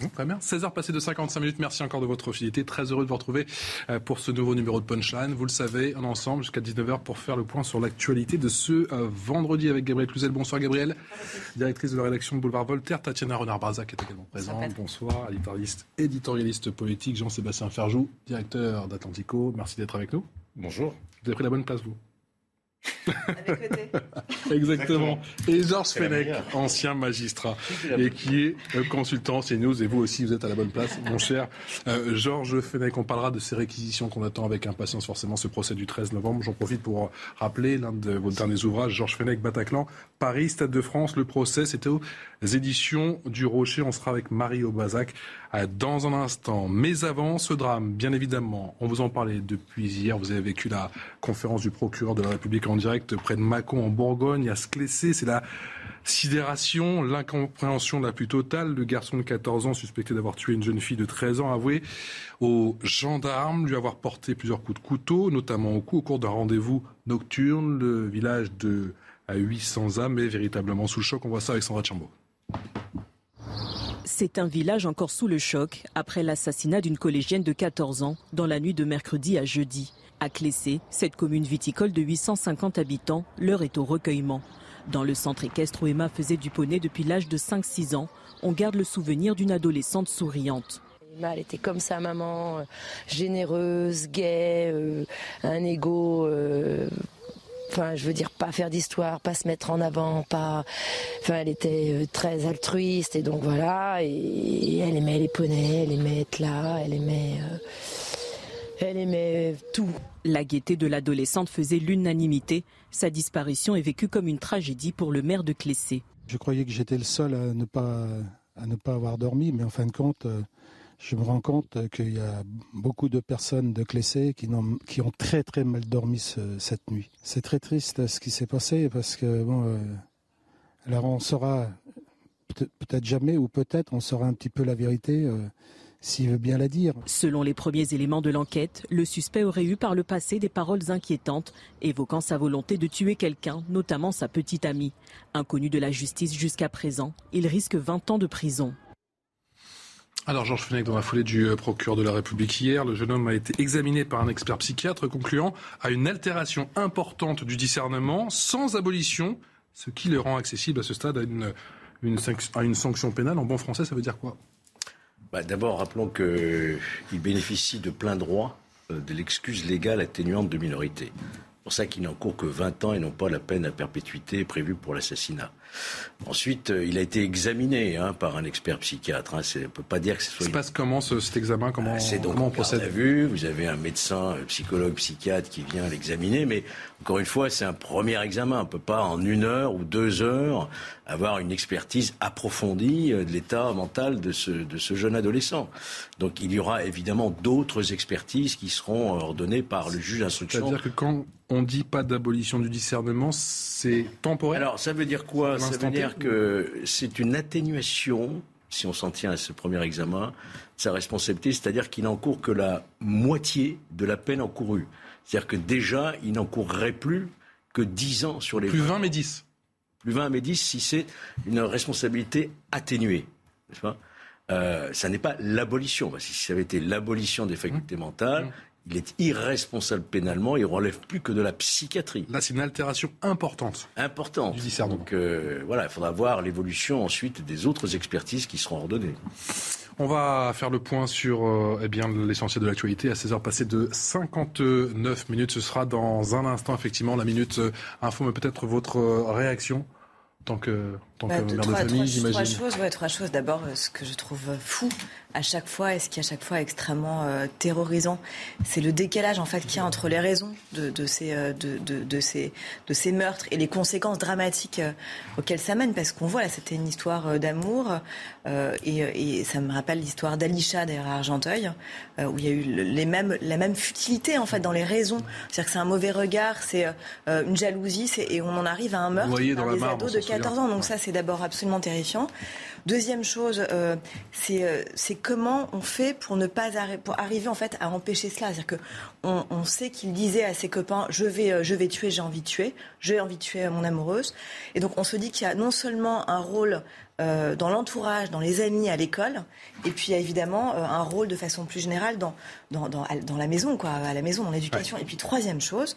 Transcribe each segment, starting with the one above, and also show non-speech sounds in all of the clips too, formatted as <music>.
Bon, très bien. 16h passées de 55 minutes. Merci encore de votre fidélité. Très heureux de vous retrouver euh, pour ce nouveau numéro de Punchline. Vous le savez, on est ensemble jusqu'à 19h pour faire le point sur l'actualité de ce euh, vendredi avec Gabriel Cluzel. Bonsoir Gabriel, directrice de la rédaction de Boulevard Voltaire. Tatiana Renard-Barzac est également présente. Bonsoir, éditorialiste, éditorialiste politique. Jean-Sébastien Ferjou, directeur d'Atlantico. Merci d'être avec nous. Bonjour. Vous avez pris la bonne place, vous Avec. <laughs> Exactement. Et Georges Fenech, ancien magistrat, et qui est euh, consultant CNews. Et vous aussi, vous êtes à la bonne place, mon cher euh, Georges Fenech. On parlera de ces réquisitions qu'on attend avec impatience, forcément, ce procès du 13 novembre. J'en profite pour rappeler l'un de vos derniers ouvrages, Georges Fenech, Bataclan, Paris, Stade de France. Le procès, c'était aux éditions du Rocher. On sera avec Marie Aubazac dans un instant. Mais avant ce drame, bien évidemment, on vous en parlait depuis hier. Vous avez vécu la conférence du procureur de la République en direct près de Mâcon en Bourgogne, à Sclessé. C'est la sidération, l'incompréhension la plus totale. Le garçon de 14 ans suspecté d'avoir tué une jeune fille de 13 ans avoué aux gendarmes lui avoir porté plusieurs coups de couteau, notamment au cou, au cours d'un rendez-vous nocturne. Le village de à 800 âmes est véritablement sous le choc. On voit ça avec Sandra Chambaud. C'est un village encore sous le choc après l'assassinat d'une collégienne de 14 ans dans la nuit de mercredi à jeudi. À Clessé, cette commune viticole de 850 habitants, l'heure est au recueillement. Dans le centre équestre où Emma faisait du poney depuis l'âge de 5-6 ans, on garde le souvenir d'une adolescente souriante. Emma, était comme sa maman, euh, généreuse, gaie, euh, un ego. euh, Enfin, je veux dire, pas faire d'histoire, pas se mettre en avant, pas. Enfin, elle était euh, très altruiste et donc voilà. Et elle aimait les poneys, elle aimait être là, elle aimait. euh, Elle aimait tout. La gaieté de l'adolescente faisait l'unanimité. Sa disparition est vécue comme une tragédie pour le maire de Clessé. Je croyais que j'étais le seul à ne pas, à ne pas avoir dormi, mais en fin de compte, euh, je me rends compte qu'il y a beaucoup de personnes de Clessé qui, n'ont- qui ont très très mal dormi ce- cette nuit. C'est très triste ce qui s'est passé parce que, bon, euh, alors on saura peut- peut-être jamais ou peut-être on saura un petit peu la vérité euh, s'il veut bien la dire. Selon les premiers éléments de l'enquête, le suspect aurait eu par le passé des paroles inquiétantes, évoquant sa volonté de tuer quelqu'un, notamment sa petite amie. Inconnu de la justice jusqu'à présent, il risque 20 ans de prison. Alors, Georges Fenech, dans la foulée du euh, procureur de la République hier, le jeune homme a été examiné par un expert psychiatre concluant à une altération importante du discernement sans abolition, ce qui le rend accessible à ce stade à une, sanction pénale. En bon français, ça veut dire quoi? Bah, D'abord, rappelons qu'il bénéficie de plein droit euh, de l'excuse légale atténuante de minorité. C'est pour ça qu'il n'encourt que 20 ans et non pas la peine à perpétuité prévue pour l'assassinat. Ensuite, euh, il a été examiné hein, par un expert psychiatre. Hein. On ne peut pas dire que ce Ça soit se passe comment ce- cet examen? Comment, Ah, C'est donc comment on garde à procède vue. Vous avez un médecin, euh, psychologue, psychiatre qui vient l'examiner, mais encore une fois, c'est un premier examen. On ne peut pas en une heure ou deux heures avoir une expertise approfondie euh, de l'état mental de ce, de ce jeune adolescent. Donc il y aura évidemment d'autres expertises qui seront ordonnées par le juge d'instruction. C'est-à-dire que quand on dit pas d'abolition du discernement, c'est temporaire Alors, ça veut dire quoi? Ça veut dire que c'est une atténuation, si on s'en tient à ce premier examen, de sa responsabilité, c'est-à-dire qu'il n'encourt que la moitié de la peine encourue. C'est-à-dire que déjà, il n'encourrait plus que 10 ans sur les Plus 20 mais 10. plus 20 mais 10 si c'est une responsabilité atténuée. n'est-ce pas? Euh, ça n'est pas l'abolition. Parce que si ça avait été l'abolition des Mmh. facultés mentales, il est irresponsable pénalement, il relève plus que de la psychiatrie. Là, c'est une altération importante. Importante. Du discernement. Donc euh, voilà, il faudra voir l'évolution ensuite des autres expertises qui seront ordonnées. On va faire le point sur euh, eh bien l'essentiel de l'actualité à 16h passées de 59 minutes. Ce sera dans un instant effectivement la minute euh, info, mais peut-être votre réaction en tant que tant bah, que mère de famille, j'imagine. Trois choses, ouais, trois choses. D'abord, ce que je trouve fou à chaque fois et ce qui est à chaque fois extrêmement euh, terrorisant, c'est le décalage en fait qu'il y a entre les raisons de, de ces, euh, de, ces, de ces meurtres et les conséquences dramatiques euh, auxquelles ça mène. Parce qu'on voit là, c'était une histoire d'amour et, et, ça me rappelle l'histoire d'Alisha derrière Argenteuil, où il y a eu les mêmes, la même futilité en fait dans les raisons. C'est-à-dire que c'est un mauvais regard, c'est une jalousie, et on en arrive à un meurtre dans, des ados de 14 ans. Donc ça, c'est d'abord absolument terrifiant. Deuxième chose, euh, euh, c'est comment on fait pour ne pas pour arriver en fait à empêcher cela. C'est-à-dire que on, sait qu'il disait à ses copains je vais euh, je vais tuer, j'ai envie de tuer, j'ai envie de tuer mon amoureuse. Et donc on se dit qu'il y a non seulement un rôle dans l'entourage, dans les amis, à l'école, et puis il y a évidemment un rôle de façon plus générale dans, dans, dans, dans la maison, quoi, à la maison, dans l'éducation. Et puis troisième chose,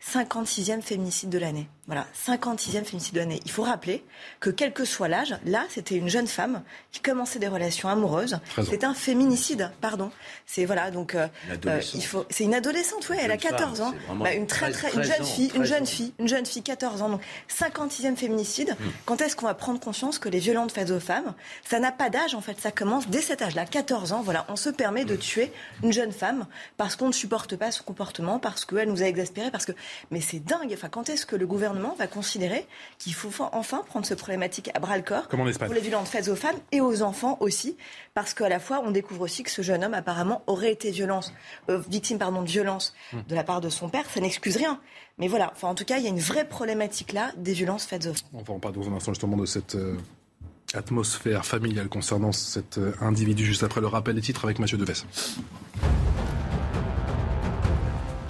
56e féminicide de l'année. Voilà, 56e féminicide de l'année. Il faut rappeler que quel que soit l'âge, là, c'était une jeune femme qui commençait des relations amoureuses. C'est un féminicide, pardon. C'est voilà, donc euh, euh, il faut. C'est une adolescente, oui, elle a 14 ans. Bah, une très très, une jeune fille, une jeune fille, une jeune fille, 14 ans. Donc 56e féminicide. Hmm. Quand est-ce qu'on va prendre conscience que les violences faites aux femmes, ça n'a pas d'âge en fait, ça commence dès cet âge-là, 14 ans. Voilà, on se permet de tuer une jeune femme parce qu'on ne supporte pas son comportement, parce qu'elle nous a exaspérés, parce que mais c'est dingue. Enfin, quand est-ce que le gouvernement va considérer qu'il faut enfin prendre ce problématique à bras le corps pour les violences faites aux femmes et aux enfants aussi, parce qu'à la fois on découvre aussi que ce jeune homme apparemment aurait été violence, euh, victime pardon de violence hmm. de la part de son père. Ça n'excuse rien. Mais voilà. Enfin, en tout cas, il y a une vraie problématique là des violences faites aux femmes. On va en parler dans un instant justement de cette. Euh, atmosphère familiale concernant cet euh, individu juste après le rappel des titres avec Mathieu Deves.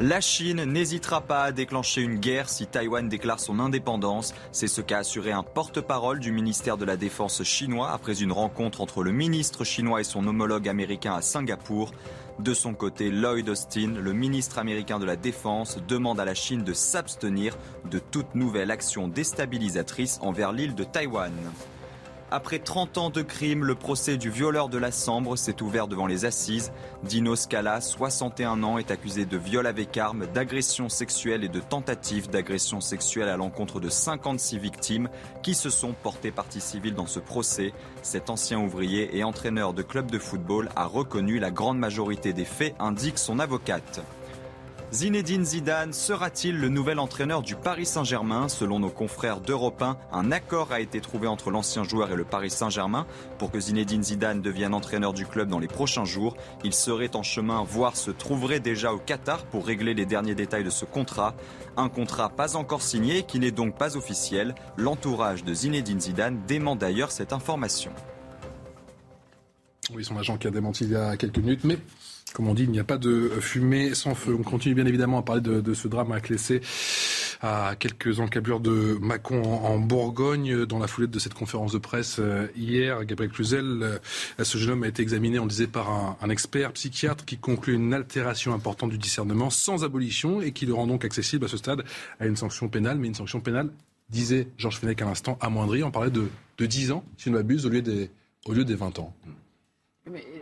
La Chine n'hésitera pas à déclencher une guerre si Taïwan déclare son indépendance. C'est ce qu'a assuré un porte-parole du ministère de la Défense chinois après une rencontre entre le ministre chinois et son homologue américain à Singapour. De son côté, Lloyd Austin, le ministre américain de la Défense, demande à la Chine de s'abstenir de toute nouvelle action déstabilisatrice envers l'île de Taïwan. Après 30 ans de crime, le procès du violeur de la Sambre s'est ouvert devant les assises. Dino Scala, 61 ans, est accusé de viol avec arme, d'agression sexuelle et de tentative d'agression sexuelle à l'encontre de 56 victimes qui se sont portées partie civile dans ce procès. Cet ancien ouvrier et entraîneur de club de football a reconnu la grande majorité des faits, indique son avocate. Zinedine Zidane sera-t-il le nouvel entraîneur du Paris Saint-Germain Selon nos confrères d'Europe 1, un accord a été trouvé entre l'ancien joueur et le Paris Saint-Germain pour que Zinedine Zidane devienne entraîneur du club dans les prochains jours. Il serait en chemin, voire se trouverait déjà au Qatar pour régler les derniers détails de ce contrat. Un contrat pas encore signé qui n'est donc pas officiel. L'entourage de Zinedine Zidane dément d'ailleurs cette information. Oui, son agent qui a démenti il y a quelques minutes, mais comme on dit, il n'y a pas de fumée sans feu. On continue bien évidemment à parler de, ce drame à Clessé, à quelques encablures de Mâcon en, Bourgogne. Dans la foulée de cette conférence de presse euh, hier, Gabriel Cluzel, euh, ce jeune homme a été examiné, on disait, par un, expert psychiatre qui conclut une altération importante du discernement sans abolition et qui le rend donc accessible à ce stade à une sanction pénale, mais une sanction pénale, disait Georges Fenech à l'instant, amoindrie. On parlait de, de 10 ans, si ne m'abuse, au lieu des, au lieu des 20 ans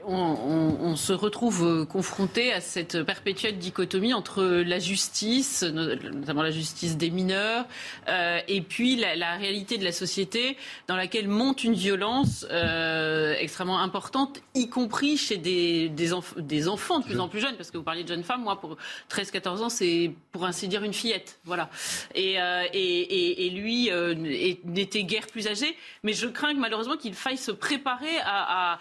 on, se retrouve euh, confronté à cette perpétuelle dichotomie entre la justice, notamment la justice des mineurs, euh, et puis la, réalité de la société dans laquelle monte une violence euh, extrêmement importante, y compris chez des, enfants de plus en plus jeunes, parce que vous parliez de jeunes femmes, moi pour 13-14 ans c'est pour ainsi dire une fillette, voilà. Et, lui n'était guère plus âgé, mais je crains que malheureusement qu'il faille se préparer à,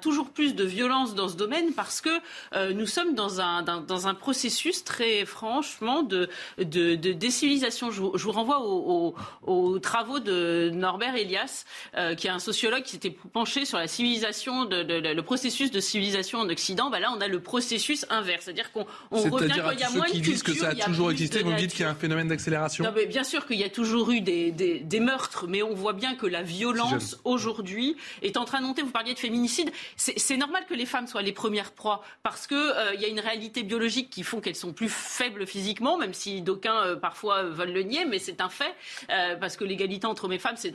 toujours plus de violence dans ce domaine parce que euh, nous sommes dans un, dans, un processus très franchement de, de, décivilisation. Je vous, je vous renvoie aux, travaux de Norbert Elias, euh, qui est un sociologue qui s'était penché sur la civilisation, de, le processus de civilisation en Occident. Bah là, on a le processus inverse, c'est-à-dire qu'on revient quand il y a moins qui disent que ça a, toujours existé, vous me dites qu'il y a un phénomène d'accélération. Bien sûr qu'il y a toujours eu des, des, des, meurtres, mais on voit bien que la violence aujourd'hui est en train de monter. Vous parliez de féminicide. C'est normal que les femmes soient les premières proies parce que euh, il y a une réalité biologique qui font qu'elles sont plus faibles physiquement, même si d'aucuns euh, parfois veulent le nier, mais c'est un fait euh, parce que l'égalité entre hommes et femmes, c'est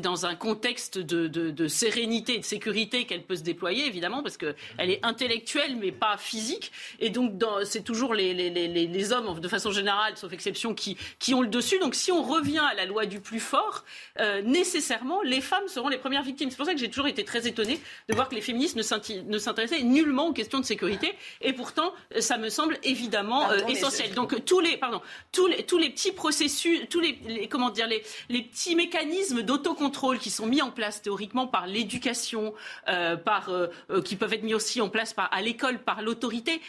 dans un contexte de, sérénité et de sécurité qu'elle peut se déployer, évidemment, parce que elle est intellectuelle mais pas physique, et donc c'est toujours les, hommes de façon générale, sauf exception, qui qui ont le dessus. Donc si on revient à la loi du plus fort, nécessairement les femmes seront les premières victimes. C'est pour ça que j'ai toujours été très étonnée de voir que les féministes ne s'intéressaient nullement aux questions de sécurité. Et pourtant, ça me semble évidemment euh, essentiel. Donc tous les, pardon, tous les, tous les petits processus, tous les, comment dire, les, les petits mécanismes d'autocontrôle qui sont mis en place théoriquement par l'éducation, euh, par, euh, qui peuvent être mis aussi en place par, à l'école par l'autorité,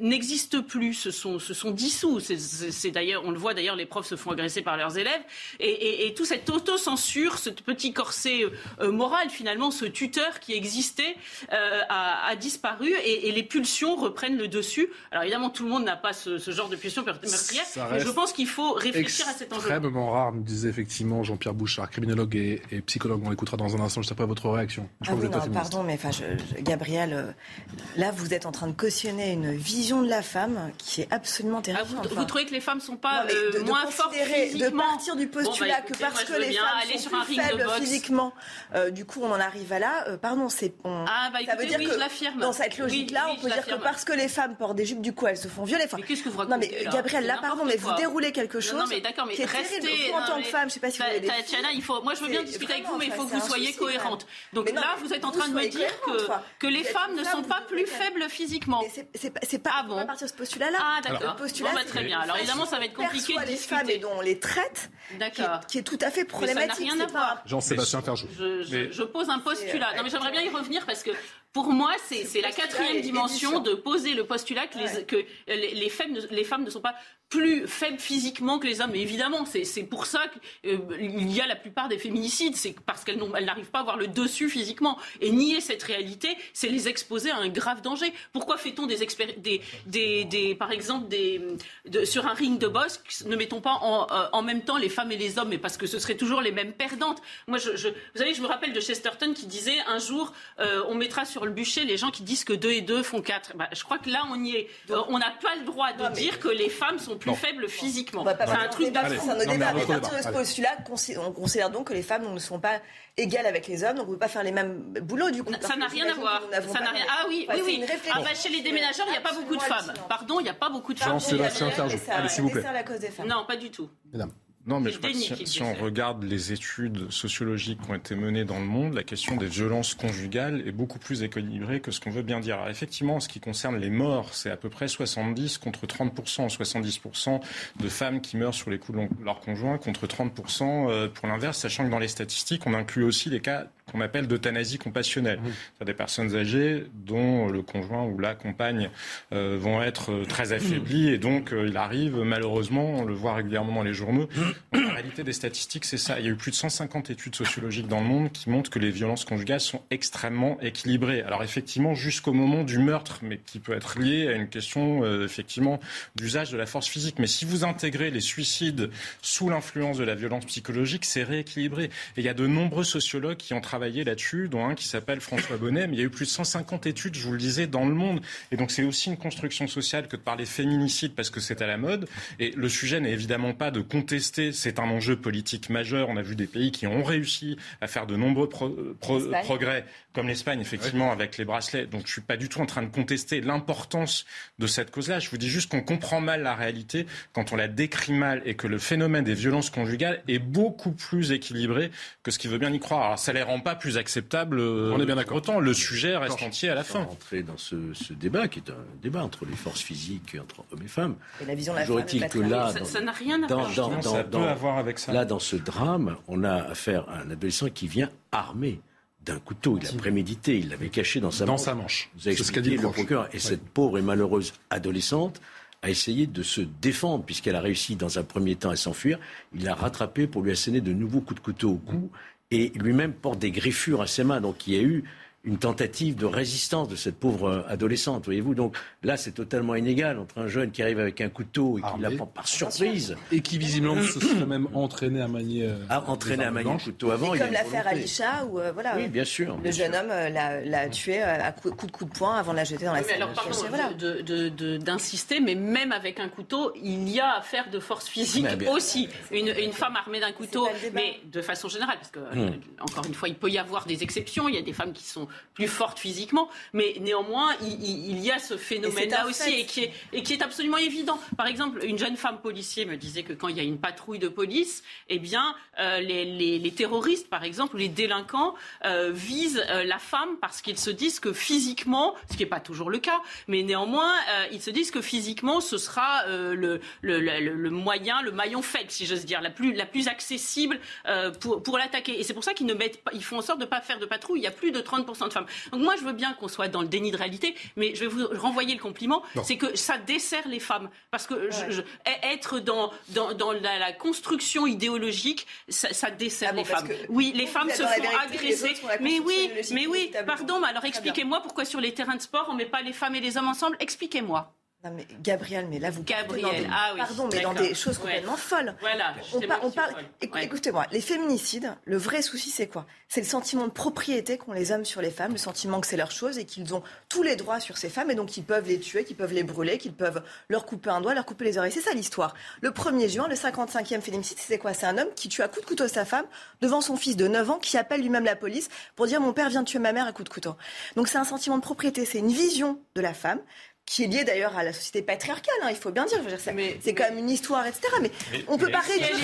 n'existent plus. Ce sont, se sont dissous. C'est d'ailleurs, on le voit d'ailleurs, les profs se font agresser par leurs élèves. Et, et, et tout cette autocensure, ce petit corset moral, finalement, ce tuteur qui euh, a, disparu et, les pulsions reprennent le dessus. Alors évidemment, tout le monde n'a pas ce, genre de pulsions meurtrières, mais je pense qu'il faut réfléchir à cet enjeu. Extrêmement rare, nous disait effectivement Jean-Pierre Bouchard, criminologue et, psychologue. On l'écoutera dans un instant, je sais pas votre réaction. Ah oui, non, pardon, mais enfin, Gabriel, euh, là, vous êtes en train de cautionner une vision de la femme qui est absolument ah, terrifiante. vous, trouvez que les femmes ne sont pas euh, moins fortes physiquement De partir du postulat bah, que parce que les femmes sont plus faibles physiquement, du coup, on en arrive à là. pardon, c'est ah, bah, ça veut dire que dans cette logique-là, on peut dire que parce que les femmes portent des jupes, du coup, elles se font violer. mais qu'est-ce que vous racontez Non, mais Gabriel, là, pardon, mais vous déroulez quelque chose. Non, mais d'accord, mais qui est restez. en tant que femme, je sais pas si vous avez Tatiana, il faut. Moi, je veux bien discuter avec vous, mais il faut que vous soyez cohérente. Donc là, vous êtes en train de me dire que les femmes ne sont pas plus faibles physiquement. C'est pas. Ah bon. À partir de ce postulat-là. Ah d'accord. Bah, très bien. Alors évidemment, ça va être compliqué de les femmes et dont on les traite. Qui est tout à fait problématique. Ça n'a rien à voir. Jean-Sébastien Ferjou. Je pose un postulat. Non, mais j'aimerais bien y revenir parce que pour moi, c'est la quatrième dimension de poser le postulat que, les, que les, femmes, les femmes ne sont pas plus faibles physiquement que les hommes. Mais évidemment, c'est pour ça qu'il euh, y a la plupart des féminicides. C'est parce qu'elles n'arrivent pas à avoir le dessus physiquement. Et nier cette réalité, c'est les exposer à un grave danger. Pourquoi fait-on des, des, des, des, par exemple, des, sur un ring de boxe, ne mettons pas en, euh, en, même temps les femmes et les hommes, mais parce que ce serait toujours les mêmes perdantes? Moi, je, je, vous savez, je me rappelle de Chesterton qui disait un jour, euh, on mettra sur le bûcher les gens qui disent que 2 et 2 font 4. Bah, je crois que là, on y est. on n'a pas le droit de dire que les femmes sont plus faibles physiquement. C'est un truc d'absurde. C'est un débat. Mais à partir de ce postulat, on considère donc que les femmes ne sont pas égales avec les hommes, donc on ne peut pas faire les mêmes boulots du coup. Ça n'a rien à voir. Ça n'a rien. Ah oui, oui, oui. Ah bah chez les déménageurs, il n'y a pas beaucoup de femmes. Pardon, il n'y a pas beaucoup de femmes. Jean-Sébastien Ferjou, s'il vous plaît. Non, pas du tout. Mesdames. Non, mais je crois que si, on regarde les études sociologiques qui ont été menées dans le monde, la question des violences conjugales est beaucoup plus équilibrée que ce qu'on veut bien dire. Alors effectivement, en ce qui concerne les morts, c'est à peu près 70 contre 30%, 70% de femmes qui meurent sur les coups de leur conjoint contre 30% euh, pour l'inverse, sachant que dans les statistiques, on inclut aussi les cas qu'on appelle d'euthanasie compassionnelle. Mmh. C'est des personnes âgées dont le conjoint ou la compagne euh, vont être euh, très affaiblis et donc il arrive malheureusement, on le voit régulièrement dans les journaux, mmh. La réalité des statistiques, c'est ça. Il y a eu plus de 150 études sociologiques dans le monde qui montrent que les violences conjugales sont extrêmement équilibrées. Alors effectivement, jusqu'au moment du meurtre, mais qui peut être lié à une question euh, effectivement d'usage de la force physique. Mais si vous intégrez les suicides sous l'influence de la violence psychologique, c'est rééquilibré. Et il y a de nombreux sociologues qui ont travaillé là-dessus, dont un qui s'appelle François Bonnet. Mais il y a eu plus de 150 études, je vous le disais, dans le monde. Et donc c'est aussi une construction sociale que de parler féminicide parce que c'est à la mode. Et le sujet n'est évidemment pas de contester c'est un enjeu politique majeur. On a vu des pays qui ont réussi à faire de nombreux progrès, comme l'Espagne, effectivement, avec les bracelets. Donc je suis pas du tout en train de contester l'importance de cette cause-là. Je vous dis juste qu'on comprend mal la réalité quand on la décrit mal et que le phénomène des violences conjugales est beaucoup plus équilibré que ce qui veut bien y croire. Alors ça les rend pas plus acceptables. On est bien d'accord. Autant le sujet reste entier à la fin. Rentrer dans ce, débat qui est un débat entre les forces physiques entre hommes et femmes. Et la vision de la femme. que là, ça n'a rien à voir avec ça. Là, dans ce drame, on a affaire à un adolescent qui vient armé d'un couteau. Il a prémédité, il l'avait caché dans sa dans manche. Sa manche. Vous avez expliqué le procureur. Et cette pauvre et malheureuse adolescente a essayé de se défendre, puisqu'elle a réussi dans un premier temps à s'enfuir. Il l'a rattrapé pour lui asséner de nouveaux coups de couteau au cou. Et lui-même porte des griffures à ses mains. Donc il y a eu une tentative de résistance de cette pauvre adolescente, voyez-vous. Donc là, c'est totalement inégal entre un jeune qui arrive avec un couteau et qui l'apprend par surprise. Et qui visiblement se serait même entraîné à manier. Euh, a entraîné à manier un couteau avant. comme l'affaire Alisha, où euh, voilà, oui, bien sûr, le jeune homme euh, l'a tué à coup, de coup de poing avant de la jeter dans la oui, Alors, pardon d'insister, mais même avec un couteau, il y a affaire de force physique aussi. Une, une, femme armée d'un couteau, mais de façon générale, parce que hmm. encore une fois, il peut y avoir des exceptions. Il y a des femmes qui sont plus fortes physiquement, mais néanmoins, il, y a ce phénomène-là aussi et qui, est, et qui est absolument évident. Par exemple, une jeune femme policier me disait que quand il y a une patrouille de police, eh bien, euh, les, terroristes, par exemple, ou les délinquants euh, visent euh, la femme parce qu'ils se disent que physiquement, ce qui n'est pas toujours le cas, mais néanmoins, ils se disent que physiquement, ce sera le, le, moyen, le maillon faible, si j'ose dire, la plus, la plus accessible pour, pour l'attaquer. Et c'est pour ça qu'ils ne mettent pas, ils font en sorte de ne pas faire de patrouille. Il y a plus de 30% de femmes. Donc moi, je veux bien qu'on soit dans le déni de réalité, mais je vais vous renvoyer le compliment, c'est que ça dessert les femmes. Parce que être dans, dans, la, construction idéologique, ça, dessert ah les femmes. Oui, les femmes se font agresser. Mais oui, mais oui, pardon, alors expliquez-moi pourquoi sur les terrains de sport, on ne met pas les femmes et les hommes ensemble. Expliquez-moi. Non mais Gabriel, mais là vous Gabriel, ah oui, pardon, mais dans des choses complètement folles. Voilà. On, parle. Écoutez-moi, les féminicides, le vrai souci c'est quoi? C'est le sentiment de propriété qu'ont les hommes sur les femmes, le sentiment que c'est leur chose et qu'ils ont tous les droits sur ces femmes et donc qu'ils peuvent les tuer, qu'ils peuvent les brûler, qu'ils peuvent leur couper un doigt, leur couper les oreilles. C'est ça l'histoire. Le 1er juin, le 55e féminicide, c'est quoi? C'est un homme qui tue à coup de couteau sa femme devant son fils de 9 ans qui appelle lui-même la police pour dire mon père vient de tuer ma mère à coup de couteau. Donc c'est un sentiment de propriété, c'est une vision de la femme qui est lié d'ailleurs à la société patriarcale, hein, il faut bien dire. dire c'est quand même une histoire, etc. Mais, on on peut pas réduire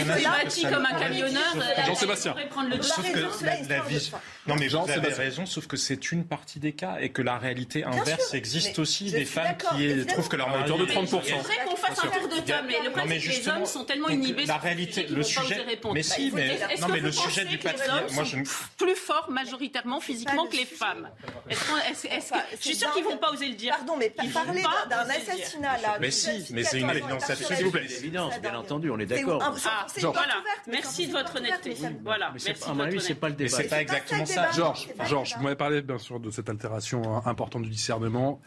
cela. comme un camionneur. Jean-Sébastien. Sauf que la, vie. Non, mais Jean, avez raison, sauf que c'est une partie des cas et que la réalité inverse existe aussi des femmes qui trouvent que leur mari de 30 C'est vrai qu'on fasse un tour de table, mais le problème c'est que les hommes sont tellement inhibés. La réalité, le sujet. Mais si, mais non, mais le sujet du patriarcat, moi je plus forts majoritairement physiquement que les femmes? Je suis sûre qu'ils vont pas oser le dire. Pardon, mais d'un assassinat là. Mais si, mais c'est une évidence absolue. S'il vous plaît. évidence, bien entendu, on est d'accord. Ah, voilà. Merci de votre honnêteté. Voilà. À mon avis, c'est pas le débat. C'est pas exactement ça. Georges, Georges, vous m'avez parlé bien sûr de cette altération hein, importante du discernement.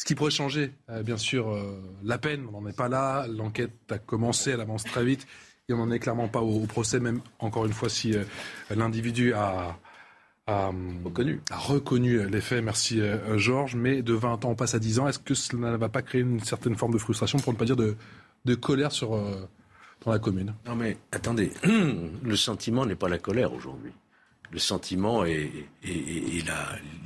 Ce qui pourrait changer, euh, bien sûr, euh, la peine, on n'en est pas là. L'enquête a commencé, elle avance très vite. Et on n'en est clairement pas au, procès, même encore une fois, si euh, l'individu a, a reconnu. a reconnu les faits, merci euh, Georges, mais de 20 ans on passe à 10 ans, est-ce que cela ne va pas créer une certaine forme de frustration, pour ne pas dire de, de colère sur, euh, dans la commune? Non mais attendez, <clears throat> le sentiment n'est pas la colère aujourd'hui. Le sentiment est,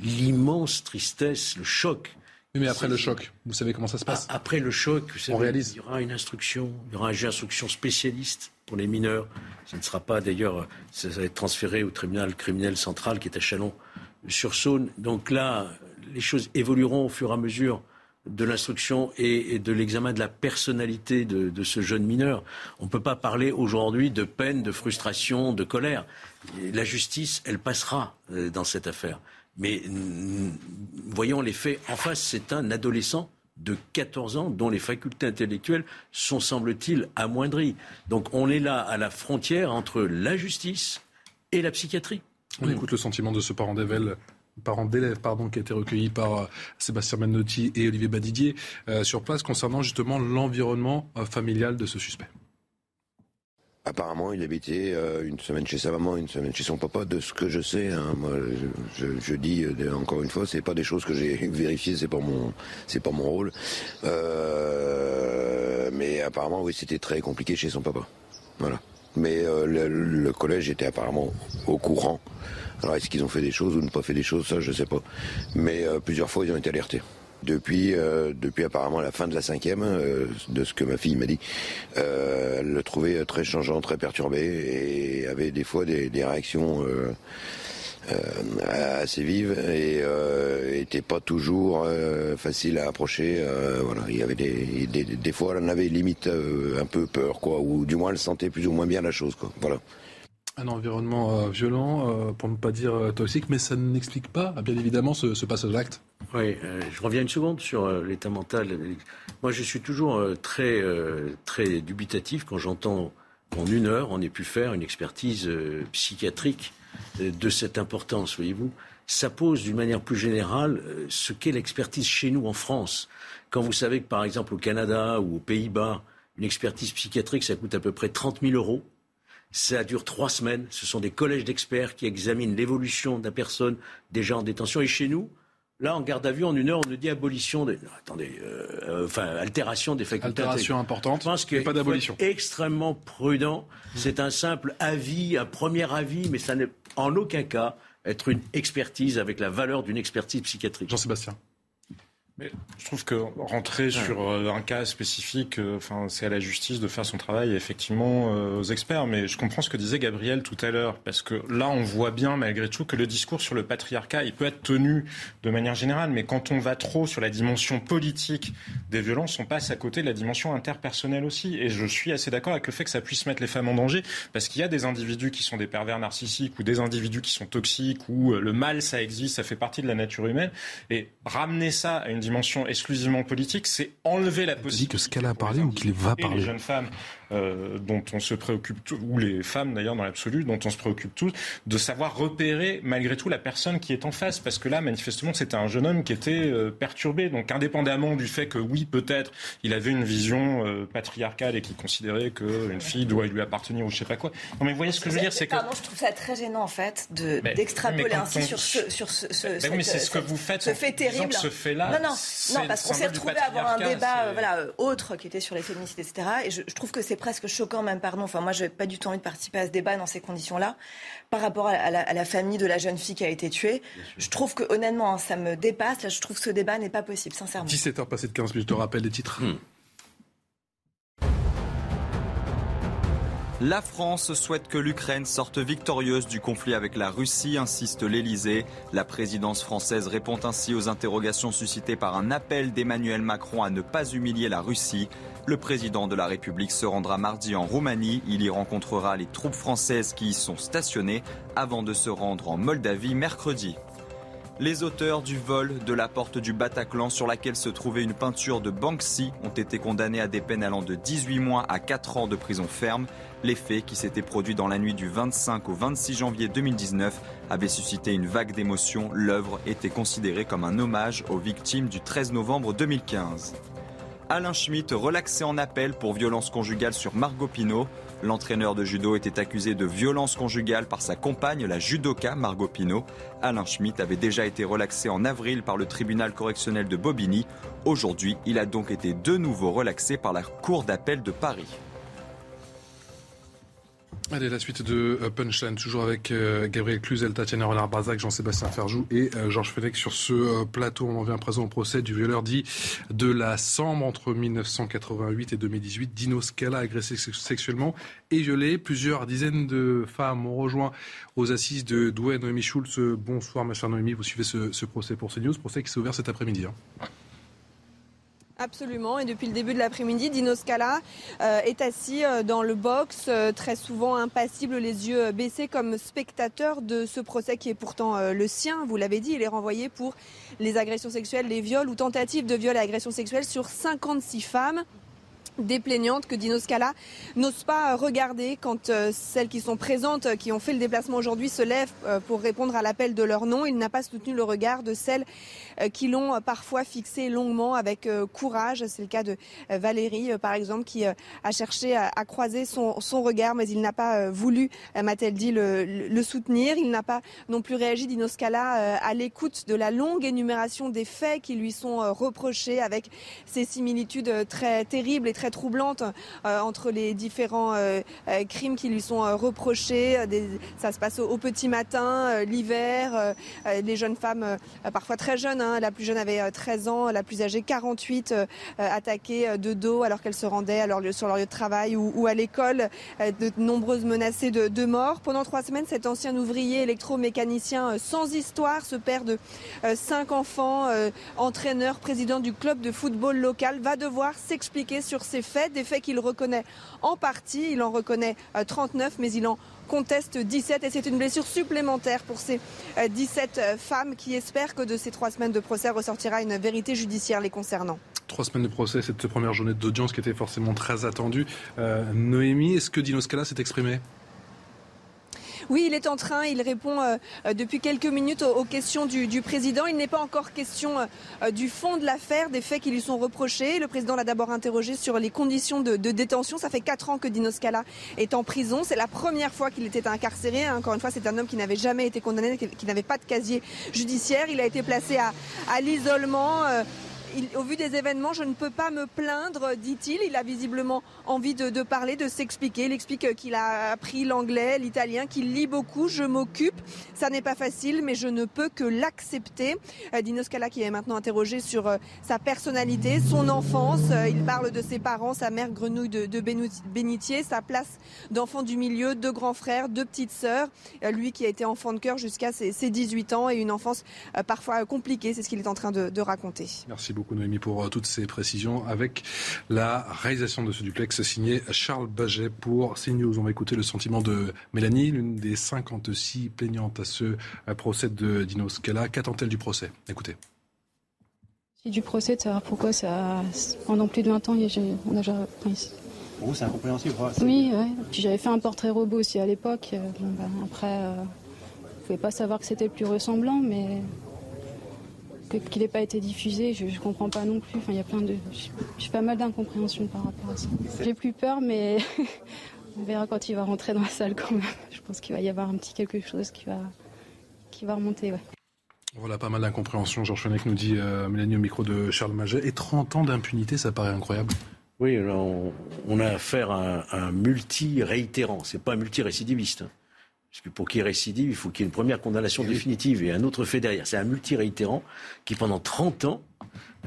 l'immense tristesse, le choc. Mais après le choc, vous savez comment ça se passe Après le choc, on réalise. il y aura une instruction, il y aura un juge d'instruction spécialiste pour les mineurs. Ce ne sera pas d'ailleurs, ça va être transféré au tribunal criminel central qui est à Chalon-sur-Saône. Donc là, les choses évolueront au fur et à mesure de l'instruction et, de l'examen de la personnalité de, ce jeune mineur. On ne peut pas parler aujourd'hui de peine, de frustration, de colère. La justice, elle passera euh, dans cette affaire. Mais voyons les faits en face, c'est un adolescent de 14 ans dont les facultés intellectuelles sont, semble-t-il, amoindries. Donc on est là à la frontière entre la justice et la psychiatrie. On écoute le sentiment de ce parent d'élève parent d'élève pardon qui a été recueilli par euh, Sébastien Manotti et Olivier Badidier euh, sur place concernant justement l'environnement euh, familial de ce suspect. Apparemment, il habitait euh, une semaine chez sa maman, une semaine chez son papa. De ce que je sais, hein, moi, je, dis euh, encore une fois, c'est pas des choses que j'ai <laughs> vérifiées, c'est pas mon, c'est pas mon rôle. Euh, mais apparemment, oui, c'était très compliqué chez son papa. Voilà. Mais le, collège était apparemment au courant. Alors, est-ce qu'ils ont fait des choses ou ne pas fait des choses, ça, je sais pas. Mais plusieurs fois, ils ont été alertés depuis, euh, depuis apparemment la fin de la cinquième, euh, de ce que ma fille m'a dit. Euh, elle le trouvait très changeant, très perturbé et avait des fois des, réactions assez vives et était pas toujours facile à approcher. voilà, il y avait des, des, fois, elle en avait limite un peu peur, quoi, ou du moins elle sentait plus ou moins bien la chose, quoi. Voilà un environnement euh, violent, euh, pour ne pas dire euh, toxique, mais ça n'explique pas, bien évidemment, ce, passage d'acte. Oui, je reviens une seconde sur l'état mental. Moi, je suis toujours très, très dubitatif quand j'entends qu'en une heure, on ait pu faire une expertise psychiatrique de cette importance, voyez-vous. Ça pose d'une manière plus générale ce qu'est l'expertise chez nous en France. Quand vous savez que, par exemple, au Canada ou aux Pays-Bas, une expertise psychiatrique, ça coûte à peu près 30 000 euros. Ça dure trois semaines. Ce sont des collèges d'experts qui examinent l'évolution de la personne déjà en détention. Et chez nous, là, en garde à vue, en une heure, on nous dit abolition des. Attendez, euh, enfin, altération des facultés. Altération importante. Je pense qu'il pas d'abolition. Extrêmement prudent. C'est un simple avis, un premier avis, mais ça n'est en aucun cas être une expertise avec la valeur d'une expertise psychiatrique. Jean-Sébastien. Mais je trouve que rentrer sur euh, un cas spécifique, euh, enfin, c'est à la justice de faire son travail, effectivement, euh, aux experts. Mais je comprends ce que disait Gabriel tout à l'heure, parce que là, on voit bien, malgré tout, que le discours sur le patriarcat, il peut être tenu de manière générale, mais quand on va trop sur la dimension politique des violences, on passe à côté de la dimension interpersonnelle aussi. Et je suis assez d'accord avec le fait que ça puisse mettre les femmes en danger, parce qu'il y a des individus qui sont des pervers narcissiques ou des individus qui sont toxiques, ou le mal, ça existe, ça fait partie de la nature humaine. Et ramener ça à une dimension exclusivement politique, c'est enlever la possibilité. que ce qu'elle a parlé ou qu'il va parler. Les jeunes femmes euh, dont on se préoccupe, ou les femmes d'ailleurs dans l'absolu, dont on se préoccupe tous, de savoir repérer malgré tout la personne qui est en face. Parce que là, manifestement, c'était un jeune homme qui était euh, perturbé. Donc indépendamment du fait que oui, peut-être, il avait une vision euh, patriarcale et qu'il considérait qu'une fille doit lui appartenir ou je sais pas quoi. Non mais vous voyez ce que je veux dire, c'est que... Pardon, je trouve ça très gênant en fait d'extrapoler ainsi sur ce, sur ce, ce, mais oui, mais c'est ce que vous faites ce fait terrible. ce fait-là. Non, non, non parce qu'on s'est retrouvé à avoir un débat voilà, autre qui était sur les féministes, etc. Et je, je trouve que c'est presque choquant même, pardon. Enfin, moi, je n'ai pas du tout envie de participer à ce débat dans ces conditions-là. Par rapport à la, à la, famille de la jeune fille qui a été tuée, je trouve que honnêtement, hein, ça me dépasse. Là, je trouve que ce débat n'est pas possible, sincèrement. 17h passées de 15 minutes, je te rappelle les titres. Hmm. La France souhaite que l'Ukraine sorte victorieuse du conflit avec la Russie, insiste l'Elysée. La présidence française répond ainsi aux interrogations suscitées par un appel d'Emmanuel Macron à ne pas humilier la Russie. Le président de la République se rendra mardi en Roumanie. Il y rencontrera les troupes françaises qui y sont stationnées avant de se rendre en Moldavie mercredi. Les auteurs du vol de la porte du Bataclan sur laquelle se trouvait une peinture de Banksy ont été condamnés à des peines allant de 18 mois à 4 ans de prison ferme. Les faits qui s'étaient produits dans la nuit du 25 au 26 janvier 2019 avaient suscité une vague d'émotions. L'œuvre était considérée comme un hommage aux victimes du 13 novembre 2015. Alain Schmitt relaxé en appel pour violence conjugale sur Margot Pino. L'entraîneur de judo était accusé de violence conjugale par sa compagne, la judoka Margot Pino. Alain Schmitt avait déjà été relaxé en avril par le tribunal correctionnel de Bobigny. Aujourd'hui, il a donc été de nouveau relaxé par la Cour d'appel de Paris. Allez, la suite de euh, Punchline, toujours avec euh, Gabriel Cluzel, Tatiana Renard-Barzac, Jean-Sébastien Ferjou et euh, Georges Fenech sur ce plateau. On en vient à présent au procès du violeur dit de la Sambre entre 1988 et 2018. Dino Scala agressé sexuellement et violé. Plusieurs dizaines de femmes ont rejoint aux assises de Douai. Noémie Schultz, bonsoir ma chère Noémie, vous suivez ce, procès pour CNews, procès qui s'est ouvert cet après-midi. Hein. Absolument, et depuis le début de l'après-midi, Dino Scala euh, est assis euh, dans le box, euh, très souvent impassible, les yeux baissés comme spectateur de ce procès qui est pourtant le sien. Vous l'avez dit, il est renvoyé pour les agressions sexuelles, les viols ou tentatives de viol et agressions sexuelles sur 56 femmes des que Dino Scala n'ose pas regarder quand celles qui sont présentes, qui ont fait le déplacement aujourd'hui, se lèvent pour répondre à l'appel de leur nom. Il n'a pas soutenu le regard de celles qui l'ont parfois fixé longuement avec courage. C'est le cas de Valérie, par exemple, qui a cherché à, croiser son, son, regard, mais il n'a pas voulu, m'a-t-elle dit, le, le, soutenir. Il n'a pas non plus réagi, Dino Scala, à l'écoute de la longue énumération des faits qui lui sont reprochés avec ces similitudes très terribles et très troublante euh, entre les différents euh, euh, crimes qui lui sont reprochés. ça se passe au, petit matin, l'hiver, les jeunes femmes, parfois très jeunes, hein. la plus jeune avait 13 ans, la plus âgée 48, attaquées de dos alors qu'elles se lieu, sur leur lieu de travail ou, à l'école, de nombreuses menacées de, de, mort. Pendant trois semaines, cet ancien ouvrier électromécanicien sans histoire, ce père de cinq enfants, entraîneur, président du club de football local, va devoir s'expliquer sur ses faits, des faits qu'il reconnaît en partie. Il en reconnaît 39, euh, mais il en conteste 17 et c'est une blessure supplémentaire pour ces 17 euh, euh, femmes qui espèrent que de ces trois semaines de procès ressortira une vérité judiciaire les concernant. Trois semaines de procès, cette première journée d'audience qui était forcément très attendue. Noémie, est-ce que Dino Scala s'est exprimé? Oui, il est en train, il répond depuis quelques minutes aux, questions du, président. Il n'est pas encore question du fond de l'affaire, des faits qui lui sont reprochés. Le président l'a d'abord interrogé sur les conditions de, détention. Ça fait quatre ans que Dino Scala est en prison. C'est la première fois qu'il était incarcéré. Encore une fois, c'est un homme qui n'avait jamais été condamné, qui n'avait pas de casier judiciaire. Il a été placé à, à l'isolement au vu des événements, je ne peux pas me plaindre, dit-il. Il a visiblement envie de, parler, de s'expliquer. Il explique qu'il a appris l'anglais, l'italien, qu'il lit beaucoup. Je m'occupe. Ça n'est pas facile, mais je ne peux que l'accepter. Euh, Dino Scala qui est maintenant interrogé sur euh, sa personnalité, son enfance. Euh, il parle de ses parents, sa mère grenouille de, de bénitier, sa place d'enfant du milieu, deux grands frères, deux petites sœurs. Lui qui a été enfant de cœur jusqu'à ses, 18 ans et une enfance parfois compliquée. C'est ce qu'il est en train de, de raconter. Merci beaucoup beaucoup Noémie pour euh, toutes ces précisions avec la réalisation de ce duplex signé Charles Baget pour CNews. On va écouter le sentiment de Mélanie, l'une des 56 plaignantes à ce euh, procès de Dino Scala. Qu'attend-elle du procès? Écoutez. Du procès, de savoir pourquoi ça, pendant plus de 20 ans, on a déjà. Pour vous, c'est incompréhensible. Oui, ouais. Puis j'avais fait un portrait robot aussi à l'époque. Euh, ben, après, euh, ne pouvais pas savoir que c'était le plus ressemblant, mais qu'il n'ait pas été diffusé, je ne comprends pas non plus. Enfin, il y a plein de, j'ai pas mal d'incompréhension par rapport à ça. J'ai plus peur, mais <laughs> on verra quand il va rentrer dans la salle quand même. Je pense qu'il va y avoir un petit quelque chose qui va, qui va remonter. Voilà, pas mal d'incompréhension. Georges Fenech nous dit euh, Mélanie au micro de Charles Maget. Et 30 ans d'impunité, ça paraît incroyable. Oui, on, a affaire à un, multi-réitérant. C'est pas un multi-récidiviste. Parce que pour qu'il récidive, il faut qu'il y ait une première condamnation eh définitive et un autre fait derrière. C'est un multi-réitérant qui, pendant 30 ans,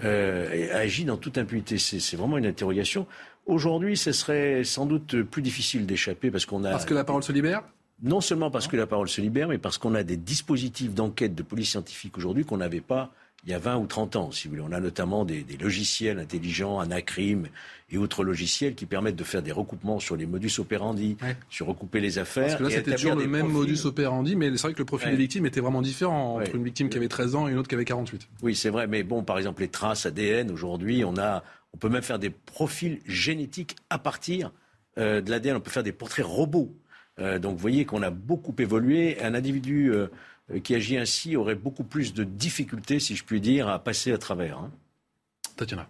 euh, agit dans toute impunité. C'est vraiment une interrogation. Aujourd'hui, ce serait sans doute plus difficile d'échapper parce qu'on a. Parce que la parole se libère? Non seulement parce que la parole se libère, mais parce qu'on a des dispositifs d'enquête de police scientifique aujourd'hui qu'on n'avait pas il y a 20 ou 30 ans, si vous voulez. On a notamment des, logiciels intelligents, Anacrim et autres logiciels qui permettent de faire des recoupements sur les modus operandi, sur recouper les affaires. Parce que là, c'était toujours le même modus operandi, mais c'est vrai que le profil des victimes était vraiment différent entre une victime qui avait 13 ans et une autre qui avait 48. Oui, c'est vrai, mais bon, par exemple, les traces ADN, aujourd'hui, on, a, on peut même faire des profils génétiques à partir euh, de l'ADN. On peut faire des portraits robots. Euh, donc, vous voyez qu'on a beaucoup évolué. Un individu. Euh, euh, qui agit ainsi aurait beaucoup plus de difficultés, si je puis dire, à passer à travers. Hein. Tatiana.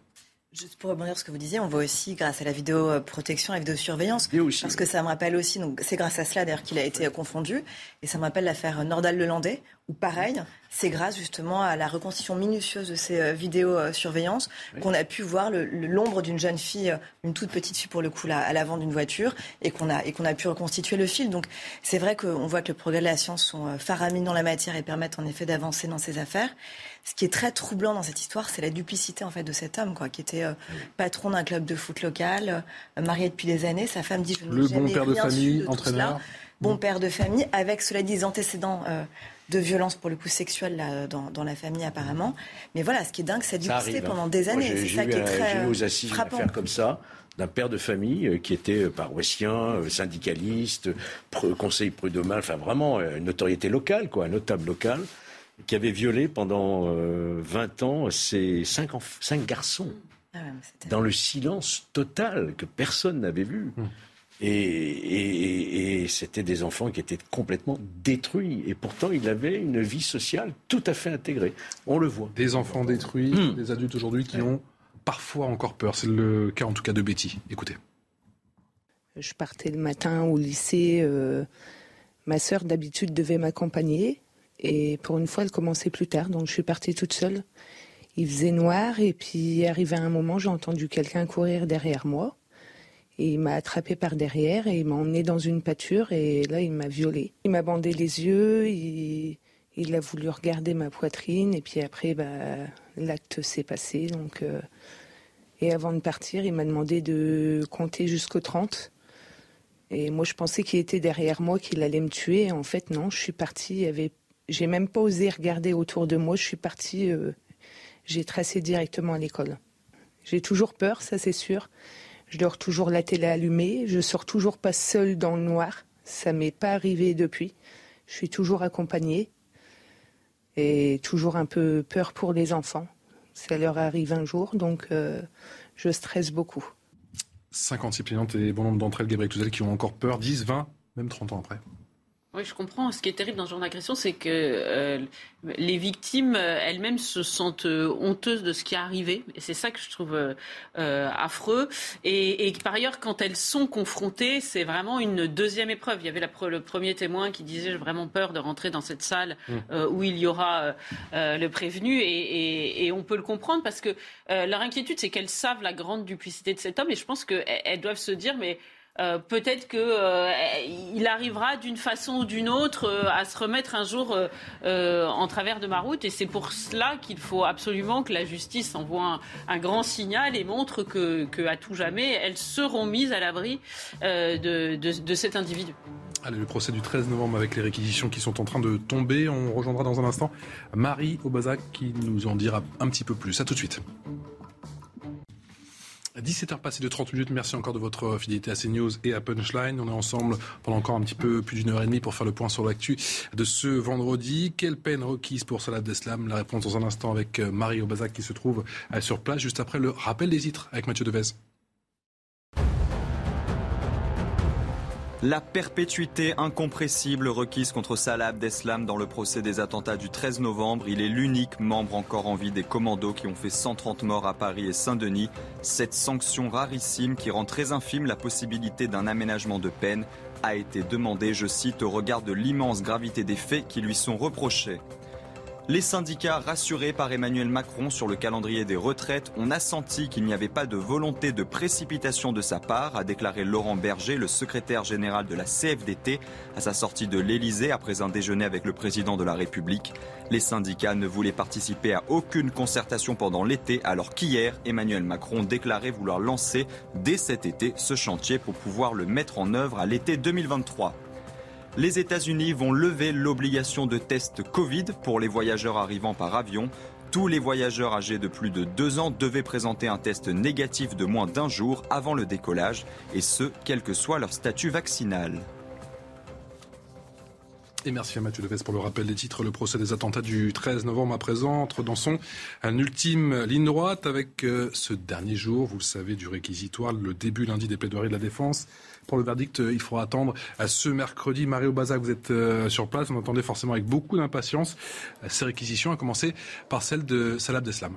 Juste pour rebondir sur ce que vous disiez, on voit aussi grâce à la vidéoprotection, la vidéosurveillance, aussi, parce que ça me rappelle aussi, donc c'est grâce à cela d'ailleurs qu'il a été confondu, et ça me rappelle l'affaire Nordal-Lelandais, où pareil, c'est grâce justement à la reconstitution minutieuse de ces euh, vidéosurveillances qu'on a pu voir l'ombre d'une jeune fille, euh, une toute petite fille pour le coup, là, à l'avant d'une voiture, et qu'on a, et qu'on a pu reconstituer le fil. Donc c'est vrai qu'on voit que le progrès de la science sont euh, faramineux dans la matière et permettent en effet d'avancer dans ces affaires. Ce qui est très troublant dans cette histoire, c'est la duplicité en fait de cet homme, quoi, qui était patron d'un club de foot local, marié depuis des années. Sa femme dit je ne le bon père de famille, entraîneur, bon père de famille, avec cela dit des antécédents de violence pour le coup sexuelle là, dans, la famille apparemment. Mais voilà, ce qui est dingue, c'est dû hein. pendant des années. C'est ça qui est très J'ai aux assises une affaire comme ça d'un père de famille euh, qui était euh, paroissien, euh, syndicaliste, conseil prud'homal, enfin vraiment une notoriété locale, quoi, un notable local, qui avait violé pendant 20 ans ses cinq, cinq garçons. Ah dans le silence total que personne n'avait vu. Hum. Et, c'était des enfants qui étaient complètement détruits. Et pourtant, il avait une vie sociale tout à fait intégrée. On le voit. Des enfants détruits, hmm. des adultes aujourd'hui qui ont parfois encore peur. C'est le cas en tout cas de Betty. Écoutez. Je partais le matin au lycée. Euh, ma sœur d'habitude devait m'accompagner. Et pour une fois, elle commençait plus tard. Donc je suis partie toute seule. Il faisait noir. Et puis, arrivé à un moment, j'ai entendu quelqu'un courir derrière moi. Et il m'a attrapé par derrière et il m'a emmené dans une pâture et là il m'a violé. Il m'a bandé les yeux, il, a voulu regarder ma poitrine et puis après bah, l'acte s'est passé. Donc, euh, et avant de partir, il m'a demandé de compter jusqu'au 30. Et moi je pensais qu'il était derrière moi, qu'il allait me tuer. En fait non, je suis partie, j'ai même pas osé regarder autour de moi, je suis partie, euh, j'ai tracé directement à l'école. J'ai toujours peur, ça c'est sûr. Je dors toujours la télé allumée. Je sors toujours pas seule dans le noir. Ça m'est pas arrivé depuis. Je suis toujours accompagnée et toujours un peu peur pour les enfants. Ça leur arrive un jour, donc euh, je stresse beaucoup. 56 plaignantes et bon nombre d'entre elles, Gabriel Touzel, qui ont encore peur, 10, 20, même 30 ans après. Oui, je comprends. Ce qui est terrible dans ce genre d'agression, c'est que euh, les victimes euh, elles-mêmes se sentent euh, honteuses de ce qui est arrivé. Et c'est ça que je trouve affreux. Et, par ailleurs, quand elles sont confrontées, c'est vraiment une deuxième épreuve. Il y avait le premier témoin qui disait J'ai vraiment peur de rentrer dans cette salle mmh. où il y aura le prévenu. Et, et, on peut le comprendre parce que leur inquiétude, c'est qu'elles savent la grande duplicité de cet homme. Et je pense qu'elles doivent se dire Mais euh, peut-être qu'il euh, arrivera d'une façon ou d'une autre euh, à se remettre un jour en travers de ma route. Et c'est pour cela qu'il faut absolument que la justice envoie un, grand signal et montre que, à tout jamais, elles seront mises à l'abri de, cet individu. Allez, le procès du 13 novembre avec les réquisitions qui sont en train de tomber. On rejoindra dans un instant Marie Aubazac qui nous en dira un petit peu plus. A tout de suite. 17h passées de 30 minutes. Merci encore de votre fidélité à CNews et à Punchline. On est ensemble pendant encore un petit peu plus d'une heure et demie pour faire le point sur l'actu de ce vendredi. Quelle peine requise pour Salah Deslam La réponse dans un instant avec euh, Marie Aubazac qui se trouve euh, sur place juste après le rappel des titres avec Mathieu Devez. La perpétuité incompressible requise contre Salah Abdeslam dans le procès des attentats du 13 novembre. Il est l'unique membre encore en vie des commandos qui ont fait 130 morts à Paris et Saint-Denis. Cette sanction rarissime qui rend très infime la possibilité d'un aménagement de peine a été demandée, je cite, au regard de l'immense gravité des faits qui lui sont reprochés. Les syndicats rassurés par Emmanuel Macron sur le calendrier des retraites ont assenti qu'il n'y avait pas de volonté de précipitation de sa part, a déclaré Laurent Berger, le secrétaire général de la CFDT, à sa sortie de l'Elysée après un déjeuner avec le président de la République. Les syndicats ne voulaient participer à aucune concertation pendant l'été, alors qu'hier, Emmanuel Macron déclarait vouloir lancer dès cet été ce chantier pour pouvoir le mettre en œuvre à l'été 2023 les États-Unis vont lever l'obligation de test Covid pour les voyageurs arrivant par avion. Tous les voyageurs âgés de plus de deux ans devaient présenter un test négatif de moins d'un jour avant le décollage, et ce, quel que soit leur statut vaccinal. Et merci à Mathieu Deves pour le rappel des titres. Le procès des attentats du 13 novembre à présent entre dans son ultime ligne droite avec euh, ce dernier jour, vous le savez, du réquisitoire, le début lundi des plaidoiries de la défense pour le verdict, euh, il faudra attendre à ce mercredi. Mario Bazac, vous êtes euh, sur place. On attendait forcément avec beaucoup d'impatience ces réquisitions, à commencer par celle de Salah Abdeslam.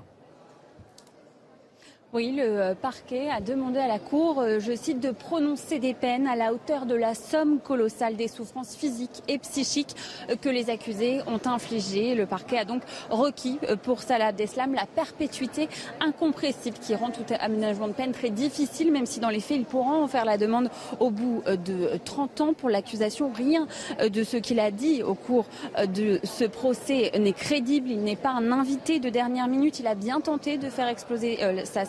Oui, le euh, parquet a demandé à la Cour, euh, je cite, de prononcer des peines à la hauteur de la somme colossale des souffrances physiques et psychiques euh, que les accusés ont infligées. Le parquet a donc requis pour Salah Abdeslam la perpétuité incompressible qui rend tout aménagement de peine très difficile, même si dans les faits, il pourra en faire la demande au bout de 30 ans. Pour l'accusation, rien de ce qu'il a dit au cours de ce procès n'est crédible. Il n'est pas un invité de dernière minute. Il a bien tenté de faire exploser sa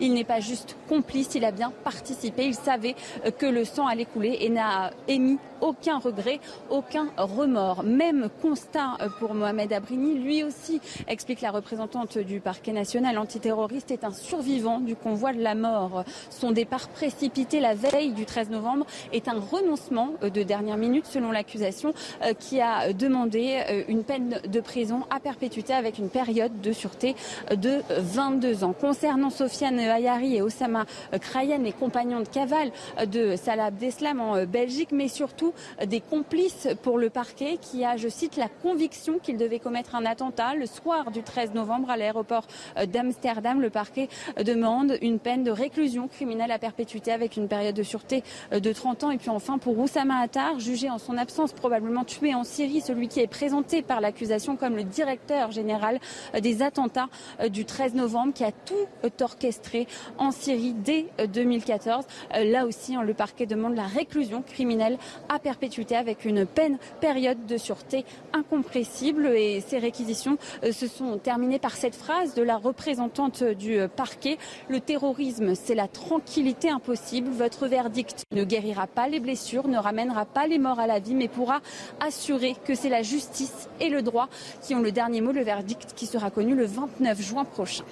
il n'est pas juste complice, il a bien participé. Il savait que le sang allait couler et n'a émis aucun regret, aucun remords. Même constat pour Mohamed Abrini, lui aussi, explique la représentante du parquet national antiterroriste, est un survivant du convoi de la mort. Son départ précipité la veille du 13 novembre est un renoncement de dernière minute, selon l'accusation, euh, qui a demandé euh, une peine de prison à perpétuité avec une période de sûreté de 22 ans. Concernant Sofiane Ayari et Osama Krayan, les compagnons de cavale de Salah Abdeslam en Belgique, mais surtout des complices pour le parquet qui a, je cite, la conviction qu'il devait commettre un attentat le soir du 13 novembre à l'aéroport d'Amsterdam. Le parquet demande une peine de réclusion criminelle à perpétuité avec une période de sûreté de 30 ans. Et puis enfin, pour Oussama Attar, jugé en son absence, probablement tué en Syrie, celui qui est présenté par l'accusation comme le directeur général des attentats du 13 novembre, qui a tout orchestré en Syrie dès 2014. Là aussi, le parquet demande la réclusion criminelle à perpétuité avec une peine période de sûreté incompressible. Et ces réquisitions euh, se sont terminées par cette phrase de la représentante du euh, parquet. Le terrorisme, c'est la tranquillité impossible. Votre verdict ne guérira pas les blessures, ne ramènera pas les morts à la vie, mais pourra assurer que c'est la justice et le droit qui ont le dernier mot. Le verdict qui sera connu le 29 juin prochain.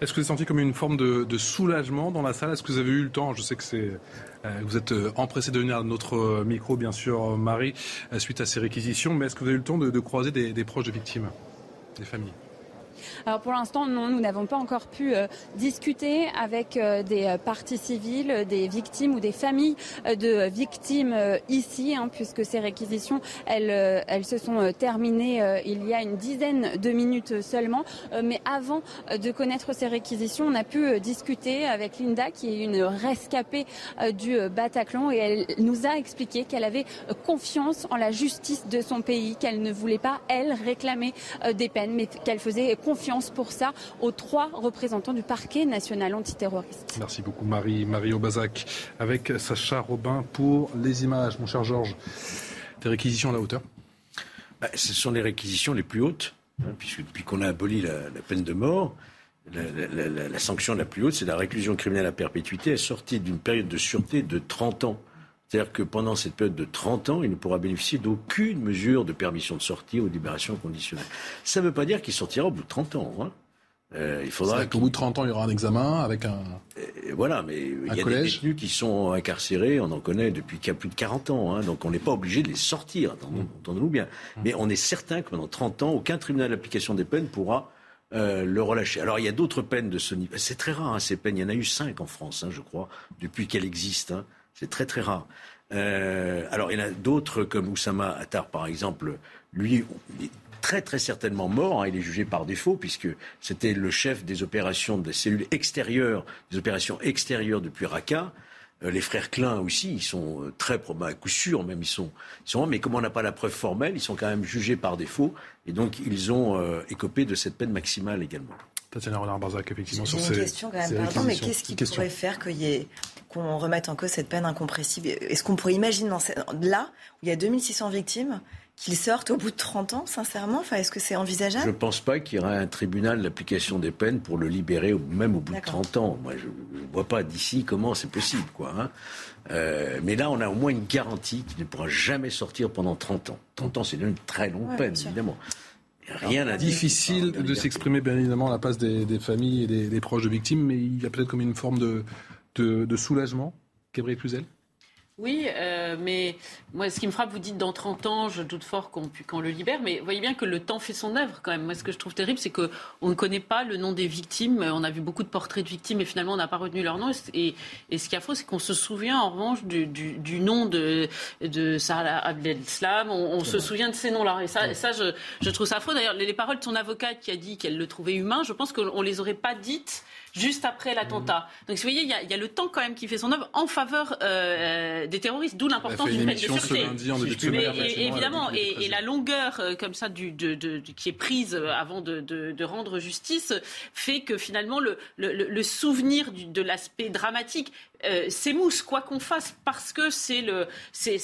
Est-ce que vous avez senti comme une forme de, soulagement dans la salle? Est-ce que vous avez eu le temps? Je sais que c'est vous êtes euh, empressé de venir à notre euh, micro, bien sûr, Marie, suite à ces réquisitions, mais est-ce que vous avez eu le temps de, croiser des, proches de victimes, des familles? Alors pour l'instant, non, nous n'avons pas encore pu discuter avec des parties civiles, des victimes ou des familles de victimes ici, hein, puisque ces réquisitions, elles, elles se sont terminées il y a une dizaine de minutes seulement. mais avant de connaître ces réquisitions, on a pu discuter avec Linda, qui est une rescapée du Bataclan, et elle nous a expliqué qu'elle avait confiance en la justice de son pays, qu'elle ne voulait pas, elle, réclamer euh, des peines, mais qu'elle faisait confiance pour ça aux trois représentants du parquet national antiterroriste. Merci beaucoup Marie, Marie Aubazac, avec Sacha Robin pour les images. Mon cher Georges, des réquisitions à la hauteur? Bah, Ce sont les réquisitions les plus hautes, hein, puisque depuis qu'on a aboli la, peine de mort, la, la, sanction la plus haute, c'est la réclusion criminelle à perpétuité, assortie d'une période de sûreté de 30 ans. C'est-à-dire que pendant cette période de 30 ans, il ne pourra bénéficier d'aucune mesure de permission de sortie ou de libération conditionnelle. Ça ne veut pas dire qu'il sortira au bout de 30 ans. Hein. Euh, il faudra qu'au bout de 30 ans, il y aura un examen avec un. voilà, mais il y a des détenus qui sont incarcérés, on en connaît depuis qu'il y a plus de 40 ans, hein, donc on n'est pas obligé de les sortir, entendons-nous bien. Mmh. Mais on est certain que pendant 30 ans, aucun tribunal d'application des peines pourra euh, le relâcher. Alors il y a d'autres peines de ce niveau. C'est très rare, hein, ces peines. Il y en a eu cinq en France, hein, je crois, depuis qu'elles existent. C'est très très rare. Euh, alors il y en a d'autres comme Oussama Attar par exemple. Lui, il est très très certainement mort. Hein. il est jugé par défaut puisque c'était le chef des opérations des cellules extérieures, des opérations extérieures depuis Raqqa. Euh, les frères Klein aussi, ils sont euh, très probablement, à coup sûr même, ils sont, ils sont, mais comme on n'a pas la preuve formelle, ils sont quand même jugés par défaut, et donc ils ont écopé de cette peine maximale également. Tatiana Renard-Barzac, effectivement, sur ces. une question quand même, pardon, mais qu'est-ce qui pourrait faire qu'il y ait qu'on remette en cause cette peine incompressible? Est-ce qu'on pourrait imaginer là, où il y a 2600 victimes, qu'ils sortent au bout de 30 ans, sincèrement? Enfin, Est-ce que c'est envisageable? Je ne pense pas qu'il y aura un tribunal d'application des peines pour le libérer, même au bout de 30 ans. Moi, je ne vois pas d'ici comment c'est possible. Quoi, hein. euh, mais là, on a au moins une garantie qu'il ne pourra jamais sortir pendant 30 ans. 30 ans, c'est une très longue peine, évidemment. Rien à Difficile de s'exprimer, bien évidemment, à la place des, familles et des, proches de victimes, mais il y a peut-être comme une forme de, de, de soulagement, Gabriel Cluzel? Oui, euh, mais moi, ce qui me frappe, vous dites dans 30 ans, je doute fort qu'on le libère, mais vous voyez bien que le temps fait son œuvre quand même. Moi, ce que je trouve terrible, c'est qu'on ne connaît pas le nom des victimes. On a vu beaucoup de portraits de victimes et finalement, on n'a pas retenu leur nom. Et, ce qui est faux, c'est qu'on se souvient en revanche du, nom de, de Sarah Abdel-Islam. On, se souvient de ces noms-là. Et ça, ça je, trouve ça faux. D'ailleurs, les, les, paroles de son avocate qui a dit qu'elle le trouvait humain, je pense qu'on ne les aurait pas dites juste après l'attentat. Donc, vous voyez, il y, a, le temps quand même qui fait son œuvre en faveur euh, des terroristes, d'où l'importance d'une peine de sûreté. et, évidemment, et, la longueur euh, comme ça du, de, qui est prise euh, avant de, rendre justice fait que finalement le, le, souvenir de l'aspect dramatique euh, s'émousse quoi qu'on fasse parce que c'est le c'est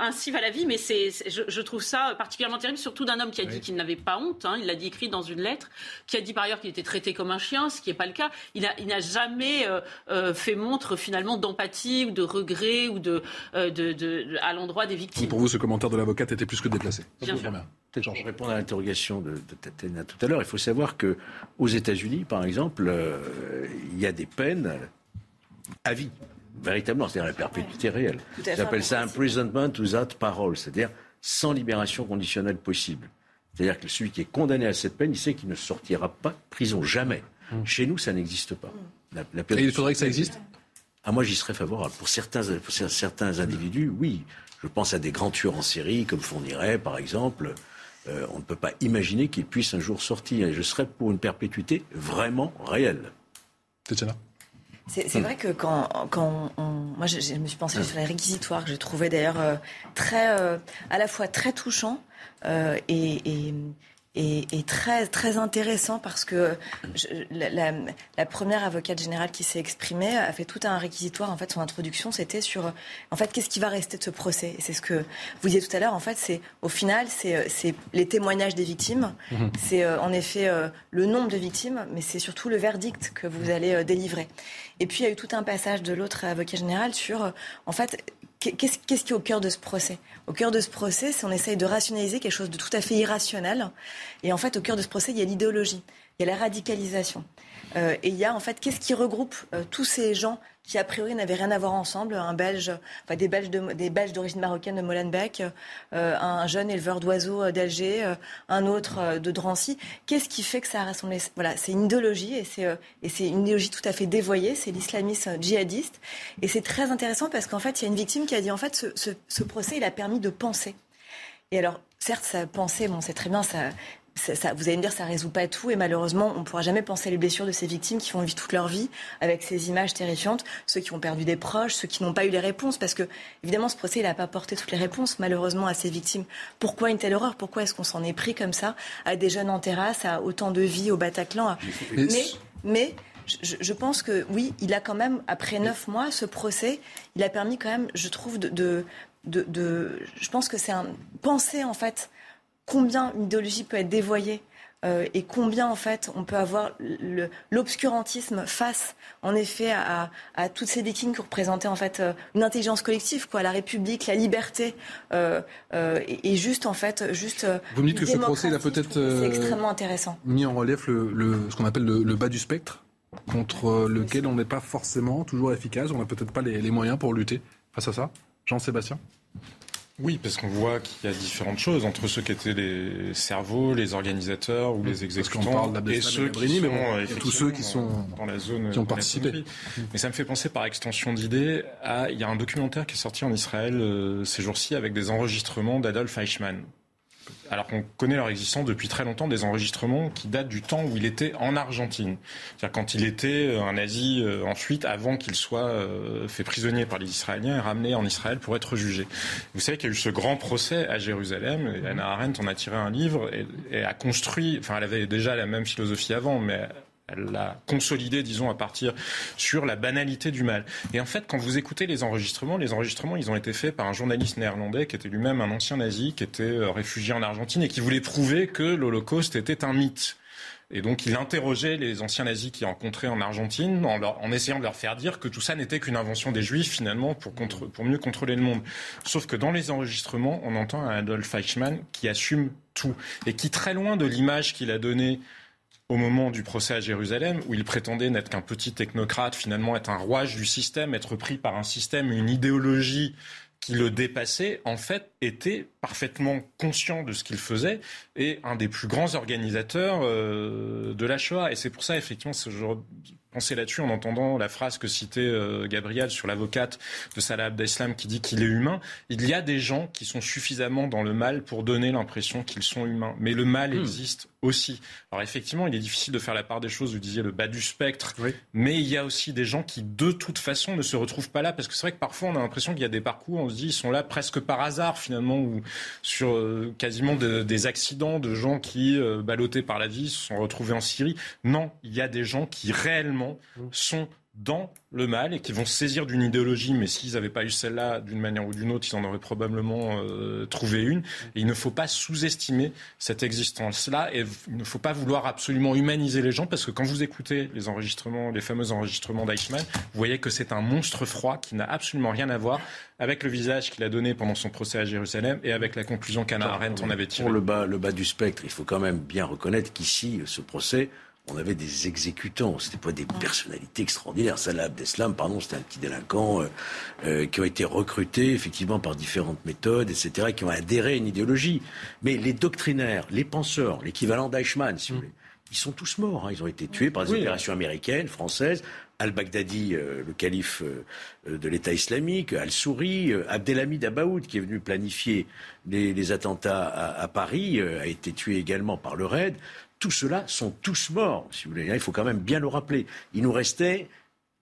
ainsi va la vie mais c'est je, trouve ça particulièrement terrible surtout d'un homme qui a dit qu'il n'avait pas honte hein, il l'a dit écrit dans une lettre qui a dit par ailleurs qu'il était traité comme un chien ce qui n'est pas le cas il n'a il jamais euh, euh, fait montre finalement d'empathie ou de regret ou de, de, de, à l'endroit des victimes pour vous ce commentaire de l'avocate était plus que déplacé Bien sûr. Pour répondre à l'interrogation de, de Tatiana tout à l'heure, il faut savoir que aux États-Unis, par exemple, il y a des peines à vie. Véritablement, c'est-à-dire la perpétuité réelle. J'appelle ça imprisonment without parole, c'est-à-dire sans libération conditionnelle possible. C'est-à-dire que celui qui est condamné à cette peine, il sait qu'il ne sortira pas de prison, jamais. Mmh. Chez nous, ça n'existe pas. Et il faudrait que ça existe? Ah, Moi, j'y serais favorable. Pour certains, pour certains individus, oui. Je pense à des grands tueurs en série, comme Fourniret, par exemple. Euh, on ne peut pas imaginer qu'ils puissent un jour sortir. Et je serais pour une perpétuité vraiment réelle. Tatiana? C'est vrai que quand, quand on, moi je, me suis pensé sur les réquisitoires que j'ai trouvé d'ailleurs euh, très euh, à la fois très touchant euh, et, et, et, très très intéressant parce que la, première avocate générale qui s'est exprimée a fait tout un réquisitoire. En fait, son introduction, c'était sur en fait qu'est-ce qui va rester de ce procès? C'est ce que vous disiez tout à l'heure. En fait, c'est au final, c'est les témoignages des victimes. Mhm. C'est euh, en effet euh, le nombre de victimes, mais c'est surtout le verdict que vous allez euh, délivrer. Et puis il y a eu tout un passage de l'autre avocat général sur en fait Qu'est-ce qui est au cœur de ce procès? Au cœur de ce procès, c'est on essaye de rationaliser quelque chose de tout à fait irrationnel. Et en fait, au cœur de ce procès, il y a l'idéologie. il y a la radicalisation. Euh, et il y a en fait, qu'est-ce qui regroupe euh, tous ces gens qui a priori n'avaient rien à voir ensemble, un Belge, enfin des Belges, des Belges d'origine marocaine de Molenbeek, euh, un jeune éleveur d'oiseaux d'Alger, un autre de Drancy. Qu'est-ce qui fait que ça a rassemblé Voilà, c'est une idéologie et c'est et c'est une idéologie tout à fait dévoyée, c'est l'islamisme djihadiste. Et c'est très intéressant parce qu'en fait, il y a une victime qui a dit en fait ce, ce, procès il a permis de penser. Et alors, certes, ça pensée, bon, c'est très bien, ça, ça, vous allez me dire, ça résout pas tout et malheureusement, on ne pourra jamais penser les blessures de ces victimes qui font vivre toute leur vie avec ces images terrifiantes, ceux qui ont perdu des proches, ceux qui n'ont pas eu les réponses, parce que évidemment, ce procès, il n'a pas porté toutes les réponses malheureusement à ces victimes. Pourquoi une telle horreur? Pourquoi est-ce qu'on s'en est pris comme ça à des jeunes en terrasse, à autant de vie au Bataclan? Mais, mais je, je, pense que oui, il a quand même, après neuf mois, ce procès, il a permis quand même, je trouve, de, de, de, de je pense que c'est un penser en fait combien une idéologie peut être dévoyée euh, et combien en fait on peut avoir l'obscurantisme face en effet à, toutes ces victimes qui représentaient en fait euh, une intelligence collective quoi la République la liberté euh, et, juste en fait juste vous me dites que ce procès a peut-être extrêmement intéressant. mis en relief le, ce qu'on appelle le, bas du spectre contre lequel on n'est pas forcément toujours efficace. On n'a peut-être pas les moyens pour lutter face à ça. Jean-Sébastien? Oui, parce qu'on voit qu'il y a différentes choses entre ceux qui étaient les cerveaux, les organisateurs ou les exécutants et ceux qui sont, et tous ceux qui sont dans la zone qui ont participé. Mais ça me fait penser par extension d'idées à il y a un documentaire qui est sorti en Israël euh, ces jours-ci avec des enregistrements d'Adolf Eichmann alors qu'on connaît leur existence depuis très longtemps, des enregistrements qui datent du temps où il était en Argentine. C'est-à-dire quand il était euh, un nazi euh, ensuite, avant qu'il soit euh, fait prisonnier par les Israéliens et ramené en Israël pour être jugé. Vous savez qu'il y a eu ce grand procès à Jérusalem, et Anna Arendt en a tiré un livre et, et a construit, enfin elle avait déjà la même philosophie avant, mais elle l'a consolidé, disons, à partir sur la banalité du mal. Et en fait, quand vous écoutez les enregistrements, les enregistrements, ils ont été faits par un journaliste néerlandais qui était lui-même un ancien nazi, qui était euh, réfugié en Argentine et qui voulait prouver que l'Holocauste était un mythe. Et donc il interrogeait les anciens nazis qu'il rencontrait en Argentine en, essayant de leur faire dire que tout ça n'était qu'une invention des juifs finalement pour, pour mieux contrôler le monde. Sauf que dans les enregistrements, on entend un Adolf Eichmann qui assume tout et qui, très loin de l'image qu'il a donnée au moment du procès à Jérusalem, où il prétendait n'être qu'un petit technocrate, finalement être un rouage du système, être pris par un système, une idéologie qui le dépassait, en fait, était parfaitement conscient de ce qu'il faisait et un des plus grands organisateurs euh, de la Shoah. Et c'est pour ça, effectivement, ce genre penser là-dessus en entendant la phrase que citait euh, Gabriel sur l'avocate de Salah Abdeslam qui dit qu'il est humain. Il y a des gens qui sont suffisamment dans le mal pour donner l'impression qu'ils sont humains. Mais le mal hmm. existe aussi. Alors effectivement, il est difficile de faire la part des choses, vous disiez le bas du spectre, mais il y a aussi des gens qui de toute façon ne se retrouvent pas là, parce que c'est vrai que parfois on a l'impression qu'il y a des parcours, on se dit ils sont là presque par hasard finalement, ou sur euh, quasiment des accidents de gens qui, euh, ballottés par la vie, se sont retrouvés en Syrie. Non, il y a des gens qui réellement sont dans le mal et qui vont saisir d'une idéologie, mais s'ils n'avaient pas eu celle-là d'une manière ou d'une autre, ils en auraient probablement euh, trouvé une. Et il ne faut pas sous-estimer cette existence-là et il ne faut pas vouloir absolument humaniser les gens parce que quand vous écoutez les enregistrements, les fameux enregistrements d'Eichmann, vous voyez que c'est un monstre froid qui n'a absolument rien à voir avec le visage qu'il a donné pendant son procès à Jérusalem et avec la conclusion qu'Anna Arendt en avait tirée. Pour le bas, le bas du spectre, il faut quand même bien reconnaître qu'ici, ce procès on avait des exécutants, c'était pas des personnalités extraordinaires. Salah Abdeslam, pardon, c'était un petit délinquant euh, euh, qui a été recruté effectivement par différentes méthodes, etc., qui ont adhéré à une idéologie. Mais les doctrinaires, les penseurs, l'équivalent d'Eichmann, si vous voulez, ils sont tous morts. Hein. Ils ont été tués par des opérations américaines, françaises. Al-Baghdadi, euh, le calife de l'État islamique, Al-Souri, Abdelhamid Abaoud, qui est venu planifier les, attentats à, à Paris, a été tué également par le RAID tous ceux-là sont tous morts, si vous voulez. Il faut quand même bien le rappeler. Il nous restait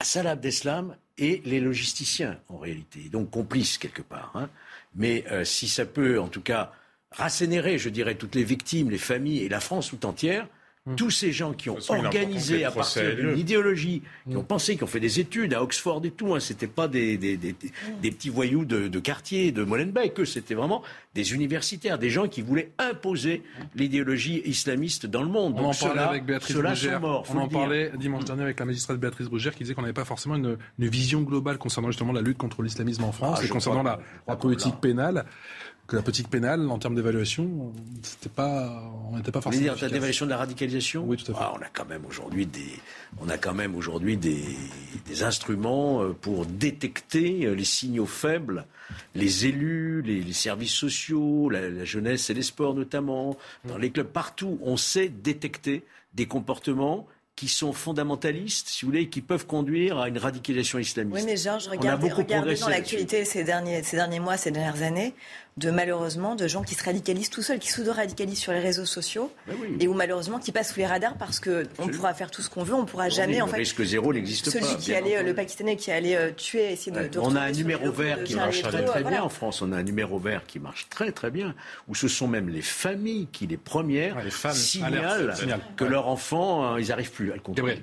Salah Abdeslam et les logisticiens, en réalité, donc complices quelque part. Hein. Mais euh, si ça peut, en tout cas, rassénérer, je dirais, toutes les victimes, les familles et la France tout entière, Mmh. Tous ces gens qui ont organisé à partir d'une idéologie, qui ont mmh. pensé, qui ont fait des études à Oxford et tout, hein, c'était pas des, des, des, mmh. des, petits voyous de, de quartier, de Molenbeek, c'était vraiment des universitaires, des gens qui voulaient imposer l'idéologie islamiste dans le monde. On en parlait avec Béatrice Brugère. on en parlait dimanche dernier avec la magistrate Béatrice Brugère qui disait qu'on n'avait pas forcément une, une, vision globale concernant justement la lutte contre l'islamisme en France ah, et concernant la, la politique pénale. Que la politique pénale, en termes d'évaluation, c'était pas, on n'était pas forcément. Vous dire d'évaluation de la radicalisation Oui, tout à fait. Ah, on a quand même aujourd'hui des, on a quand même aujourd'hui des, des, instruments euh, pour détecter euh, les signaux faibles, les élus, les, les services sociaux, la, la, jeunesse et les sports notamment, dans les clubs, partout, on sait détecter des comportements qui sont fondamentalistes, si vous voulez, qui peuvent conduire à une radicalisation islamiste. Oui, mais Georges, regardez, regardez dans l'actualité ces derniers, ces derniers mois, ces dernières années, de malheureusement de gens qui se radicalisent tout seuls, qui s'auto-radicalisent sur les réseaux sociaux oui. et où malheureusement qui passent sous les radars parce que on pourra faire tout ce qu'on veut, on pourra jamais en fait. Le risque zéro n'existe pas. Celui qui allait, le Pakistanais qui allait euh, tuer, essayer de. Ouais. de on a un numéro vert qui marche très très voilà. bien en France. On a un numéro vert qui marche très très bien. Où ce sont même les familles qui les premières ouais, les femmes signalent alerte, que leurs enfants, euh, ils n'arrivent plus à le contrôler.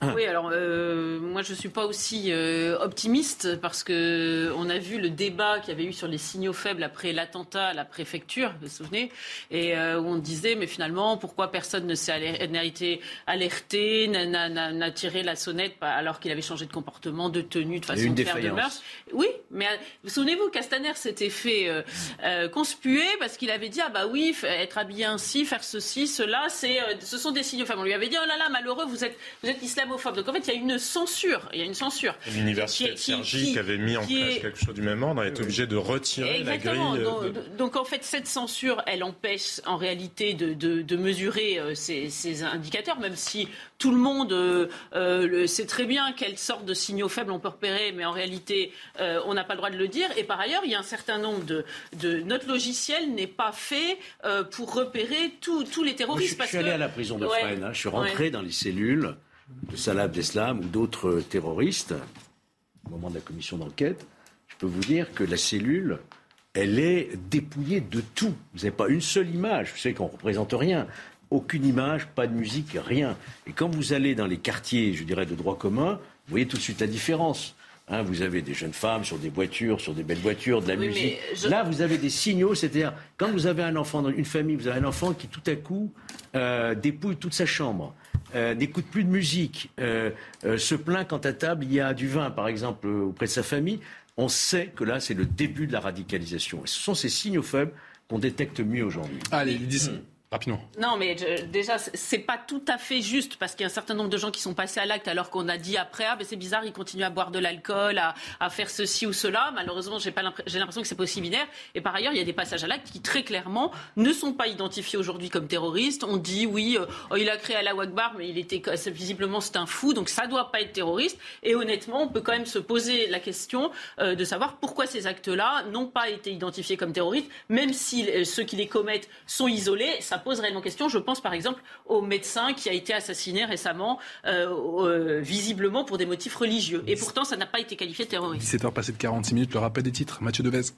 Oui, alors euh, moi je suis pas aussi euh, optimiste parce que on a vu le débat qu'il y avait eu sur les signaux faibles après l'attentat à la préfecture, vous vous souvenez, et euh, où on disait mais finalement pourquoi personne ne s'est alerté, alerté, n'a tiré la sonnette alors qu'il avait changé de comportement, de tenue, de façon de faire de mœurs. Oui, mais vous souvenez-vous Castaner s'était fait conspuer parce qu'il avait dit ah bah oui être habillé ainsi, faire ceci, cela, c'est ce sont des signaux faibles. On lui avait dit oh là là malheureux vous êtes vous êtes islamophobe. Donc en fait il y a une censure, il y a une censure. L'université de Cergy qui, avait mis en place est... quelque chose du même ordre a été obligée de retirer Exactement. la grille. Donc, de... donc, en fait cette censure elle empêche en réalité de, de, de mesurer euh, ces, ces, indicateurs, même si tout le monde euh, euh, sait très bien quelle sorte de signaux faibles on peut repérer, mais en réalité euh, on n'a pas le droit de le dire. Et par ailleurs il y a un certain nombre de, de notre logiciel n'est pas fait euh, pour repérer tous les terroristes. Moi, je, je suis allé que... à la prison de ouais, Fresnes, hein, je suis rentré ouais. dans les cellules de Salah Abdeslam ou d'autres terroristes, au moment de la commission d'enquête, je peux vous dire que la cellule, elle est dépouillée de tout. Vous n'avez pas une seule image. Vous savez qu'on ne représente rien. Aucune image, pas de musique, rien. Et quand vous allez dans les quartiers, je dirais, de droit commun, vous voyez tout de suite la différence. Hein, vous avez des jeunes femmes sur des voitures, sur des belles voitures, de la oui, musique. Je... Là, vous avez des signaux, c'est-à-dire quand vous avez un enfant dans une famille, vous avez un enfant qui tout à coup euh, dépouille toute sa chambre, euh, n'écoute plus de musique, euh, se plaint quand à table il y a du vin, par exemple, auprès de sa famille. On sait que là, c'est le début de la radicalisation. Et ce sont ces signaux faibles qu'on détecte mieux aujourd'hui. Allez, ils disent. Non, mais je, déjà, c'est pas tout à fait juste parce qu'il y a un certain nombre de gens qui sont passés à l'acte alors qu'on a dit après, ah, ben c'est bizarre, ils continuent à boire de l'alcool, à, à, faire ceci ou cela. Malheureusement, j'ai l'impression que c'est pas aussi binaire. Et par ailleurs, il y a des passages à l'acte qui très clairement ne sont pas identifiés aujourd'hui comme terroristes. On dit oui, euh, oh, il a créé Allah Akbar, mais il était visiblement c'est un fou, donc ça doit pas être terroriste. Et honnêtement, on peut quand même se poser la question euh, de savoir pourquoi ces actes-là n'ont pas été identifiés comme terroristes, même si euh, ceux qui les commettent sont isolés. Pose réellement question. Je pense par exemple au médecin qui a été assassiné récemment, euh, euh, visiblement pour des motifs religieux. Et pourtant, ça n'a pas été qualifié de terroriste. 17h passé de 46 minutes, le rappel des titres. Mathieu Devez.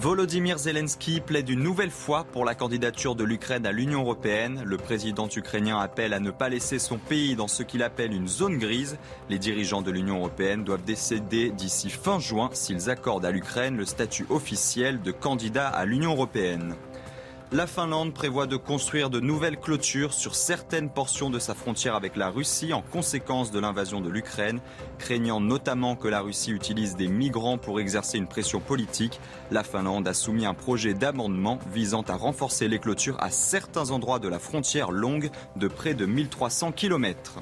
Volodymyr Zelensky plaide une nouvelle fois pour la candidature de l'Ukraine à l'Union européenne. Le président ukrainien appelle à ne pas laisser son pays dans ce qu'il appelle une zone grise. Les dirigeants de l'Union européenne doivent décider d'ici fin juin s'ils accordent à l'Ukraine le statut officiel de candidat à l'Union européenne. La Finlande prévoit de construire de nouvelles clôtures sur certaines portions de sa frontière avec la Russie en conséquence de l'invasion de l'Ukraine, craignant notamment que la Russie utilise des migrants pour exercer une pression politique. La Finlande a soumis un projet d'amendement visant à renforcer les clôtures à certains endroits de la frontière longue de près de 1300 kilomètres.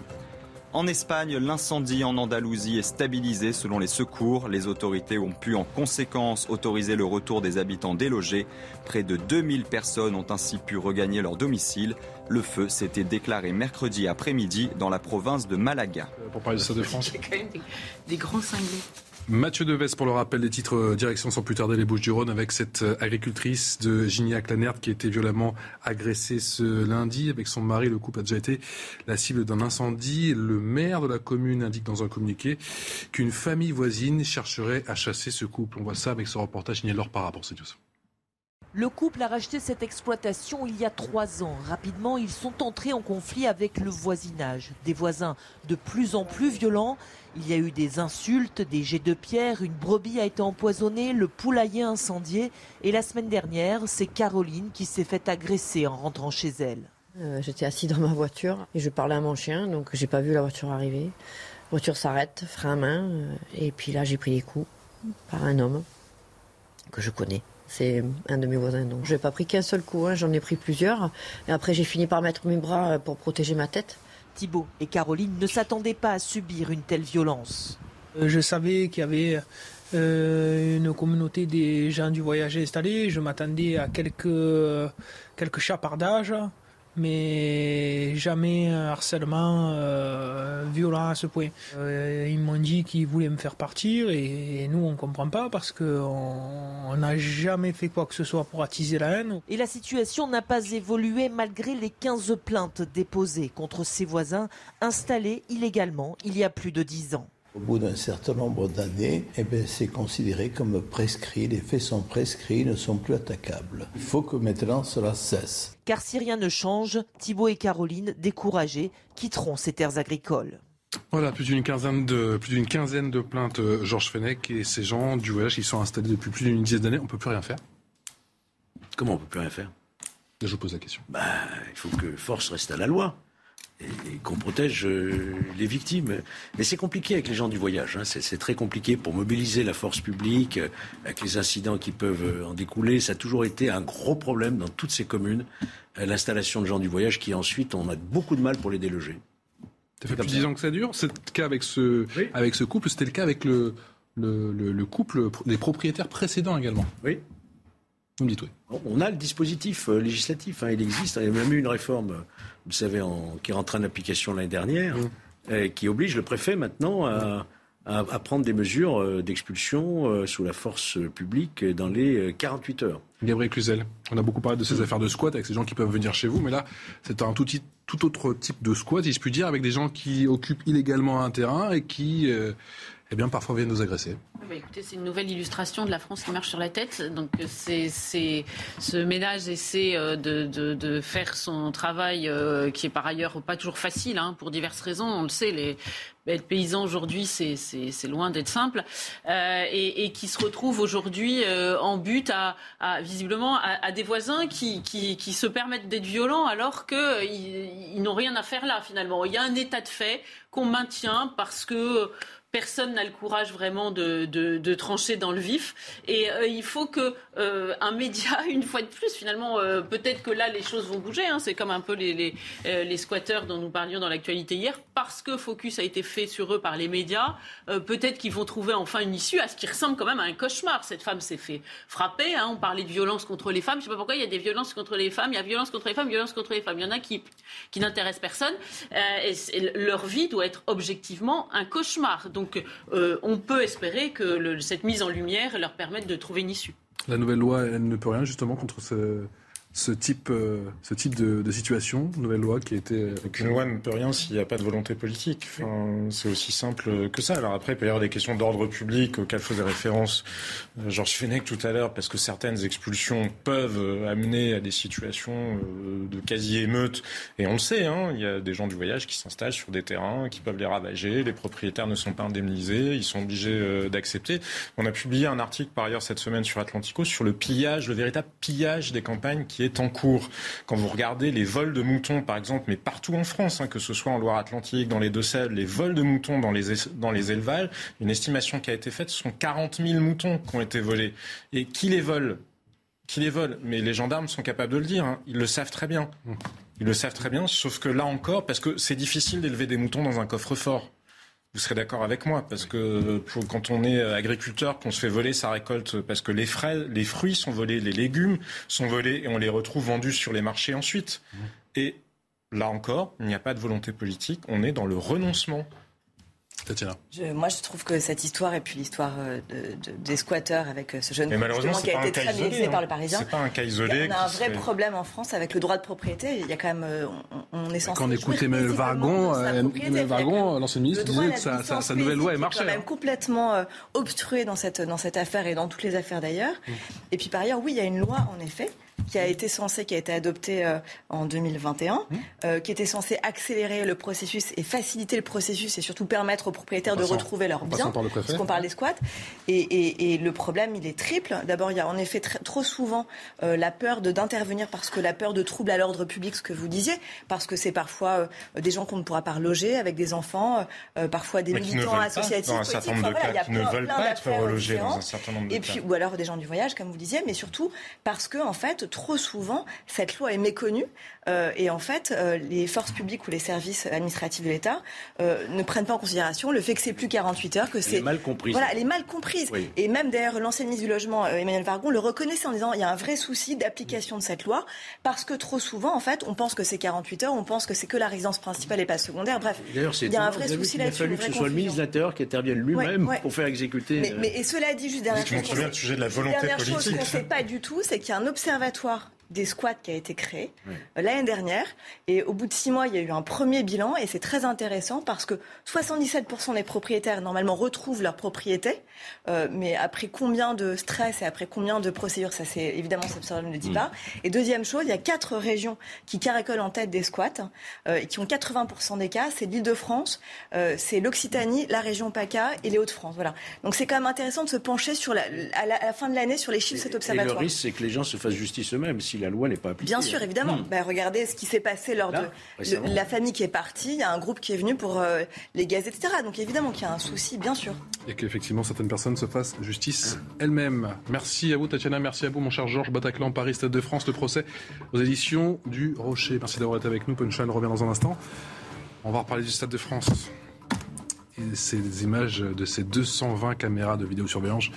En Espagne, l'incendie en Andalousie est stabilisé selon les secours. Les autorités ont pu en conséquence autoriser le retour des habitants délogés. Près de 2000 personnes ont ainsi pu regagner leur domicile. Le feu s'était déclaré mercredi après-midi dans la province de Malaga. Pour parler de ça de France. <laughs> Il y a quand même des, des grands cinglés. Mathieu Deves pour le rappel des titres direction sans plus tarder les Bouches-du-Rhône avec cette agricultrice de Gignac-Lanert qui a été violemment agressée ce lundi avec son mari. Le couple a déjà été la cible d'un incendie. Le maire de la commune indique dans un communiqué qu'une famille voisine chercherait à chasser ce couple. On voit ça avec ce reportage signé Laure Para pour CNews. Le couple a racheté cette exploitation il y a trois ans. Rapidement, ils sont entrés en conflit avec le voisinage. Des voisins de plus en plus violents. Il y a eu des insultes, des jets de pierre, une brebis a été empoisonnée, le poulailler incendié. Et la semaine dernière, c'est Caroline qui s'est fait agresser en rentrant chez elle. Euh, J'étais assis dans ma voiture et je parlais à mon chien, donc j'ai pas vu la voiture arriver. La voiture s'arrête, frein à main, euh, et puis là j'ai pris des coups. par un homme que je connais. C'est un de mes voisins. Donc, je n'ai pas pris qu'un seul coup, hein, j'en ai pris plusieurs. Et après, j'ai fini par mettre mes bras pour protéger ma tête. Thibault et Caroline ne s'attendaient pas à subir une telle violence. Euh, je savais qu'il y avait euh, une communauté des gens du voyage installés. Je m'attendais à quelques, quelques chapardages mais jamais un harcèlement euh, violent à ce point. Euh, ils m'ont dit qu'ils voulaient me faire partir et, nous on comprend pas parce qu'on n'a jamais fait quoi que ce soit pour attiser la haine. Et la situation n'a pas évolué malgré les 15 plaintes déposées contre ses voisins installés illégalement il y a plus de 10 ans. Au bout d'un certain nombre d'années, eh ben, c'est considéré comme prescrit. Les faits sont prescrits, ne sont plus attaquables. Il faut que maintenant cela cesse. Car si rien ne change, Thibault et Caroline, découragés, quitteront ces terres agricoles. Voilà, plus d'une quinzaine de, plus d'une quinzaine de plaintes, euh, Georges Fenech et ces gens du voyage qui sont installés depuis plus d'une dizaine d'années. On peut plus rien faire. Comment on peut plus rien faire? Je vous pose la question. Bah, il faut que force reste à la loi et, qu'on protège euh, les victimes. Mais c'est compliqué avec les gens du voyage. Hein. C'est très compliqué pour mobiliser la force publique, euh, avec les incidents qui peuvent euh, en découler. Ça a toujours été un gros problème dans toutes ces communes, l'installation de gens du voyage qui ensuite, on a beaucoup de mal pour les déloger. Ça fait plus de 10 ans que ça dure. C'est le cas avec ce, avec ce couple. C'était le cas avec le, le, le, couple des propriétaires précédents également. Oui. Vous me dites oui. On a le dispositif législatif. Hein. Il existe. Il y a même eu une réforme vous savez, qui est rentré en application l'année dernière, mmh. qui oblige le préfet maintenant à, prendre des mesures euh, d'expulsion euh, sous la force publique dans les 48 euh, heures. Gabriel Cluzel, on a beaucoup parlé de ces mmh. affaires de squat avec ces gens qui peuvent venir chez vous, mais là, c'est un tout, tout, autre type de squat, si je puis dire, avec des gens qui occupent illégalement un terrain et qui eh bien, parfois viennent nous agresser. Bah, écoutez, c'est une nouvelle illustration de la France qui marche sur la tête. Donc, euh, c'est, ce ménage essaie euh, de, de, faire son travail, euh, qui est par ailleurs pas toujours facile, hein, pour diverses raisons. On le sait, être paysan aujourd'hui, c'est, loin d'être simple, et, qui se retrouve aujourd'hui en but visiblement à, des voisins qui, se permettent d'être violents alors qu'ils ils n'ont rien à faire là finalement. Il y a un état de fait qu'on maintient parce que personne n'a le courage vraiment de, de, trancher dans le vif. Et euh, il faut que euh, un média, <laughs> une fois de plus, finalement, euh, peut-être que là les choses vont bouger. Hein. c'est comme un peu les, les, les, squatteurs dont nous parlions dans l'actualité hier, parce que focus a été fait sur eux par les médias. peut-être qu'ils vont trouver enfin une issue à ce qui ressemble quand même à un cauchemar. Cette femme s'est fait frapper. Hein. on parlait de violence contre les femmes. Je ne sais pas pourquoi il y a des violences contre les femmes. Il y a violence contre les femmes, violence contre les femmes. Il y en a qui qui n'intéressent personne. et leur vie doit être objectivement un cauchemar. Euh, on peut espérer que cette mise en lumière leur permette de trouver une issue. La nouvelle loi, elle ne peut rien justement contre ce, ce type, euh, ce type de, situation, nouvelle loi qui a été... Euh, Une loi ne peut rien s'il n'y a pas de volonté politique. c'est aussi simple que ça. Alors après, il peut y avoir des questions d'ordre public auxquelles faisait référence euh, Georges Fenech tout à l'heure, parce que certaines expulsions peuvent amener à des situations de quasi-émeute. Et on le sait, hein, il y a des gens du voyage qui s'installent sur des terrains, qui peuvent les ravager, les propriétaires ne sont pas indemnisés, ils sont obligés d'accepter. On a publié un article par ailleurs cette semaine sur Atlantico sur le pillage, le véritable pillage des campagnes qui est en cours. Quand vous regardez les vols de moutons, par exemple, mais partout en France, hein, que ce soit en Loire-Atlantique, dans les Deux-Sèvres, les vols de moutons dans les, dans élevages, une estimation qui a été faite, ce sont 40 000 moutons qui ont été volés. Et qui les vole? Qui les vole? Mais les gendarmes sont capables de le dire, hein. ils le savent très bien. Ils le savent très bien, sauf que là encore, parce que c'est difficile d'élever des moutons dans un coffre-fort. Vous serez d'accord avec moi, parce que quand on est agriculteur, qu'on se fait voler sa récolte, parce que les, les fruits sont volés, les légumes sont volés, et on les retrouve vendus sur les marchés ensuite. Et là encore, il n'y a pas de volonté politique, on est dans le renoncement moi, je trouve que cette histoire et puis l'histoire euh, des squatteurs avec euh, ce jeune homme qui a été très isolé, par le Parisien. C'est pas un cas isolé. On a un vrai problème en France avec le droit de propriété. Il y a quand même, euh, on, est censé. Quand on écoute Emmanuel Vargon, Vargon, l'ancien ministre, disait que sa, sa, nouvelle loi est marchée. quand même hein. complètement obstrué dans cette dans cette affaire et dans toutes les affaires d'ailleurs. Mm. Et puis par ailleurs, oui, il y a une loi en effet qui a été censé, qui a été adopté euh, en 2021, mmh. euh, qui était censé accélérer le processus et faciliter le processus et surtout permettre aux propriétaires de retrouver leurs biens, parce qu'on parle des squats. Et, le problème, il est triple. D'abord, il y a en effet trop souvent euh, la peur d'intervenir parce que la peur de troubles à l'ordre public, ce que vous disiez, parce que c'est parfois des gens qu'on ne pourra pas reloger avec des enfants, parfois des militants associatifs. Dans un certain nombre de cas, qui ne veulent pas être relogés dans un certain nombre de et Puis, ou alors des gens du voyage, comme vous disiez, mais surtout parce que, en fait, trop souvent, cette loi est méconnue euh, et en fait, euh, les forces publiques ou les services administratifs de l'État euh, ne prennent pas en considération le fait que c'est plus 48 heures, que c'est mal comprise. Voilà, elle est mal comprise. Et même d'ailleurs, l'ancien ministre du logement, Emmanuel Vargon, le reconnaissait en disant il y a un vrai souci d'application de cette loi parce que trop souvent, en fait, on pense que c'est 48 heures, on pense que c'est que la résidence principale et pas secondaire. Bref, il y a un vrai souci là-dessus. Il a fallu que ce soit le ministre de l'Intérieur qui intervienne lui-même pour faire exécuter. Mais, et cela dit, juste dernière chose. Je sujet de la volonté dernière chose qu'on ne sait pas du tout, c'est qu'il y a un observatoire des squats qui a été créé euh, l'année dernière. Et au bout de six mois, il y a eu un premier bilan et c'est très intéressant parce que 77% des propriétaires normalement retrouvent leur propriété. Euh, mais après combien de stress et après combien de procédures, ça c'est évidemment ça ne le dit mm. pas. Et deuxième chose, il y a quatre régions qui caracolent en tête des squats euh, et qui ont 80% des cas. C'est l'Île-de-France, c'est l'Occitanie, la région PACA et les Hauts-de-France. Voilà. Donc c'est quand même intéressant de se pencher sur la, à, la, fin de l'année sur les chiffres de cet observatoire. Et le risque, c'est que les gens se fassent justice eux-mêmes la loi n'est pas appliquée. Bien sûr, évidemment. Hmm. Ben, regardez ce qui s'est passé lors de la famille qui est partie. Il y a un groupe qui est venu pour euh, les gaz, etc. Donc évidemment qu'il y a un souci, bien sûr. Et qu'effectivement, certaines personnes se fassent justice elles-mêmes. Merci à vous, Tatiana. Merci à vous, mon cher Georges Bataclan, Paris, Stade de France. Le procès aux éditions du Rocher. Merci d'avoir été avec nous. Punchline revient dans un instant. On va reparler du Stade de France. Et ces images de ces 220 caméras de vidéosurveillance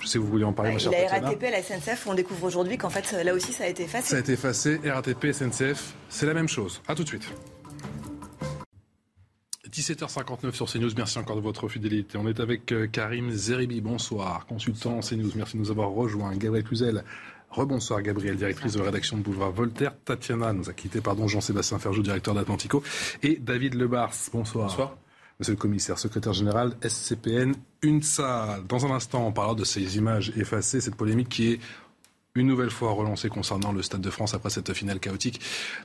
je sais que vous voulez en parler, ma chère La RATP et la SNCF, on découvre aujourd'hui qu'en fait, là aussi, ça a été effacé. Ça a été effacé. RATP, SNCF, c'est la même chose. A tout de suite. 17h59 sur CNews. Merci encore de votre fidélité. On est avec euh, Karim Zeribi. Bonsoir. Consultant CNews. Merci de nous avoir rejoints. Gabriel Cluzel. Rebonsoir Gabriel, directrice de rédaction de Boulevard Voltaire. Tatiana nous a quitté, pardon, Jean-Sébastien Ferjou, directeur d'Atlantico. Et David Lebars. Bonsoir. Bonsoir. Monsieur le commissaire, secrétaire général, SCPN, une salle. Dans un instant, on parlera de ces images effacées, cette polémique qui est une nouvelle fois relancée concernant le Stade de France après cette finale chaotique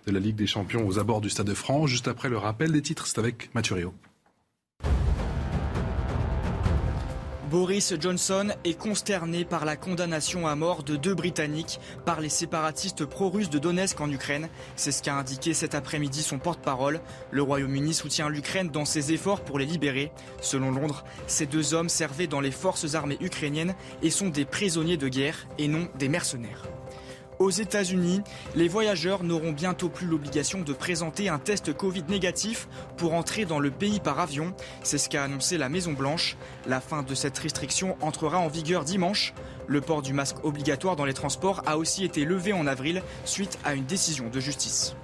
de la Ligue des Champions aux abords du Stade de France. Juste après le rappel des titres, c'est avec Mathurio. Boris Johnson est consterné par la condamnation à mort de deux Britanniques par les séparatistes pro-russes de Donetsk en Ukraine. C'est ce qu'a indiqué cet après-midi son porte-parole. Le Royaume-Uni soutient l'Ukraine dans ses efforts pour les libérer. Selon Londres, ces deux hommes servaient dans les forces armées ukrainiennes et sont des prisonniers de guerre et non des mercenaires. Aux États-Unis, les voyageurs n'auront bientôt plus l'obligation de présenter un test Covid négatif pour entrer dans le pays par avion. C'est ce qu'a annoncé la Maison-Blanche. La fin de cette restriction entrera en vigueur dimanche. Le port du masque obligatoire dans les transports a aussi été levé en avril suite à une décision de justice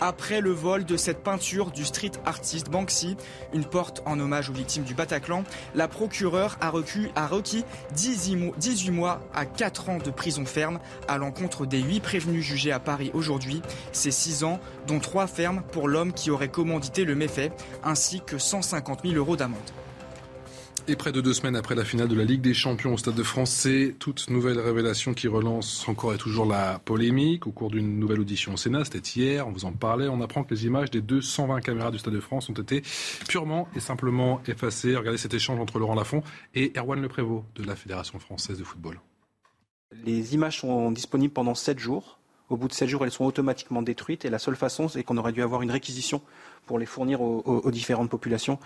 après le vol de cette peinture du street artiste Banksy, une porte en hommage aux victimes du Bataclan. La procureure a, requis 18 mois à 4 ans de prison ferme à l'encontre des 8 prévenus jugés à Paris aujourd'hui. C'est 6 ans, dont 3 fermes pour l'homme qui aurait commandité le méfait, ainsi que 150 000 euros d'amende. Et près de deux semaines après la finale de la Ligue des Champions au Stade de France, c'est toute nouvelle révélation qui relance encore et toujours la polémique. Au cours d'une nouvelle audition au Sénat, c'était hier, on vous en parlait, on apprend que les images des 220 caméras du Stade de France ont été purement et simplement effacées. Regardez cet échange entre Laurent Lafont et Erwan Leprévost de la Fédération française de football. Les images sont disponibles pendant 7 jours. Au bout de 7 jours, elles sont automatiquement détruites et la seule façon, c'est qu'on aurait dû avoir une réquisition pour les fournir aux, différentes populations.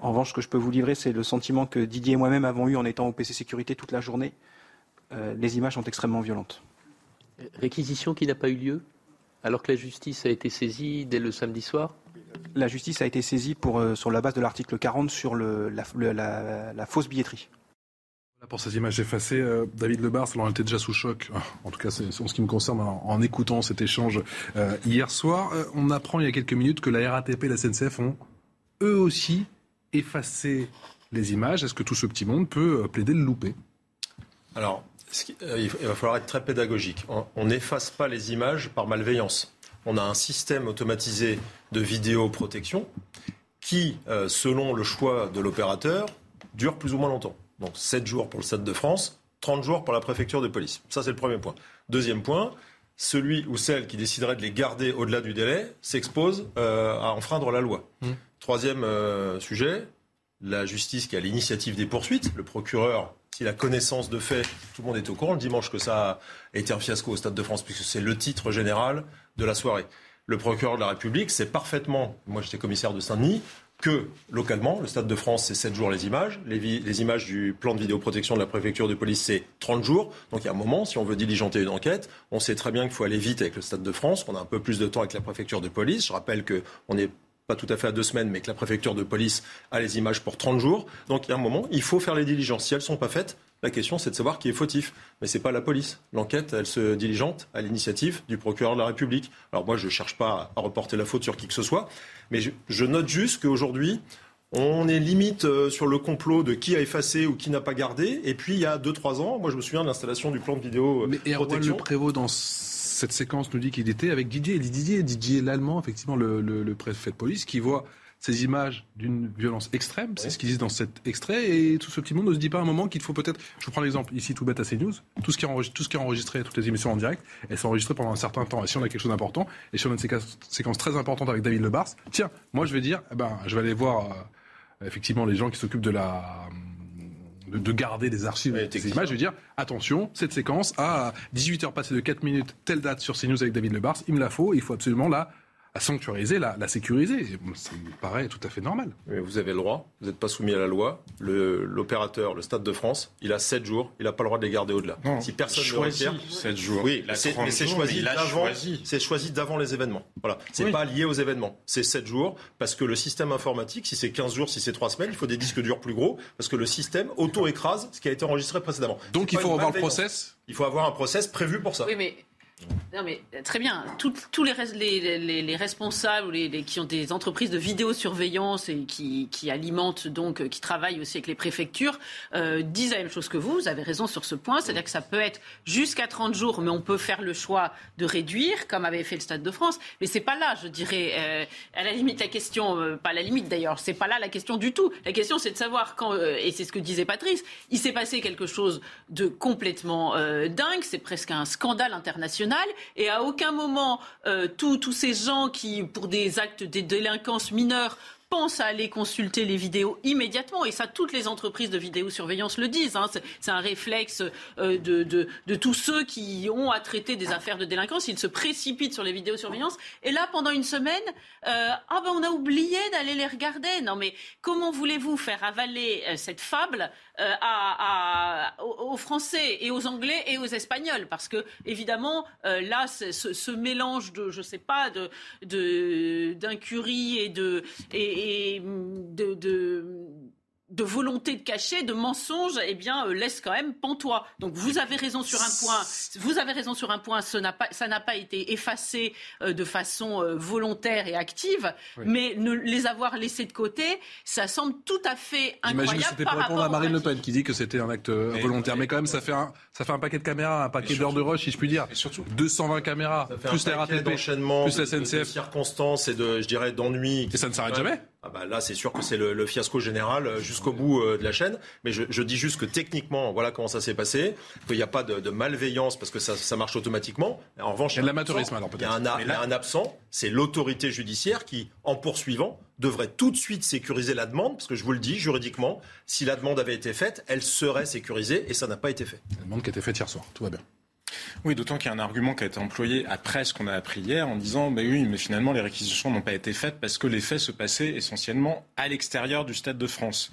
En revanche, ce que je peux vous livrer, c'est le sentiment que Didier et moi-même avons eu en étant au PC Sécurité toute la journée. Euh, les images sont extrêmement violentes. Réquisition qui n'a pas eu lieu alors que la justice a été saisie dès le samedi soir? La justice a été saisie pour, euh, sur la base de l'article 40 sur le, la fausse billetterie. Pour ces images effacées, euh, David Lebar, on était déjà sous choc, ah, en tout cas c'est en ce qui me concerne, en, écoutant cet échange euh, hier soir. Euh, on apprend il y a quelques minutes que la RATP et la SNCF ont eux aussi effacé les images. Est-ce que tout ce petit monde peut plaider le louper? Alors, il va falloir être très pédagogique. On n'efface pas les images par malveillance. On a un système automatisé de vidéoprotection qui, selon le choix de l'opérateur, dure plus ou moins longtemps. Donc 7 jours pour le Stade de France, 30 jours pour la préfecture de police. Ça, c'est le premier point. Deuxième point, celui ou celle qui déciderait de les garder au-delà du délai s'expose euh, à enfreindre la loi. Mmh. Troisième euh, sujet, la justice qui a l'initiative des poursuites, le procureur s'il a connaissance de fait, tout le monde est au courant le dimanche que ça a été un fiasco au Stade de France, puisque c'est le titre général de la soirée. Le procureur de la République sait parfaitement, moi j'étais commissaire de Saint-Denis, que localement, le Stade de France, c'est 7 jours les images. Les, images du plan de vidéoprotection de la préfecture de police, c'est 30 jours. Donc il y a un moment, si on veut diligenter une enquête, on sait très bien qu'il faut aller vite avec le Stade de France, qu'on a un peu plus de temps avec la préfecture de police. Je rappelle qu'on est pas tout à fait à deux semaines, mais que la préfecture de police a les images pour 30 jours. Donc il y a un moment, il faut faire les diligences. Si elles ne sont pas faites, la question, c'est de savoir qui est fautif. Mais ce n'est pas la police. L'enquête, elle se diligente à l'initiative du procureur de la République. Alors moi, je ne cherche pas à reporter la faute sur qui que ce soit, mais je, note juste qu'aujourd'hui, on est limite euh, sur le complot de qui a effacé ou qui n'a pas gardé. Et puis, il y a 2-3 ans, moi, je me souviens de l'installation du plan de vidéo mais protection. Le Prévost, dans cette séquence, nous dit qu'il était avec Didier. Didier, Didier l'Allemand, effectivement, le, le préfet de police, qui voit ces images d'une violence extrême, c'est ce qu'ils disent dans cet extrait, et tout ce petit monde ne se dit pas à un moment qu'il faut peut-être... Je vous prends l'exemple ici, tout bête à CNews, tout ce qui est enregistré, tout ce qui est enregistré toutes les émissions en direct, elles sont enregistrées pendant un certain temps, et si on a quelque chose d'important, et si on a une séquence, très importante avec David Lebars, tiens, moi je vais dire, eh ben, je vais aller voir euh, effectivement les gens qui s'occupent de la... De, garder des archives avec ces images, je vais dire attention, cette séquence à 18h passées de 4 minutes, telle date sur CNews avec David Lebars, il me la faut, il faut absolument la à sanctuariser, la, la sécuriser. Ça me paraît tout à fait normal. Mais vous avez le droit, vous n'êtes pas soumis à la loi. L'opérateur, le, Stade de France, il a 7 jours, il n'a pas le droit de les garder au-delà. Si personne ne le 7 jours. Oui, mais c'est choisi d'avant choisi. d'avant les événements. Voilà. C'est n'est pas lié aux événements. C'est 7 jours parce que le système informatique, si c'est 15 jours, si c'est 3 semaines, il faut des disques durs plus gros parce que le système auto-écrase ce qui a été enregistré précédemment. Donc il faut avoir le process? Il faut avoir un process prévu pour ça. Oui, mais mais très bien. tous les, les, les, responsables les, qui ont des entreprises de vidéosurveillance et qui, alimentent donc, qui travaillent aussi avec les préfectures, euh, disent la même chose que vous. Vous avez raison sur ce point. C'est-à-dire que ça peut être jusqu'à 30 jours, mais on peut faire le choix de réduire, comme avait fait le Stade de France. Mais c'est pas là, je dirais, euh, à la limite la question, euh, pas la limite d'ailleurs, c'est pas là la question du tout. La question c'est de savoir quand, et c'est ce que disait Patrice, il s'est passé quelque chose de complètement dingue. C'est presque un scandale international et à aucun moment euh, tous ces gens qui, pour des actes de délinquance mineure, pense à aller consulter les vidéos immédiatement. Et ça, toutes les entreprises de vidéosurveillance le disent. Hein. C'est un réflexe euh, de, de, tous ceux qui ont à traiter des affaires de délinquance. Ils se précipitent sur les vidéosurveillances. Et là, pendant une semaine, euh, ah ben on a oublié d'aller les regarder. Non mais comment voulez-vous faire avaler euh, cette fable aux Français et aux Anglais et aux Espagnols? Parce que évidemment, là, ce, mélange de, je sais pas, de d'incurie et de et de, de de volonté de cacher, de mensonge, eh bien, euh, laisse quand même pantois. Donc vous avez raison sur un point. Vous avez raison sur un point. Ça n'a pas, ça n'a pas été effacé euh, de façon euh, volontaire et active, mais ne les avoir laissés de côté, ça semble tout à fait incroyable. J'imagine que c'était pour répondre à Marine Le Pen qui dit que c'était un acte volontaire, mais, quand même, ça fait un, ça fait un paquet de caméras, un paquet d'heures de rush, si je puis dire. Et surtout, 220 caméras, plus la RATP, plus la SNCF, de, circonstances et de, je dirais, d'ennuis. Et ça ne s'arrête jamais. Ah bah là, c'est sûr que c'est le, fiasco général euh, jusqu'au bout euh, de la chaîne. Mais je, je, dis juste que techniquement, voilà comment ça s'est passé. Qu'il n'y a pas de, de, malveillance parce que ça, ça, marche automatiquement. En revanche, il y a de l'amateurisme alors peut-être. Il y a un, absent, c'est l'autorité judiciaire qui, en poursuivant, devrait tout de suite sécuriser la demande, parce que je vous le dis, juridiquement, si la demande avait été faite, elle serait sécurisée, et ça n'a pas été fait. La demande qui a été faite hier soir, tout va bien. Oui, d'autant qu'il y a un argument qui a été employé après ce qu'on a appris hier en disant bah oui, mais finalement les réquisitions n'ont pas été faites parce que les faits se passaient essentiellement à l'extérieur du Stade de France.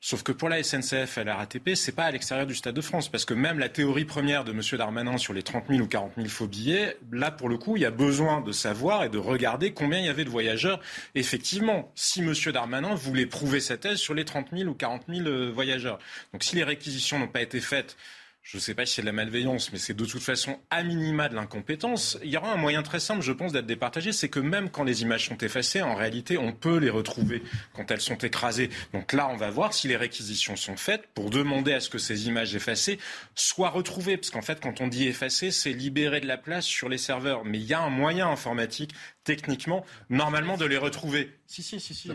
Sauf que pour la SNCF et la RATP, c'est pas à l'extérieur du Stade de France, parce que même la théorie première de M. Darmanin sur les 30 000 ou 40 000 faux billets, là pour le coup, il y a besoin de savoir et de regarder combien il y avait de voyageurs. Effectivement, si M. Darmanin voulait prouver sa thèse sur les 30 000 ou 40 000 euh, voyageurs. Donc si les réquisitions n'ont pas été faites je ne sais pas si c'est de la malveillance, mais c'est de toute façon à minima de l'incompétence. Il y aura un moyen très simple, je pense, d'être départagé, c'est que même quand les images sont effacées, en réalité, on peut les retrouver quand elles sont écrasées. Donc là, on va voir si les réquisitions sont faites pour demander à ce que ces images effacées soient retrouvées. Parce qu'en fait, quand on dit effacer, c'est libérer de la place sur les serveurs. Mais il y a un moyen informatique techniquement, normalement, de les retrouver. Si, si, si. si. les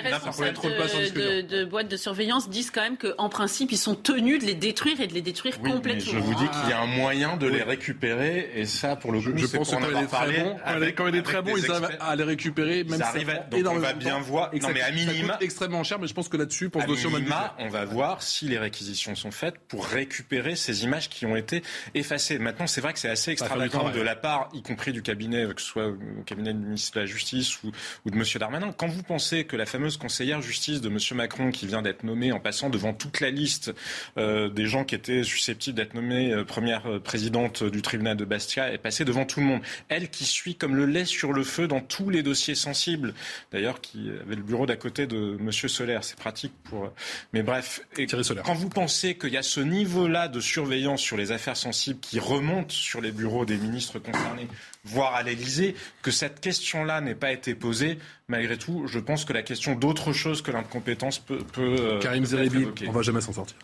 responsables de, de, de, boîtes de surveillance disent quand même qu'en principe, ils sont tenus de les détruire et de les détruire Oui, mais complètement. je vous dis qu'il y a un moyen de les récupérer, et ça, pour le coup, Je pense en quand il est très parlé bon, quand il est- avec- quand il est avec très bon, des ils arrivent à les récupérer, même Ça si on va de bien temps. voir. Non, mais à minima- coûte extrêmement cher, mais je pense que là-dessus, pour ce À dossier, on a minima, on va voir si les réquisitions sont faites pour récupérer ces images qui ont été effacées. Maintenant, c'est vrai que c'est assez extravagant de la part, y compris du cabinet, que ce soit au cabinet du ministre de la Justice ou, ou de M. Darmanin. Quand vous pensez que la fameuse conseillère justice de M. Macron, qui vient d'être nommée en passant devant toute la liste euh, des gens qui étaient susceptibles d'être nommés euh, première euh, présidente du tribunal de Bastia, est passée devant tout le monde. Elle qui suit comme le lait sur le feu dans tous les dossiers sensibles. D'ailleurs, qui avait le bureau d'à côté de M. Solaire. C'est pratique pour. Mais bref, et quand vous pensez qu'il y a ce niveau-là de surveillance sur les affaires sensibles qui remonte sur les bureaux des ministres concernés, voire à l'Élysée, que cette question-là n'ait pas été posée, malgré tout, je pense que la question d'autre chose que l'incompétence peut. peut euh, Karim Zeribi, on va jamais s'en sortir.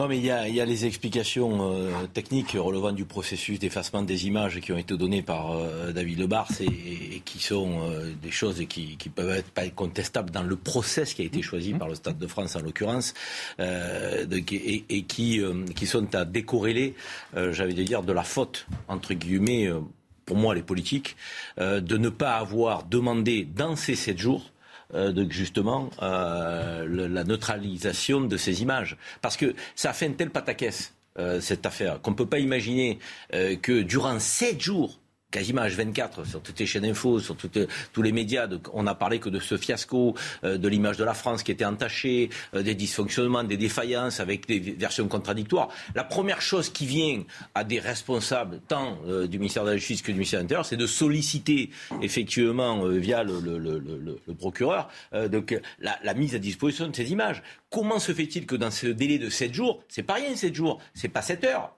Non, mais il y a, les explications euh, techniques relevant du processus d'effacement des images qui ont été données par euh, David Lebars et, et qui sont euh, des choses qui, qui peuvent être pas contestables dans le process qui a été choisi par le Stade de France en l'occurrence, et, qui, qui sont à décorréler, j'avais de dire, de la faute entre guillemets. pour moi, les politiques, de ne pas avoir demandé dans ces sept jours euh, de justement euh, le- la neutralisation de ces images. Parce que ça a fait un tel pataquès, euh, cette affaire, qu'on ne peut pas imaginer euh, que durant sept jours, quasiment H24, sur toutes les chaînes info, sur toutes, tous les médias, on n'a parlé que de ce fiasco, euh, de l'image de la France qui était entachée, euh, des dysfonctionnements, des défaillances avec des versions contradictoires. La première chose qui vient à des responsables, tant euh, du ministère de la Justice que du ministère de l'Intérieur, c'est de solliciter effectivement via le, procureur donc, la, mise à disposition de ces images. Comment se fait-il que dans ce délai de 7 jours, c'est pas rien 7 jours, c'est pas 7 heures,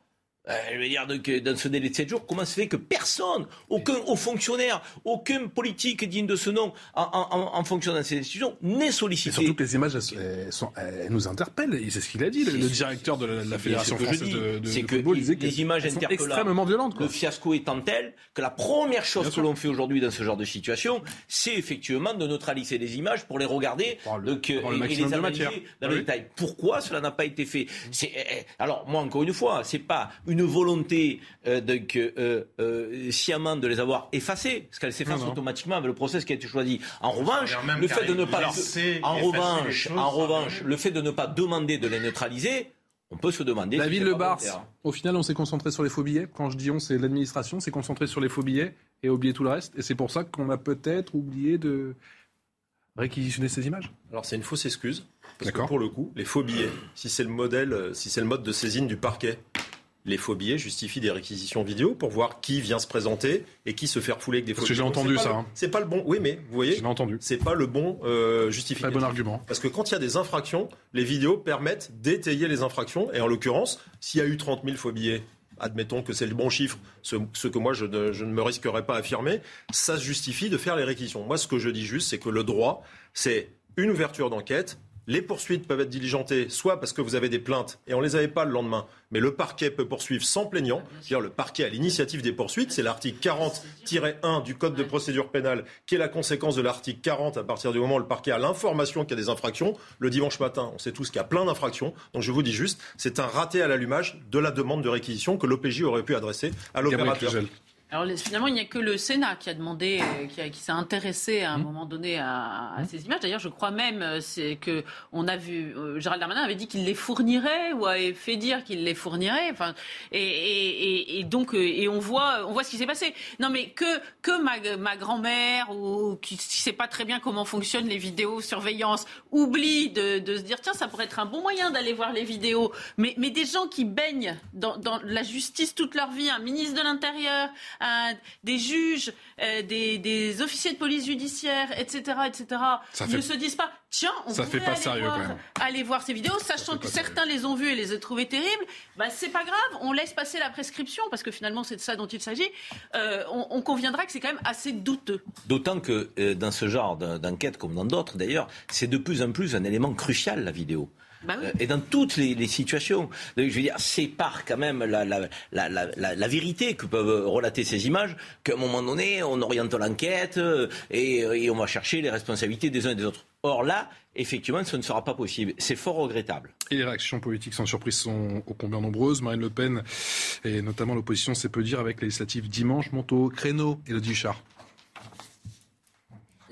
je veux dire, donc, euh, dans ce délai de 7 jours, comment se fait que personne, aucun haut fonctionnaire, aucun politique digne de ce nom en, en, en fonctionnant dans ces institutions n'est Et sollicité surtout que les images, elles, sont- elles nous interpellent. Et c'est ce qu'il a dit, le, le directeur de la, la Fédération que française de, de- de que football. il disait les images sont extrêmement violentes. Quoi. Le fiasco étant tel que la première chose que l'on fait aujourd'hui dans ce genre de situation, c'est effectivement de neutraliser les images pour les regarder donc, euh, avoir le et, et les de analyser dans Oui. le détail. Pourquoi cela n'a pas été fait? C'est, euh, euh, Alors moi encore une fois, c'est pas une volonté euh, donc, euh, euh, sciemment de les avoir effacées, parce qu'elles s'effacent automatiquement avec le process qui a été choisi. En revanche, le fait de ne pas, en revanche, choses, en revanche, le fait de ne pas demander de les neutraliser, on peut se demander. si David c'est Le pas Bars, au final, on s'est concentré sur les faux billets. Quand je dis on, c'est l'administration, s'est concentré sur les faux billets et oublié tout le reste. Et c'est pour ça qu'on a peut-être oublié de réquisitionner ces images. Alors c'est une fausse excuse. Parce que D'accord. pour le coup, les faux billets, si c'est le modèle, euh, si c'est le mode de saisine du parquet, les faux billets justifient des réquisitions vidéo pour voir qui vient se présenter et qui se fait refouler avec des faux Parce que j'ai billets. entendu ça, hein. C'est pas le bon. Oui, mais vous voyez, entendu. c'est pas le bon euh, justificatif. Pas le bon argument. Parce que quand il y a des infractions, les vidéos permettent d'étayer les infractions. Et en l'occurrence, s'il y a eu 30 000 faux billets, admettons que c'est le bon chiffre, ce, ce que moi je ne, je ne me risquerais pas à affirmer, ça se justifie de faire les réquisitions. Moi, ce que je dis juste, c'est que le droit, c'est une ouverture d'enquête. Les poursuites peuvent être diligentées, soit parce que vous avez des plaintes et on les avait pas le lendemain, mais le parquet peut poursuivre sans plaignant. C'est-à-dire le parquet à l'initiative des poursuites, c'est l'article 40-1 du Code de procédure pénale, qui est la conséquence de l'article 40 à partir du moment où le parquet a l'information qu'il y a des infractions. Le dimanche matin, on sait tous qu'il y a plein d'infractions. Donc je vous dis juste, c'est un raté à l'allumage de la demande de réquisition que l'OPJ aurait pu adresser à l'opérateur. Alors finalement, il n'y a que le Sénat qui a demandé, euh, qui, s'est intéressé à un Mmh. moment donné à, à ces images. D'ailleurs, je crois même euh, que on a vu euh, Gérald Darmanin avait dit qu'il les fournirait ou avait fait dire qu'il les fournirait. Enfin, et, et- et- et donc euh, et on voit, on voit ce qui s'est passé. Non, mais que que ma, ma grand-mère ou qui ne sait pas très bien comment fonctionnent les vidéos surveillance oublie de, de se dire tiens ça pourrait être un bon moyen d'aller voir les vidéos. Mais mais des gens qui baignent dans, dans la justice toute leur vie, un ministre de l'Intérieur, des juges, euh, des, des officiers de police judiciaire, etc., etc., Ça ne fait- se disent pas tiens on ça fait pas aller sérieux, voir, quand même. aller voir ces vidéos, sachant que certains les ont vues et les ont trouvées terribles. Bah c'est pas grave, on laisse passer la prescription parce que finalement c'est de ça dont il s'agit. Euh, on, on conviendra que c'est quand même assez douteux. D'autant que euh, dans ce genre d'en- d'enquête, comme dans d'autres d'ailleurs, c'est de plus en plus un élément crucial, la vidéo. Bah et dans toutes les, situations. je veux dire, c'est par quand même la, la, la, vérité que peuvent relater ces images qu'à un moment donné, on oriente l'enquête et, et on va chercher les responsabilités des uns et des autres. Or là, effectivement, ce ne sera pas possible. C'est fort regrettable. Et les réactions politiques sans surprise sont ô combien nombreuses. Marine Le Pen et notamment l'opposition, c'est peu dire, avec les législatives dimanche, monte au créneau. Elodie Huchard.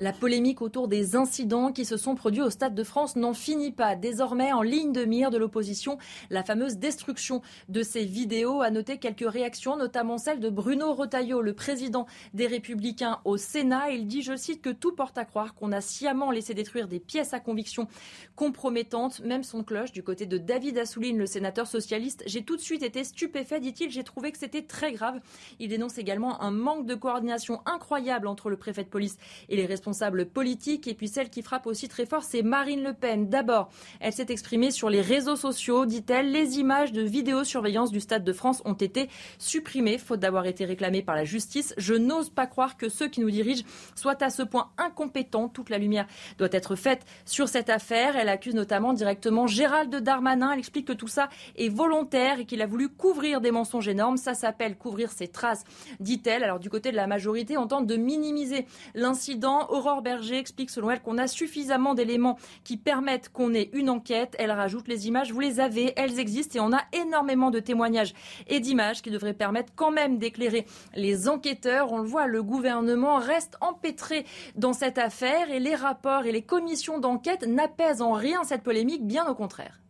La polémique autour des incidents qui se sont produits au Stade de France n'en finit pas. Désormais, en ligne de mire de l'opposition, la fameuse destruction de ces vidéos a noté quelques réactions, notamment celle de Bruno Retailleau, le président des Républicains au Sénat. Il dit, je cite, que tout porte à croire qu'on a sciemment laissé détruire des pièces à conviction compromettantes. Même son cloche du côté de David Assouline, le sénateur socialiste. J'ai tout de suite été stupéfait, dit-il. J'ai trouvé que c'était très grave. Il dénonce également un manque de coordination incroyable entre le préfet de police et les responsables responsable politique. Et puis celle qui frappe aussi très fort, c'est Marine Le Pen. D'abord, elle s'est exprimée sur les réseaux sociaux, dit-elle. Les images de vidéosurveillance du Stade de France ont été supprimées, faute d'avoir été réclamées par la justice. Je n'ose pas croire que ceux qui nous dirigent soient à ce point incompétents. Toute la lumière doit être faite sur cette affaire. Elle accuse notamment directement Gérald Darmanin. Elle explique que tout ça est volontaire et qu'il a voulu couvrir des mensonges énormes. Ça s'appelle couvrir ses traces, dit-elle. Alors du côté de la majorité, on tente de minimiser l'incident. Aurore Berger explique selon elle qu'on a suffisamment d'éléments qui permettent qu'on ait une enquête. Elle rajoute les images, vous les avez, elles existent et on a énormément de témoignages et d'images qui devraient permettre quand même d'éclairer les enquêteurs. On le voit, le gouvernement reste empêtré dans cette affaire et les rapports et les commissions d'enquête n'apaisent en rien cette polémique, bien au contraire.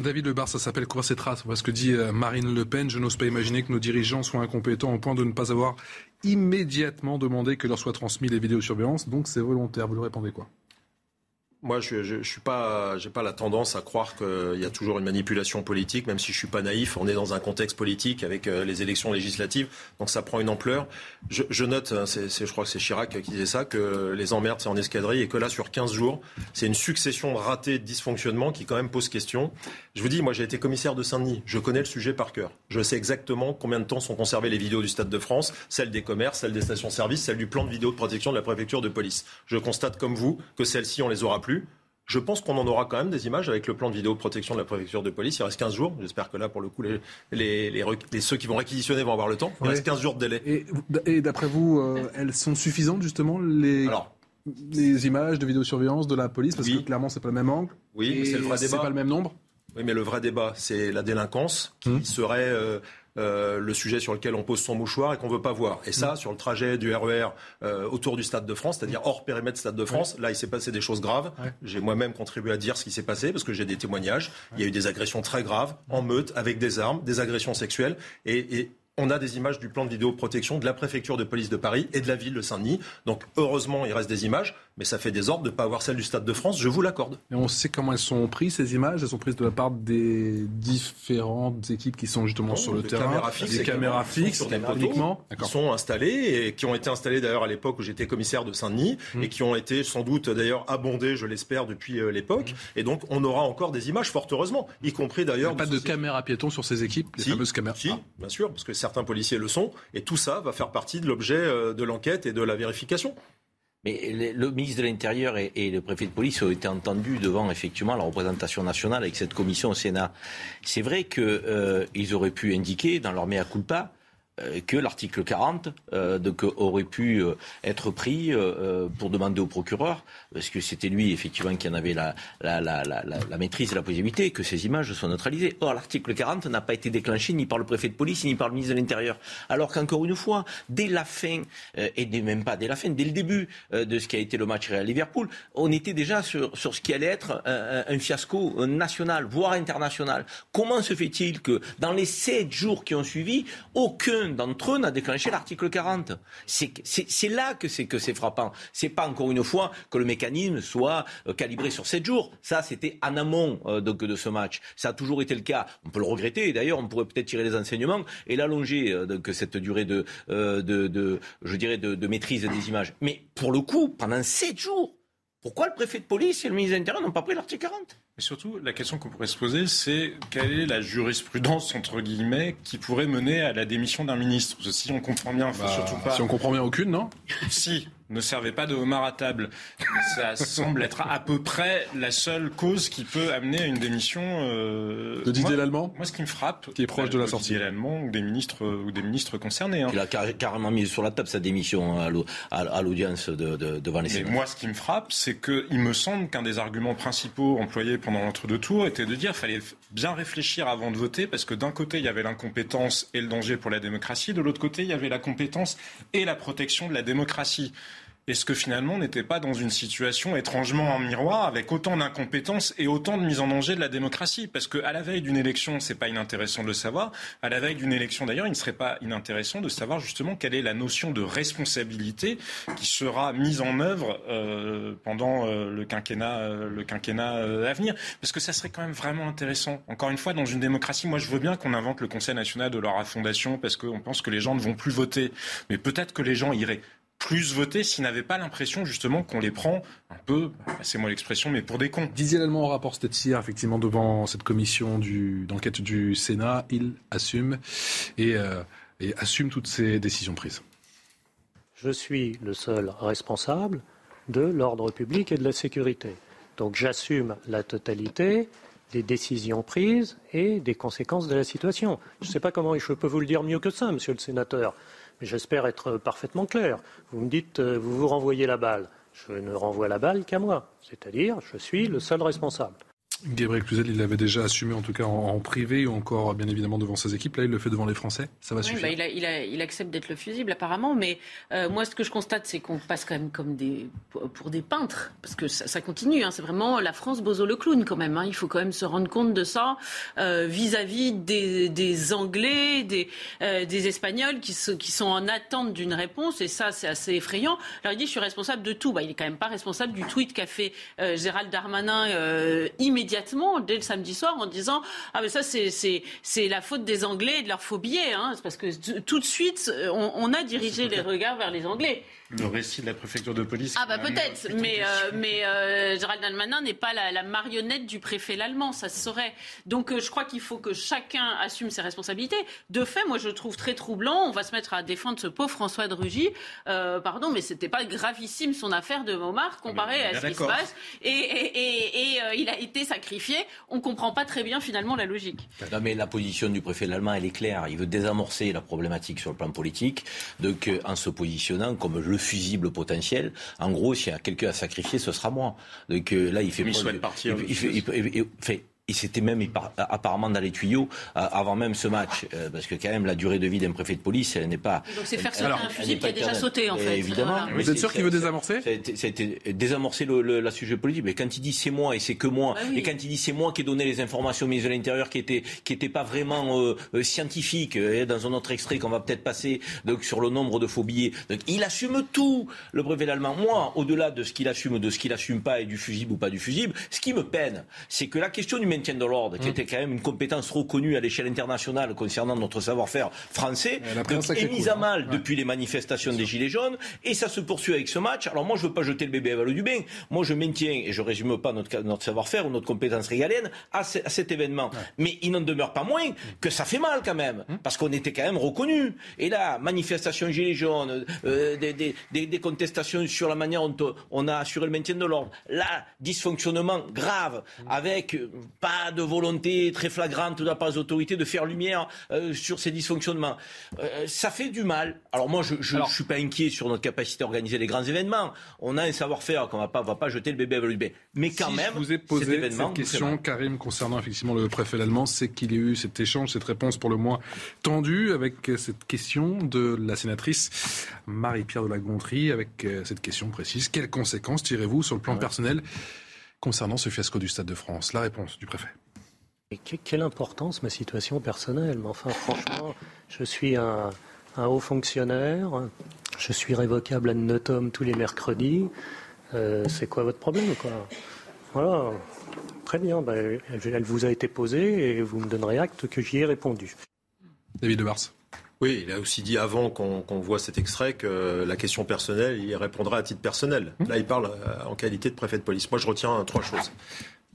David Lebar, ça s'appelle quoi ces traces Parce que dit euh, Marine Le Pen, je n'ose pas imaginer que nos dirigeants soient incompétents au point de ne pas avoir immédiatement demandé que leur soient transmis les vidéosurveillances. Donc c'est volontaire. Vous le répondez quoi? Moi, je, je, suis pas, j'ai pas la tendance à croire qu'il y a toujours une manipulation politique, même si je suis pas naïf. On est dans un contexte politique avec euh, les élections législatives, donc ça prend une ampleur. Je, note, hein, c'est, je crois que c'est Chirac qui disait ça, que les emmerdes c'est en escadrille et que là, sur 15 jours, c'est une succession ratée de dysfonctionnements qui quand même pose question. Je vous dis, moi, j'ai été commissaire de Saint-Denis, je connais le sujet par cœur. Je sais exactement combien de temps sont conservées les vidéos du Stade de France, celles des commerces, celles des stations-service, celles du plan de vidéo de protection de la préfecture de police. Je constate comme vous que celles-ci, on les aura plus. Je pense qu'on en aura quand même des images avec le plan de vidéo protection de la préfecture de police. Il reste 15 jours. J'espère que là, pour le coup, les, les, ceux qui vont réquisitionner vont avoir le temps. Il reste 15 jours de délai. Et, d'après vous, euh, elles sont suffisantes, justement, les, les images de vidéosurveillance de la police? Parce que clairement, c'est pas le même angle. Oui, c'est le vrai débat. C'est pas le même nombre. Oui, mais le vrai débat, c'est la délinquance qui hum. serait euh, euh, le sujet sur lequel on pose son mouchoir et qu'on veut pas voir. Et ça, mm. sur le trajet du RER e euh, autour du Stade de France, c'est-à-dire hors périmètre Stade de France, là, il s'est passé des choses graves. J'ai moi-même contribué à dire ce qui s'est passé parce que j'ai des témoignages. Il y a eu des agressions très graves en meute avec des armes, des agressions sexuelles et, et on a des images du plan de vidéoprotection de la préfecture de police de Paris et de la ville de Saint-Denis. Donc heureusement, il reste des images, mais ça fait des ordres de ne pas avoir celle du Stade de France, je vous l'accorde. Et on sait comment elles sont prises, ces images Elles sont prises de la part des différentes équipes qui sont justement sur le terrain, caméras fixes, des caméras fixes, sur des qui sont installées et qui ont été installées d'ailleurs à l'époque où j'étais commissaire de Saint-Denis mmh. et qui ont été sans doute d'ailleurs abondées, je l'espère, depuis euh, l'époque. Mmh. Et donc on aura encore des images, fort heureusement, y compris d'ailleurs... Il n'y a pas de, caméras piétons sur ces équipes, les fameuses caméras Si, bien sûr, parce que certains policiers le sont, et tout ça va faire partie de l'objet euh, de l'enquête et de la vérification. Mais le ministre de l'Intérieur et, le préfet de police ont été entendus devant effectivement la représentation nationale avec cette commission au Sénat. C'est vrai qu'ils euh, auraient pu indiquer dans leur mea culpa que l'article 40 euh, aurait pu euh, être pris euh, pour demander au procureur, parce que c'était lui effectivement qui en avait la, maîtrise et la possibilité, que ces images soient neutralisées. Or, l'article 40 n'a pas été déclenché ni par le préfet de police ni par le ministre de l'Intérieur. Alors qu'encore une fois, dès la fin, et même pas dès la fin, dès le début de ce qui a été le match Real Liverpool, on était déjà sur, ce qui allait être un fiasco national, voire international. Comment se fait-il que dans les sept jours qui ont suivi, aucun d'entre eux n'a déclenché l'article 40. C'est là que c'est que c'est frappant. C'est pas encore une fois que le mécanisme soit euh, calibré sur 7 jours. Ça, c'était en amont euh, de ce match. Ça a toujours été le cas. On peut le regretter. D'ailleurs, on pourrait peut-être tirer les enseignements et l'allonger euh, cette durée de, je dirais, de, de maîtrise des images. Mais pour le coup, pendant 7 jours, pourquoi le préfet de police et le ministre de l'Intérieur n'ont pas pris l'article 40 Mais surtout, la question qu'on pourrait se poser, c'est quelle est la jurisprudence, entre guillemets, qui pourrait mener à la démission d'un ministre? Si on comprend bien, faut Bah, surtout pas... Si on comprend bien aucune, non? Si, ne servez pas de homard à table. Ça semble être à peu près la seule cause qui peut amener à une démission. Euh... De Didier Lallemand Moi, ce qui me frappe, Qui est proche de la de sortie. Didier Lallemand ou des ministres ou des ministres concernés. hein. Il a car- carrément mis sur la table sa démission à l'au- à l'audience de, de- devant les Mais moi, ce qui me frappe, c'est qu'il me semble qu'un des arguments principaux employés pendant l'entre-deux tours était de dire qu'il fallait bien réfléchir avant de voter, parce que d'un côté, il y avait l'incompétence et le danger pour la démocratie, de l'autre côté, il y avait la compétence et la protection de la démocratie. Est-ce que finalement, on n'était pas dans une situation étrangement en miroir, avec autant d'incompétence et autant de mise en danger de la démocratie? Parce qu'à la veille d'une élection, c'est pas inintéressant de le savoir. À la veille d'une élection, d'ailleurs, il ne serait pas inintéressant de savoir justement quelle est la notion de responsabilité qui sera mise en œuvre euh, pendant euh, le quinquennat, euh, le quinquennat à venir. Parce que ça serait quand même vraiment intéressant. Encore une fois, dans une démocratie, moi je veux bien qu'on invente le Conseil national de leur fondation parce qu'on pense que les gens ne vont plus voter. Mais peut-être que les gens iraient plus voter s'ils n'avaient pas l'impression justement qu'on les prend un peu, c'est moi l'expression, mais pour des cons. Didier Lallemand au rapport Stettier, effectivement, devant cette commission du- d'enquête du Sénat, il assume et, euh, et assume toutes ses décisions prises. Je suis le seul responsable de l'ordre public et de la sécurité. Donc j'assume la totalité des décisions prises et des conséquences de la situation. Je ne sais pas comment je peux vous le dire mieux que ça, monsieur le sénateur, mais j'espère être parfaitement clair. Vous me dites, euh, vous vous renvoyez la balle. Je ne renvoie la balle qu'à moi, c'est-à-dire je suis le seul responsable. Gabriel Cluzel, il l'avait déjà assumé, en tout cas en, en privé ou encore, bien évidemment, devant ses équipes. Là, il le fait devant les Français. Ça va Oui, suffire. bah, il, a- il a- il accepte d'être le fusible apparemment, mais euh, moi ce que je constate c'est qu'on passe quand même comme des pour- des peintres parce que ça, ça continue. hein. c'est vraiment la France Bozo le clown quand même. hein. il faut quand même se rendre compte de ça euh, vis-à-vis des, des Anglais, des, euh, des Espagnols qui, se- qui sont en attente d'une réponse et ça c'est assez effrayant. Alors il dit je suis responsable de tout. Bah, il est quand même pas responsable du tweet qu'a fait Gérald Darmanin euh, immédiatement dès le samedi soir en disant ah mais ça c'est c'est c'est la faute des Anglais et de leur faux billets. Hein. C'est parce que tout de suite euh, on, on a dirigé les regards vers les Anglais. Le récit de la préfecture de police. Ah bah peut-être, mais, euh, mais euh, Gérald Darmanin n'est pas la, la marionnette du préfet l'allemand, ça se saurait. Donc euh, je crois qu'il faut que chacun assume ses responsabilités. De fait, moi je trouve très troublant, on va se mettre à défendre ce pauvre François de Rugy. Euh, pardon, mais c'était pas gravissime son affaire de Momar comparé on est à ce qui se passe. Et, et, et, et, euh, il a été sacrifié. On comprend pas très bien finalement la logique. Non, mais la position du préfet allemand, elle est claire. Il veut désamorcer la problématique sur le plan politique, donc euh, en se positionnant comme le fusible potentiel. En gros, s'il y a quelqu'un à sacrifier, ce sera moi. Donc euh, là, il fait Mais il souhaite de- partir, il- il fait- il- fait- et c'était même apparemment dans les tuyaux euh, avant même ce match, euh, parce que quand même la durée de vie d'un préfet de police, elle n'est pas. Donc c'est faire sauter Alors, un fusil qui a déjà sauté en fait. Évidemment. Voilà. Vous êtes sûr qu'il veut désamorcer ça a, été, ça a été désamorcer le, le- la sujet politique. Mais quand il dit c'est moi et c'est que moi, Bah oui. et quand il dit c'est moi qui ai donné les informations au ministre de l'Intérieur qui étaient qui étaient pas vraiment euh, scientifiques, euh, dans un autre extrait qu'on va peut-être passer, donc sur le nombre de faux billets. Donc il assume tout, le préfet allemand. Moi, au-delà de ce qu'il assume, de ce qu'il assume pas et du fusible ou pas du fusible, ce qui me peine, c'est que la question du maintien de l'ordre, qui était quand même une compétence reconnue à l'échelle internationale concernant notre savoir-faire français, donc, est mise à hein. mal depuis les manifestations des Gilets jaunes, et ça se poursuit avec ce match. Alors moi, je veux pas jeter le bébé avec l'eau du bain. Moi, je maintiens, et je résume pas notre, notre savoir-faire ou notre compétence régalienne à, ce- à cet événement. Mais il n'en demeure pas moins que ça fait mal quand même, parce qu'on était quand même reconnus. Et là, manifestation Gilets jaunes, euh, des, des- des- des contestations sur la manière dont on a assuré le maintien de l'ordre. Là, dysfonctionnement grave, avec euh, pas de volonté très flagrante de la part des autorités de faire lumière euh, sur ces dysfonctionnements. Euh, ça fait du mal. Alors moi, je ne suis pas inquiet sur notre capacité à organiser les grands événements. On a un savoir-faire qu'on pas, va pas jeter le bébé avec le bébé. Mais quand si même, je vous ai posé cette question. Karim, concernant effectivement le préfet allemand, c'est qu'il y a eu cet échange, cette réponse pour le moins tendue avec euh, cette question de la sénatrice Marie-Pierre de la Gontrie, avec euh, cette question précise. Quelles conséquences tirez-vous sur le plan personnel concernant ce fiasco du Stade de France La réponse du préfet. Et que- quelle importance ma situation personnelle Mais enfin, franchement, je suis un, un haut fonctionnaire, je suis révocable ad notum tous les mercredis. Euh, c'est quoi votre problème quoi? Voilà. Très bien, ben, elle vous a été posée et vous me donnerez acte que j'y ai répondu. David de Mars. Oui, il a aussi dit avant qu'on voit cet extrait que la question personnelle, il répondra à titre personnel. Là, il parle euh, en qualité de préfet de police. Moi, je retiens trois choses.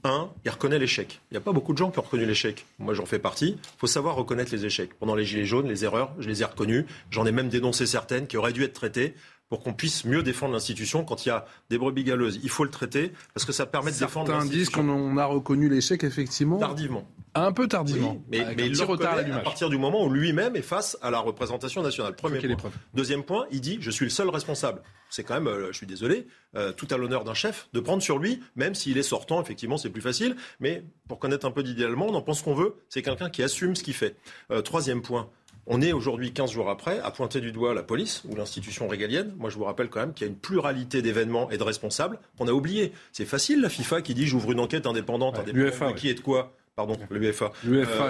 un, il reconnaît l'échec. Il n'y a pas beaucoup de gens qui ont reconnu l'échec. Moi, j'en fais partie. Il faut savoir reconnaître les échecs. Pendant les Gilets jaunes, les erreurs, je les ai reconnues. J'en ai même dénoncé certaines qui auraient dû être traitées pour qu'on puisse mieux défendre l'institution quand il y a des brebis galeuses. Il faut le traiter parce que ça permet de défendre Certains disent qu'on a reconnu l'échec, effectivement. Tardivement. Un peu tardivement. Oui, mais, il le retard à à partir du moment où lui-même est face à la représentation nationale. Premier point. Deuxième point, il dit je suis le seul responsable. C'est quand même, euh, je suis désolé, euh, tout à l'honneur d'un chef de prendre sur lui, même s'il est sortant, effectivement, c'est plus facile. Mais pour connaître un peu d'idéalement, on en pense qu'on veut. C'est quelqu'un qui assume ce qu'il fait. Euh, troisième point. On est aujourd'hui, 15 jours après, à pointer du doigt la police ou l'institution régalienne. Moi, je vous rappelle quand même qu'il y a une pluralité d'événements et de responsables qu'on a oubliés. C'est facile, la FIFA qui dit j'ouvre une enquête indépendante, indépendante l'UEFA, de qui et de quoi Pardon. L'UEFA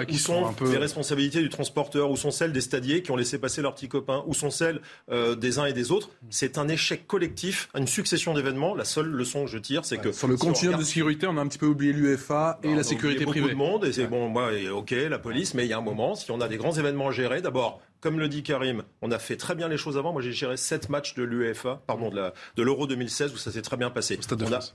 qui où sont sont un peu- les responsabilités du transporteur Où sont celles des stadiers qui ont laissé passer leurs petits copains Où sont celles euh, des uns et des autres C'est un échec collectif, une succession d'événements. La seule leçon que je tire, c'est que Sur le si on continuum regarde- de sécurité, on a un petit peu oublié l'UEFA et la sécurité privée. beaucoup de monde et c'est bon, moi, ok, la police, mais il y a un moment, si on a des grands événements à gérer, d'abord, comme le dit Karim, on a fait très bien les choses avant. Moi, j'ai géré sept matchs de l'UEFA, pardon, de l'Euro 2016 où ça s'est très bien passé.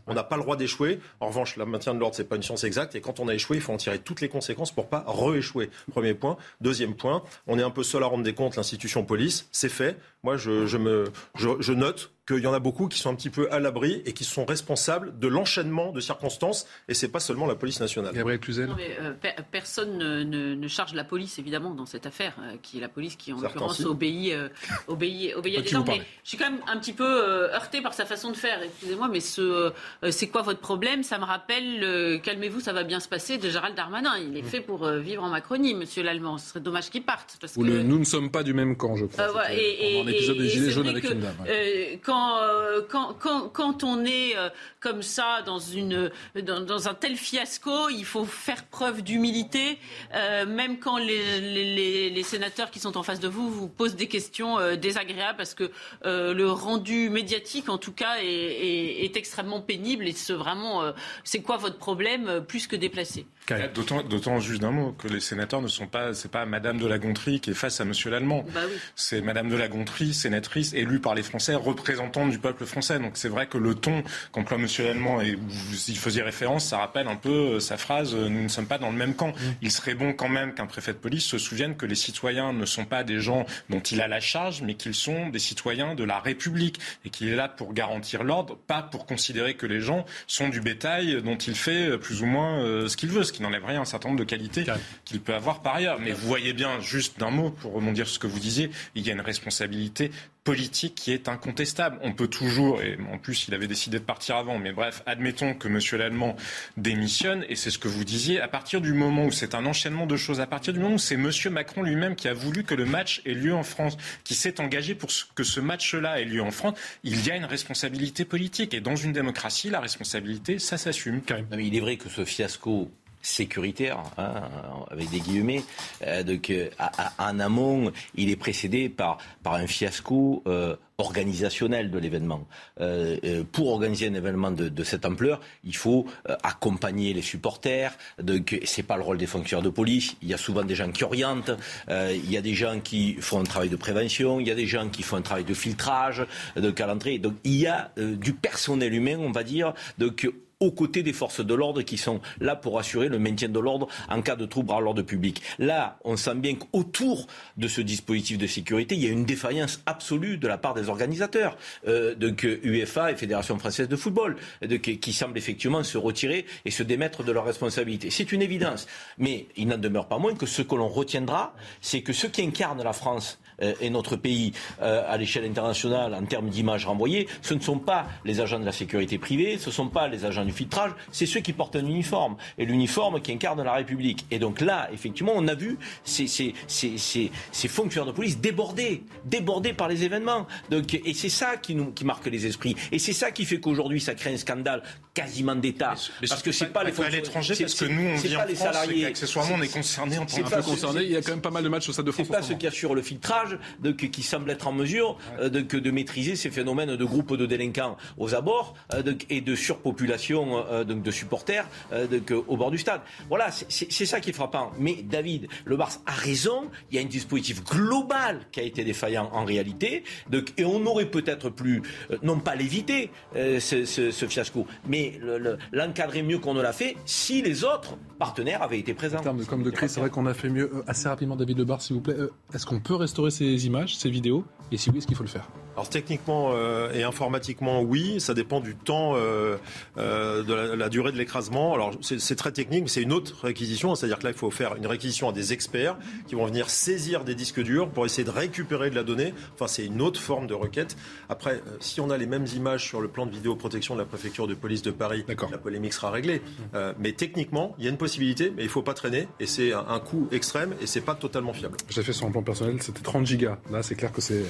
on n'a pas le droit d'échouer. En revanche, le maintien de l'ordre, c'est pas une science exacte. Et quand on a échoué, il faut en tirer toutes les conséquences pour pas re-échouer. Premier point. Deuxième point, on est un peu seul à rendre des comptes, l'institution police. C'est fait. Moi, je, je me, je, je note qu'il y en a beaucoup qui sont un petit peu à l'abri et qui sont responsables de l'enchaînement de circonstances. Et c'est pas seulement la police nationale. Gabriel Cluzel. Non, mais, euh, per- personne ne, ne- ne charge la police, évidemment, dans cette affaire, euh, qui est la police qui, en l'occurrence, obéit, euh, obéit, obéit à des ordres. Mais je suis quand même un petit peu euh, heurtée par sa façon de faire. Excusez-moi, mais ce, euh, c'est quoi votre problème? Ça me rappelle, euh, calmez-vous, ça va bien se passer, de Gérald Darmanin. Il est fait pour euh, vivre en Macronie, monsieur l'Allemand. Ce serait dommage qu'il parte. Parce Ou que... le nous ne sommes pas du même camp, je crois. Euh, voilà, C'était et, et- pendant l'épisode et- des et Gilets c'est jaunes vrai avec que, une dame. ouais. euh, quand, euh, quand, quand, quand on est euh, comme ça dans, une, dans, dans un tel fiasco, il faut faire preuve d'humilité, euh, même quand les, les- les- les sénateurs qui sont en face de vous vous posent des questions euh, désagréables, parce que euh, le rendu médiatique, en tout cas, est, est- est extrêmement pénible et c'est vraiment, euh, c'est quoi votre problème, plus que déplacé? D'autant, d'autant juste d'un mot que les sénateurs ne sont pas, c'est pas Madame de la Gontrie qui est face à Monsieur l'Allemand. Bah oui. C'est Madame de la Gontrie, sénatrice, élue par les Français, représentante du peuple français. Donc c'est vrai que le ton qu'emploie Monsieur l'Allemand, et vous y faisiez référence, ça rappelle un peu euh, sa phrase euh, Nous ne sommes pas dans le même camp. Il serait bon quand même qu'un préfet de police se souvienne que les citoyens ne sont pas des gens dont il a la charge, mais qu'ils sont des citoyens de la République et qu'il est là pour garantir l'ordre, pas pour considérer que les gens sont du bétail dont il fait euh, plus ou moins ce qu'il veut, ce qui n'enlève rien à un certain nombre de qualités qu'il peut avoir par ailleurs. Mais vous voyez bien, juste d'un mot, pour rebondir sur ce que vous disiez, il y a une responsabilité politique qui est incontestable. On peut toujours, et en plus il avait décidé de partir avant, mais bref, admettons que M. Lallemand démissionne, et c'est ce que vous disiez, à partir du moment où c'est un enchaînement de choses, à partir du moment où c'est M. Macron lui-même qui a voulu que le match ait lieu en France, qui s'est engagé pour que ce match-là ait lieu en France, il y a une responsabilité politique. Et dans une démocratie, la responsabilité, ça s'assume. Il est vrai que ce fiasco sécuritaire, hein, avec des guillemets, euh, donc, euh, à- à- en amont, il est précédé par, par un fiasco euh, organisationnel de l'événement. Euh, euh, pour organiser un événement de, de cette ampleur, il faut accompagner les supporters. Donc, c'est pas le rôle des fonctionnaires de police. Il y a souvent des gens qui orientent. il y a des gens qui font un travail de prévention. Il y a des gens qui font un travail de filtrage donc à l'entrée. Donc, il y a du personnel humain, on va dire. Donc, aux côtés des forces de l'ordre qui sont là pour assurer le maintien de l'ordre en cas de trouble à l'ordre public. Là, on sent bien qu'autour de ce dispositif de sécurité, il y a une défaillance absolue de la part des organisateurs, euh, donc UEFA et Fédération française de football, qui, qui semblent effectivement se retirer et se démettre de leurs responsabilités. C'est une évidence. Mais il n'en demeure pas moins que ce que l'on retiendra, c'est que ceux qui incarnent la France euh, et notre pays euh, à l'échelle internationale en termes d'image renvoyée, ce ne sont pas les agents de la sécurité privée, ce ne sont pas les agents du filtrage, c'est ceux qui portent un uniforme et l'uniforme qui incarne la République. Et donc là, effectivement, on a vu ces, ces, ces, ces, ces fonctionnaires de police débordés, débordés par les événements. Donc, et c'est ça qui, nous, qui marque les esprits. Et c'est ça qui fait qu'aujourd'hui, ça crée un scandale quasiment d'État. Parce que c'est pas, pas les à fonctionnaires- l'étranger, c'est- parce que nous, on c'est vit pas en les France, et salariés. qu'accessoirement, on est concerné en tant que pas peu concerné. Il y a quand même pas mal de matchs au Stade de France. c'est pas ce qui assurent le filtrage de, qui semblent être en mesure euh, de, maîtriser ces phénomènes de groupes de délinquants aux abords euh, de- et de surpopulation donc de supporters au bord du stade. Voilà, c'est ça qui est frappant. Mais David, le Barça a raison. Il y a un dispositif global qui a été défaillant en réalité. et on aurait peut-être plus, non pas l'éviter, ce, fiasco, mais l'encadrer mieux qu'on ne l'a fait si les autres partenaires avaient été présents. En termes de com de crise, c'est vrai qu'on a fait mieux. assez rapidement, David Lebar, s'il vous plaît. Est-ce qu'on peut restaurer ces images, ces vidéos? Et si oui, est-ce qu'il faut le faire? Alors techniquement euh, et informatiquement, oui, ça dépend du temps, euh, euh, de la, durée de l'écrasement. Alors c'est très technique, mais c'est une autre réquisition, c'est-à-dire que là il faut faire une réquisition à des experts qui vont venir saisir des disques durs pour essayer de récupérer de la donnée. Enfin c'est une autre forme de requête. Après, si on a les mêmes images sur le plan de vidéoprotection de la préfecture de police de Paris, la polémique sera réglée. mais techniquement, il y a une possibilité, mais il faut pas traîner et c'est un, coût extrême et c'est pas totalement fiable. J'ai fait sur un plan personnel, c'était 30 gigas. Là c'est clair que c'est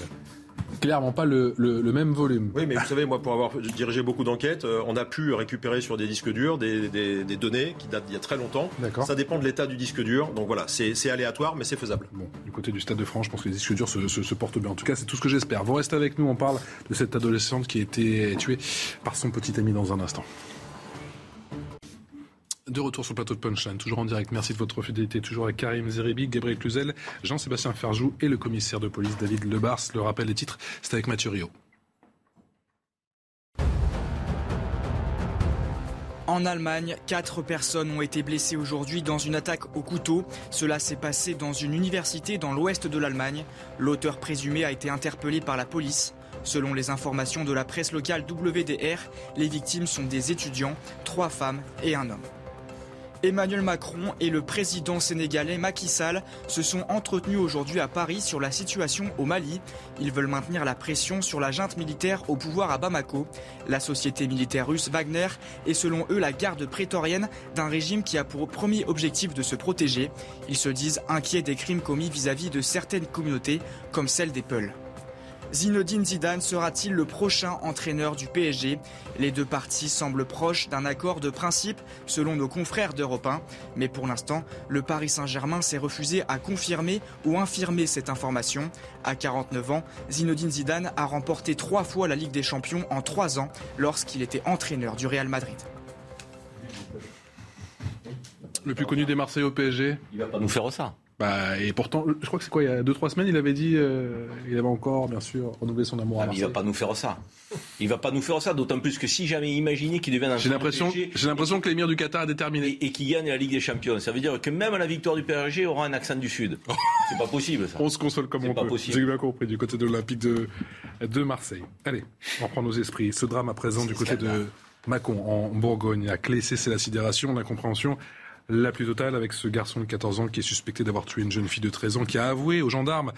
clairement pas le, même volume. Oui, mais vous savez, moi, pour avoir dirigé beaucoup d'enquêtes, euh, on a pu récupérer sur des disques durs des, données qui datent d'il y a très longtemps. Ça dépend de l'état du disque dur. Donc voilà, c'est aléatoire, mais c'est faisable. Bon, du côté du Stade de France, je pense que les disques durs se, portent bien. En tout cas, c'est tout ce que j'espère. Vous restez avec nous, on parle de cette adolescente qui a été tuée par son petit ami dans un instant. De retour sur le plateau de Punchline, toujours en direct. Merci de votre fidélité. Toujours avec Karim Zeribi, Gabriel Cluzel, Jean-Sébastien Ferjou et le commissaire de police David Lebars. Le rappel des titres, c'est avec Mathieu Rio. En Allemagne, quatre personnes ont été blessées aujourd'hui dans une attaque au couteau. Cela s'est passé dans une université dans l'ouest de l'Allemagne. L'auteur présumé a été interpellé par la police. Selon les informations de la presse locale WDR, les victimes sont des étudiants, trois femmes et un homme. Emmanuel Macron et le président sénégalais Macky Sall se sont entretenus aujourd'hui à Paris sur la situation au Mali. Ils veulent maintenir la pression sur la junte militaire au pouvoir à Bamako. La société militaire russe Wagner est selon eux la garde prétorienne d'un régime qui a pour premier objectif de se protéger. Ils se disent inquiets des crimes commis vis-à-vis de certaines communautés comme celle des Peuls. Zinedine Zidane sera-t-il le prochain entraîneur du PSG Les deux parties semblent proches d'un accord de principe selon nos confrères d'Europe 1. Mais pour l'instant, le Paris Saint-Germain s'est refusé à confirmer ou infirmer cette information. À 49 ans, Zinedine Zidane a remporté trois fois la Ligue des Champions en trois ans lorsqu'il était entraîneur du Real Madrid. Le plus connu des Marseillais au PSG Il va pas nous faire ça. Bah, et pourtant, je crois que c'est quoi, il y a 2-3 semaines, il avait dit, euh, il avait encore, bien sûr, renouvelé son amour à ah, Il va pas nous faire ça. Il va pas nous faire ça, d'autant plus que si j'avais imaginé qu'il devienne un J'ai l'impression, j'ai l'impression que l'émir du Qatar a déterminé. Et, qu'il gagne la Ligue des Champions. Ça veut dire que même la victoire du PSG aura un accent du Sud. c'est pas possible, ça. On se console comme on pas peut. J'ai bien compris, du côté de l'Olympique de, de Marseille. Allez, on reprend nos esprits. Ce drame à présent du côté de Mâcon, en Bourgogne. À Clessé, c'est la sidération, l'incompréhension la plus totale avec ce garçon de 14 ans qui est suspecté d'avoir tué une jeune fille de 13 ans qui a avoué aux gendarmes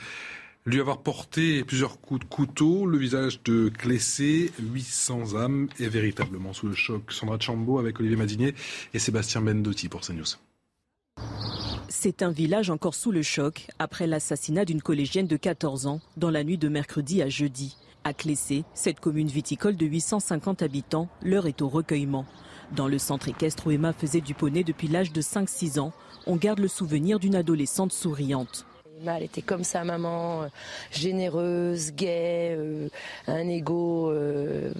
lui avoir porté plusieurs coups de couteau, le visage de Clessé, 800 âmes est véritablement sous le choc. Sandra Chambo avec Olivier Madinier et Sébastien Bendotti pour CNews. C'est un village encore sous le choc après l'assassinat d'une collégienne de 14 ans dans la nuit de mercredi à jeudi. À Clessé, cette commune viticole de 850 habitants, l'heure est au recueillement. Dans le centre équestre où Emma faisait du poney depuis l'âge de 5-6 ans, on garde le souvenir d'une adolescente souriante. Emma, elle était comme sa maman, euh, généreuse, gaie, euh, un ego. Euh,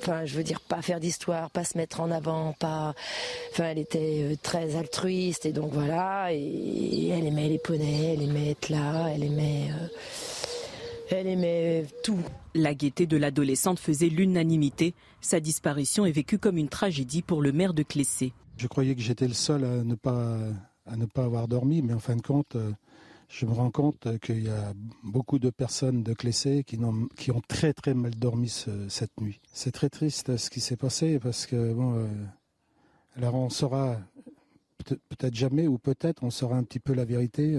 enfin, je veux dire, pas faire d'histoire, pas se mettre en avant, pas. Enfin, elle était très altruiste et donc voilà. Et elle aimait les poneys, elle aimait être là, elle aimait. Elle aimait tout. La gaieté de l'adolescente faisait l'unanimité. Sa disparition est vécue comme une tragédie pour le maire de Clessé. Je croyais que j'étais le seul à ne pas, à ne pas avoir dormi, mais en fin de compte, euh, je me rends compte qu'il y a beaucoup de personnes de Clessé qui, ont, qui ont très très mal dormi cette nuit. C'est très triste ce qui s'est passé parce que, bon, euh, alors on saura peut-être jamais ou peut-être on saura un petit peu la vérité.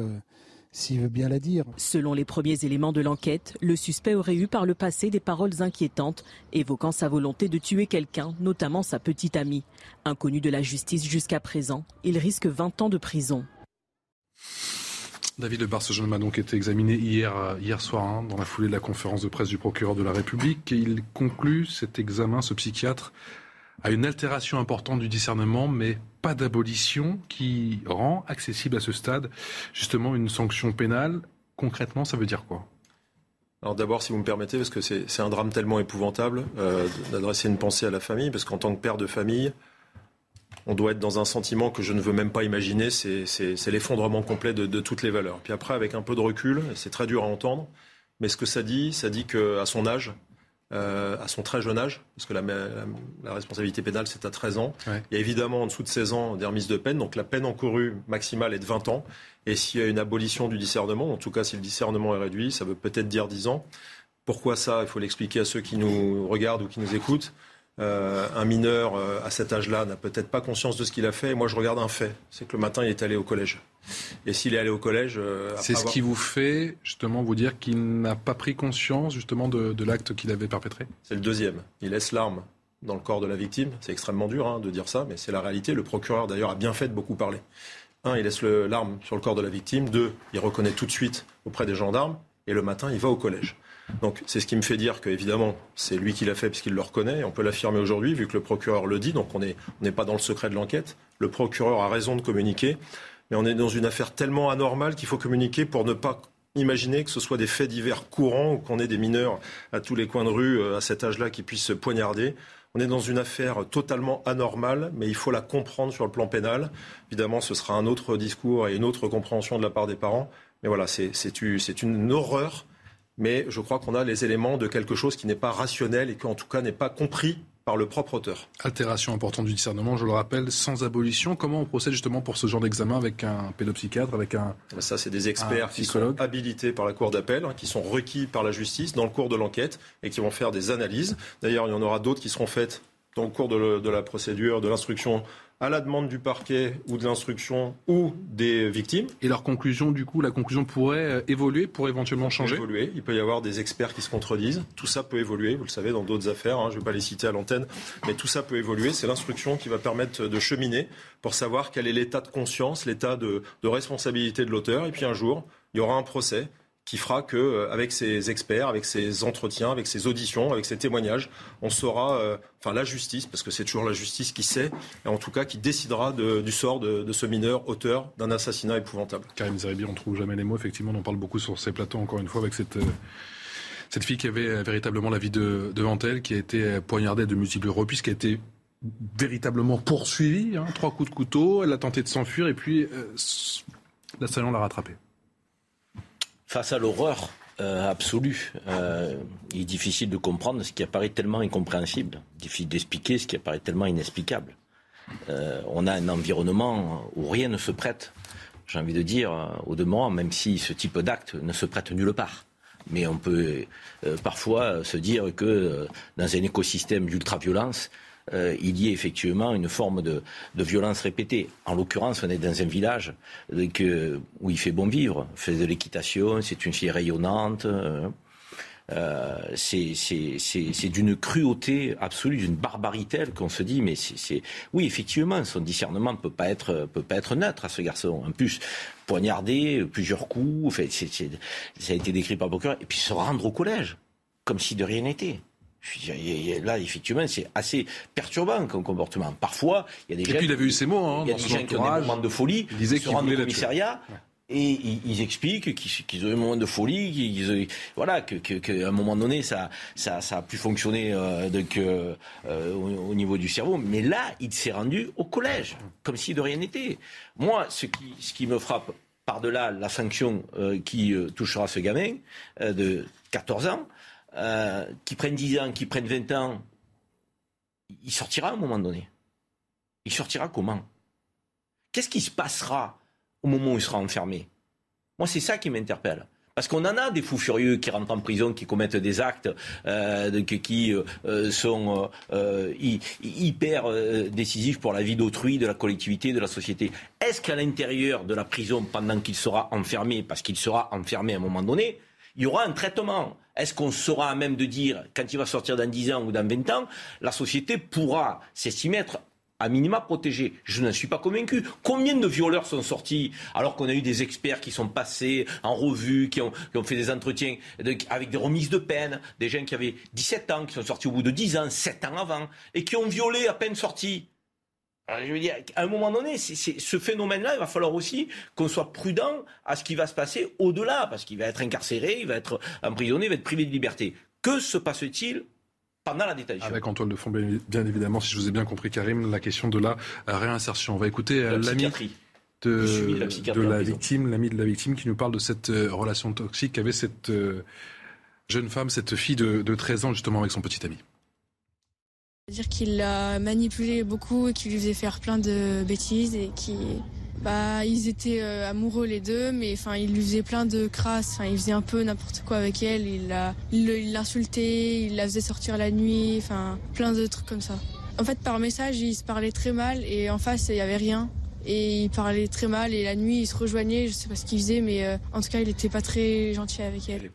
Euh, s'il veut bien la dire. Selon les premiers éléments de l'enquête, le suspect aurait eu par le passé des paroles inquiétantes, évoquant sa volonté de tuer quelqu'un, notamment sa petite amie. Inconnu de la justice jusqu'à présent, il risque 20 ans de prison. David Le jeune homme a donc été examiné hier, hier soir hein, dans la foulée de la conférence de presse du procureur de la République et il conclut cet examen, ce psychiatre, à une altération importante du discernement, mais pas d'abolition qui rend accessible à ce stade justement une sanction pénale. Concrètement, ça veut dire quoi? Alors d'abord, si vous me permettez, parce que c'est un drame tellement épouvantable, euh, d'adresser une pensée à la famille, parce qu'en tant que père de famille, on doit être dans un sentiment que je ne veux même pas imaginer, c'est l'effondrement complet de, de, toutes les valeurs. Puis après, avec un peu de recul, c'est très dur à entendre, mais ce que ça dit, ça dit qu'à son âge, euh, à son très jeune âge, parce que la, la, responsabilité pénale c'est à 13 ans. Il y a évidemment en dessous de 16 ans des remises de peine, donc la peine encourue maximale est de 20 ans. Et s'il y a une abolition du discernement, en tout cas si le discernement est réduit, ça veut peut-être dire 10 ans. Pourquoi ça? Il faut l'expliquer à ceux qui nous regardent ou qui nous écoutent. Euh, un mineur euh, à cet âge-là n'a peut-être pas conscience de ce qu'il a fait. Et moi, je regarde un fait, c'est que le matin, il est allé au collège. Et s'il est allé au collège, euh, c'est ce qui vous fait justement vous dire qu'il n'a pas pris conscience justement de, l'acte qu'il avait perpétré? C'est le deuxième. Il laisse l'arme dans le corps de la victime. C'est extrêmement dur hein, de dire ça, mais c'est la réalité. Le procureur d'ailleurs a bien fait de beaucoup parler. Un, il laisse l'arme sur le corps de la victime. Deux, il reconnaît tout de suite auprès des gendarmes. Et le matin, il va au collège. Donc c'est ce qui me fait dire qu'évidemment, c'est lui qui l'a fait puisqu'il le reconnaît. On peut l'affirmer aujourd'hui, vu que le procureur le dit, donc on n'est pas dans le secret de l'enquête. Le procureur a raison de communiquer, mais on est dans une affaire tellement anormale qu'il faut communiquer pour ne pas imaginer que ce soit des faits divers courants ou qu'on ait des mineurs à tous les coins de rue euh, à cet âge-là qui puissent se poignarder. On est dans une affaire totalement anormale, mais il faut la comprendre sur le plan pénal. Évidemment, ce sera un autre discours et une autre compréhension de la part des parents. Mais voilà, c'est une horreur mais je crois qu'on a les éléments de quelque chose qui n'est pas rationnel et qui en tout cas n'est pas compris par le propre auteur. Altération importante du discernement, je le rappelle, sans abolition. Comment on procède justement pour ce genre d'examen avec un pédopsychiatre, avec un Ça, c'est des experts qui sont habilités par la Cour d'appel, hein, qui sont requis par la justice dans le cours de l'enquête et qui vont faire des analyses. D'ailleurs, il y en aura d'autres qui seront faites dans le cours de la procédure, de l'instruction à la demande du parquet ou de l'instruction ou des victimes. Et leur conclusion, du coup, la conclusion pourrait euh, évoluer, pourrait éventuellement changer? évoluer. Il peut y avoir des experts qui se contredisent. Tout ça peut évoluer, vous le savez, dans d'autres affaires. Hein. je ne vais pas les citer à l'antenne, mais tout ça peut évoluer. C'est l'instruction qui va permettre de cheminer pour savoir quel est l'état de conscience, l'état de, de responsabilité de l'auteur. Et puis un jour, il y aura un procès qui fera que, euh, avec ces experts, avec ces entretiens, avec ces auditions, avec ces témoignages, on saura, euh, enfin la justice, parce que c'est toujours la justice qui sait, et en tout cas qui décidera du sort de, ce mineur auteur d'un assassinat épouvantable. Karim Zeribi, on trouve jamais les mots. Effectivement, on en parle beaucoup sur ces plateaux, encore une fois, avec cette. Euh, cette fille qui avait véritablement la vie de, devant elle, qui a été poignardée de multiples reprises, qui a été véritablement poursuivie, hein, trois coups de couteau, elle a tenté de s'enfuir et puis l'assaillant l'a rattrapée face à l'horreur euh, absolue, euh, il est difficile de comprendre ce qui apparaît tellement incompréhensible, difficile d'expliquer ce qui apparaît tellement inexplicable. Euh, on a un environnement où rien ne se prête, j'ai envie de dire, au demeurant, même si ce type d'acte ne se prête nulle part. Mais on peut parfois se dire que dans un écosystème d'ultra-violence, euh, il y ait effectivement une forme de, violence répétée. En l'occurrence, on est dans un village où il fait bon vivre, il fait de l'équitation, c'est une fille rayonnante. Euh, c'est d'une cruauté absolue, d'une barbarité qu'on se dit, mais c'est oui, effectivement, son discernement ne peut pas être neutre à ce garçon. En plus, poignardé, plusieurs coups, ça a été décrit par le procureur, et puis se rendre au collège comme si de rien n'était. Là, effectivement, c'est assez perturbant comme comportement. Parfois, il y a des gens. Et puis, il avait eu ces mots, hein, Il y a des gens qui ont des moments de folie. Il disait qu'il voulait au commissariat. Et ils, expliquent qu'ils ont eu un moment de folie, qu'ils voilà, qu'à un moment donné, ça, ça, ça a pu fonctionner euh, donc, euh, euh, au, niveau du cerveau. Mais là, il s'est rendu au collège, comme si de rien n'était. Moi, ce qui, ce qui me frappe par-delà la sanction qui touchera ce gamin de 14 ans, euh, qui prennent 10 ans, qui prennent 20 ans, il sortira à un moment donné. Il sortira comment? Qu'est-ce qui se passera au moment où il sera enfermé? Moi, c'est ça qui m'interpelle. Parce qu'on en a des fous furieux qui rentrent en prison, qui commettent des actes, euh, qui euh, sont hyper décisifs pour la vie d'autrui, de la collectivité, de la société. Est-ce qu'à l'intérieur de la prison, pendant qu'il sera enfermé, parce qu'il sera enfermé à un moment donné, il y aura un traitement. Est-ce qu'on sera à même de dire, quand il va sortir dans 10 ans ou dans 20 ans, la société pourra s'estimer être à minima protégée Je n'en suis pas convaincu. Combien de violeurs sont sortis alors qu'on a eu des experts qui sont passés en revue, qui ont, fait des entretiens avec des remises de peine, des gens qui avaient 17 ans, qui sont sortis au bout de 10 ans, 7 ans avant, et qui ont violé à peine sortis je veux dire, à un moment donné, ce phénomène-là, il va falloir aussi qu'on soit prudent à ce qui va se passer au-delà, parce qu'il va être incarcéré, il va être emprisonné, il va être privé de liberté. Que se passe-t-il pendant la détention? Avec Antoine de Fond, bien évidemment, si je vous ai bien compris, Karim, la question de la réinsertion. On va écouter euh, l'ami de, la, de la victime, l'ami de la victime, qui nous parle de cette euh, relation toxique qu'avait cette euh, jeune femme, cette fille de, de 13 ans, justement, avec son petit ami. C'est-à-dire qu'il l'a manipulé beaucoup et qu'il lui faisait faire plein de bêtises et qui bah ils étaient euh, amoureux les deux mais enfin il lui faisait plein de crasses. Enfin il faisait un peu n'importe quoi avec elle. Il la l'insultait il la faisait sortir la nuit enfin plein de trucs comme ça. En fait par message il se parlait très mal et en face il y avait rien. Et il parlait très mal et la nuit il se rejoignait. Je sais pas ce qu'il faisait mais euh, en tout cas il était pas très gentil avec elle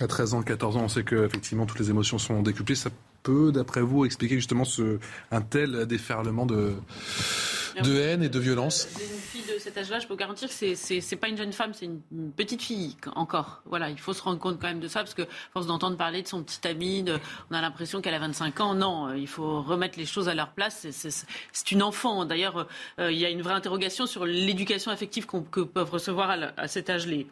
à 13 ans, 14 ans, on sait que effectivement toutes les émotions sont décuplées. Ça peut, d'après vous, expliquer justement ce, un tel déferlement de, de haine et de violence? Une fille de cet âge-là, je peux vous garantir que c'est, pas une jeune femme, c'est une, petite fille encore. Voilà, il faut se rendre compte quand même de ça, parce que force d'entendre parler de son petit ami, on a l'impression qu'elle a 25 ans. Non, il faut remettre les choses à leur place. C'est, une enfant. D'ailleurs, euh, il y a une vraie interrogation sur l'éducation affective que peuvent recevoir à, à cet âge les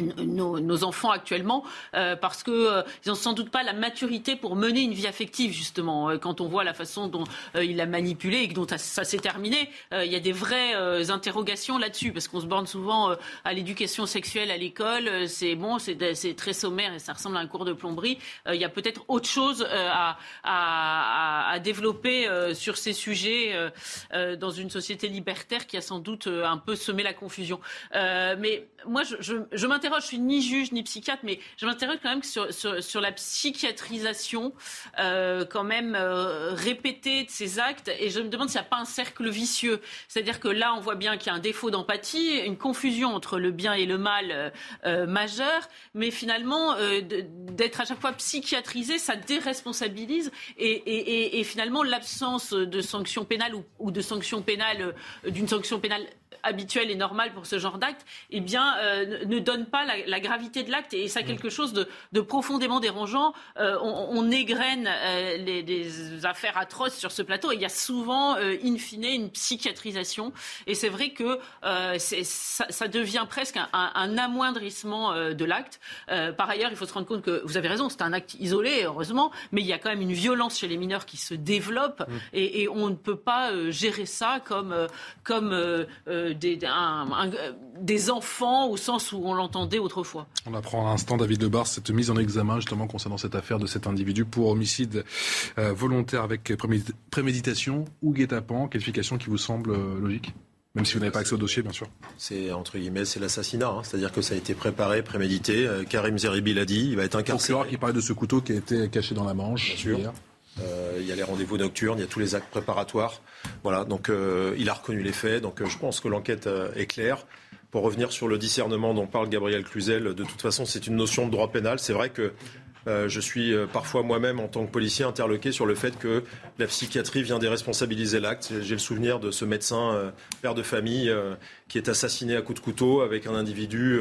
nos, enfants actuellement euh, parce que euh, ils ont sans doute pas la maturité pour mener une vie affective justement. Euh, quand on voit la façon dont il a manipulé et dont ça, s'est terminé il y a des vraies interrogations là-dessus parce qu'on se borne souvent à l'éducation sexuelle à l'école c'est bon c'est très sommaire et ça ressemble à un cours de plomberie. Il y a peut-être autre chose à, développer sur ces sujets dans une société libertaire qui a sans doute un peu semé la confusion. Mais moi je, je m'interroge, je suis ni juge ni psychiatre, mais je m'interroge quand même sur, la psychiatrisation euh, quand même euh, répétée de ces actes et je me demande s'il n'y a pas un cercle vicieux. C'est-à-dire que là, on voit bien qu'il y a un défaut d'empathie, une confusion entre le bien et le mal euh, majeur, mais finalement, d'être à chaque fois psychiatrisé, ça déresponsabilise et, finalement, l'absence de sanctions pénales ou, de d'une sanction pénale habituelle et normale pour ce genre d'acte, eh bien, euh, ne donne pas la, gravité de l'acte et ça a quelque chose de, profondément dérangeant. Euh, on, égrène euh, les, des affaires atroces sur ce plateau et il y a souvent, in fine, une psychiatrisation. Et c'est vrai que ça, ça, devient presque un, amoindrissement de l'acte. par ailleurs, il faut se rendre compte que vous avez raison, c'est un acte isolé, heureusement, mais il y a quand même une violence chez les mineurs qui se développe mmh. et, et, on ne peut pas gérer ça comme, comme des, des enfants au sens où on l'entendait autrefois. On apprend à l'instant, David Lebar, cette mise en examen justement concernant cette affaire de cet individu pour homicide euh, volontaire avec préméditation ou guet-apens, qualification qui vous semble euh, logique? Même si vous n'avez pas accès au dossier, bien sûr. C'est entre guillemets, c'est l'assassinat. Hein. C'est-à-dire que ça a été préparé, prémédité. Euh, Karim Zeribi l'a dit, il va être incarcéré. Procureur qui parlait de ce couteau qui a été caché dans la manche. Bien sûr. Euh, il y a les rendez-vous nocturnes, il y a tous les actes préparatoires. Voilà, donc euh, il a reconnu les faits. Donc euh, je pense que l'enquête est claire. Pour revenir sur le discernement dont parle Gabriel Cluzel, de toute façon, c'est une notion de droit pénal. C'est vrai que euh, je suis euh, parfois moi-même, en tant que policier, interloqué sur le fait que la psychiatrie vient déresponsabiliser l'acte. J'ai le souvenir de ce médecin, euh, père de famille, qui est assassiné à coups de couteau avec un individu,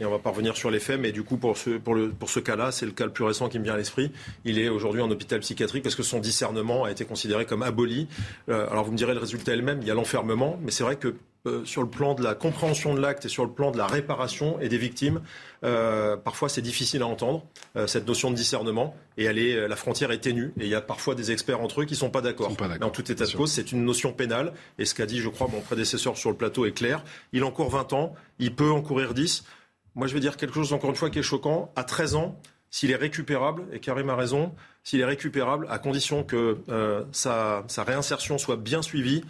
et on va pas revenir sur les faits, mais du coup, pour ce, pour pour ce cas-là, c'est le cas le plus récent qui me vient à l'esprit. Il est aujourd'hui en hôpital psychiatrique parce que son discernement a été considéré comme aboli. alors vous me direz le résultat elle-même, il y a l'enfermement, mais c'est vrai que euh, sur le plan de la compréhension de l'acte et sur le plan de la réparation et des victimes, euh, parfois c'est difficile à entendre, euh, cette notion de discernement, et elle est, la frontière est ténue, et il y a parfois des experts entre eux qui ne sont pas d'accord. Mais en tout état de cause, c'est une notion pénale, et ce qu'a dit, je crois, mon prédécesseur sur le plateau est clair. Il encourt 20 ans, il peut encourir 10. Moi, je vais dire quelque chose, encore une fois, qui est choquant. À 13 ans, s'il est récupérable, et Karim a raison, s'il est récupérable, à condition que sa, sa réinsertion soit bien suivie,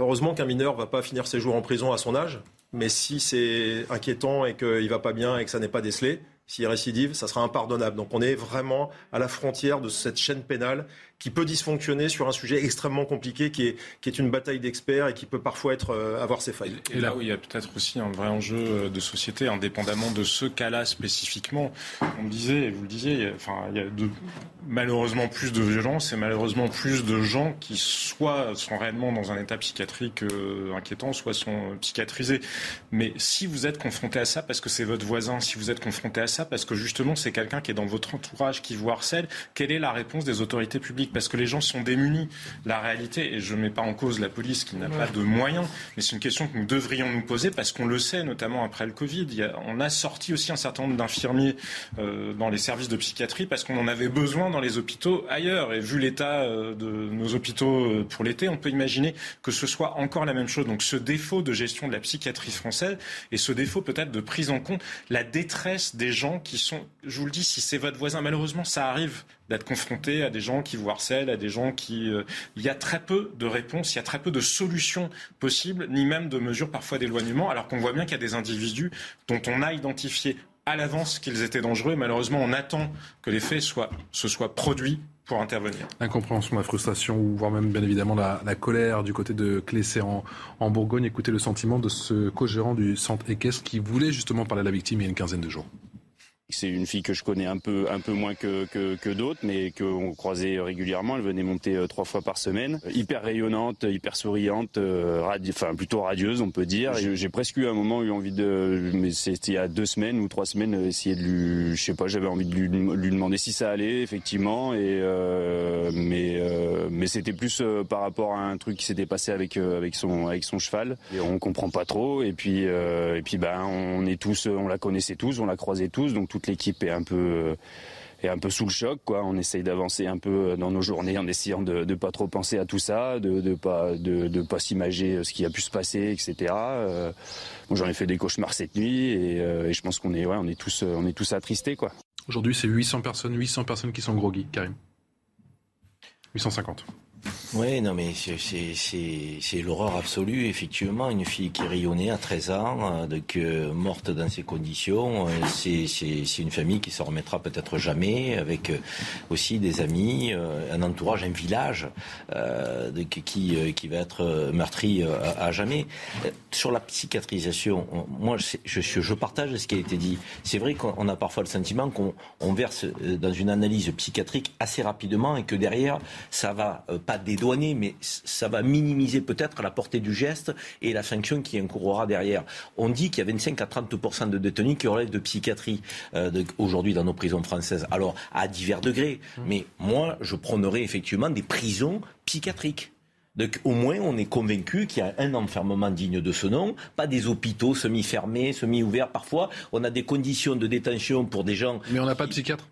Heureusement qu'un mineur ne va pas finir ses jours en prison à son âge, mais si c'est inquiétant et qu'il ne va pas bien et que ça n'est pas décelé, s'il récidive, ça sera impardonnable. Donc on est vraiment à la frontière de cette chaîne pénale qui peut dysfonctionner sur un sujet extrêmement compliqué qui est, une bataille d'experts et qui peut parfois euh, avoir ses failles. Et là où il y a peut-être aussi un vrai enjeu euh, de société, indépendamment de ce cas-là spécifiquement. On me disait, vous le disiez, il y a malheureusement plus de violence et malheureusement plus de gens qui soit sont réellement dans un état psychiatrique euh, inquiétant, soit sont psychiatrisés. Mais si vous êtes confronté à ça parce que c'est votre voisin, si vous êtes confronté à ça parce que justement c'est quelqu'un qui est dans votre entourage, qui vous harcèle, quelle est la réponse des autorités publiques? Parce que les gens sont démunis. La réalité, et je ne mets pas en cause la police qui n'a pas de moyens, mais c'est une question que nous devrions nous poser parce qu'on le sait, notamment après le Covid. on a sorti aussi un certain nombre d'infirmiers euh, dans les services de psychiatrie parce qu'on en avait besoin dans les hôpitaux ailleurs. Et vu l'état euh, de nos hôpitaux euh, pour l'été, on peut imaginer que ce soit encore la même chose. Donc ce défaut de gestion de la psychiatrie française et ce défaut peut-être de prise en compte, la détresse des gens qui sont, je vous le dis, si c'est votre voisin, malheureusement, ça arrive d'être confronté à des gens qui vous harcèlent, à des gens qui... Euh, il y a très peu de réponses, il y a très peu de solutions possibles, ni même de mesures parfois d'éloignement, alors qu'on voit bien qu'il y a des individus dont on a identifié à l'avance qu'ils étaient dangereux. Malheureusement, on attend que les faits soient, se soient produits pour intervenir. L'incompréhension, la frustration, ou voire même bien évidemment la, colère du côté de Clessé en, en, Bourgogne. Écoutez le sentiment de ce co-gérant du centre équestre qui voulait justement parler à la victime il y a une quinzaine de jours. C'est une fille que je connais un peu, un peu moins que, que, d'autres, mais qu'on croisait régulièrement. Elle venait monter euh, trois fois par semaine. Hyper rayonnante, hyper souriante, euh, enfin plutôt radieuse, on peut dire. J'ai presque eu un moment eu envie de, mais c'était il y a deux semaines ou trois semaines, euh, essayer de lui, je sais pas, j'avais envie de lui, demander si ça allait effectivement, et euh, mais euh, mais c'était plus par rapport à un truc qui s'était passé avec avec son avec son cheval. Et on comprend pas trop, et puis et puis ben on est tous, on la connaissait tous, on la croisait tous, donc l'équipe est un peu est un peu sous le choc. Quoi. On essaye d'avancer un peu dans nos journées en essayant de ne pas trop penser à tout ça, de ne pas, de, de pas s'imager ce qui a pu se passer, etc. Euh, J'en ai fait des cauchemars cette nuit et, euh, et je pense qu'on est, ouais, on est, tous, on est tous attristés. Quoi. Aujourd'hui, c'est 800 personnes, 800 personnes qui sont groggy, Karim. 850. Oui, non, mais c'est l'horreur absolue, effectivement. Une fille qui rayonnait à 13 ans, euh, morte dans ces conditions. Euh, c'est une famille qui s'en remettra peut-être jamais, avec euh, aussi des amis, un entourage, un village qui, va être meurtri à, jamais. Sur la psychiatrisation, moi, je, je, partage ce qui a été dit. C'est vrai qu'on a parfois le sentiment qu'on verse dans une analyse psychiatrique assez rapidement et que derrière, ça va pas dédouaner, mais ça va minimiser peut-être la portée du geste et la sanction qui encourra derrière. On dit qu'il y a 25 à 30 de détenus qui relèvent de psychiatrie euh, aujourd'hui dans nos prisons françaises. Alors, à divers degrés. Mmh. Mais moi, je prônerais effectivement des prisons psychiatriques. Donc au moins on est convaincu qu'il y a un enfermement digne de ce nom, pas des hôpitaux semi-fermés, semi-ouverts. Parfois on a des conditions de détention pour des gens. Mais on n'a pas de psychiatre?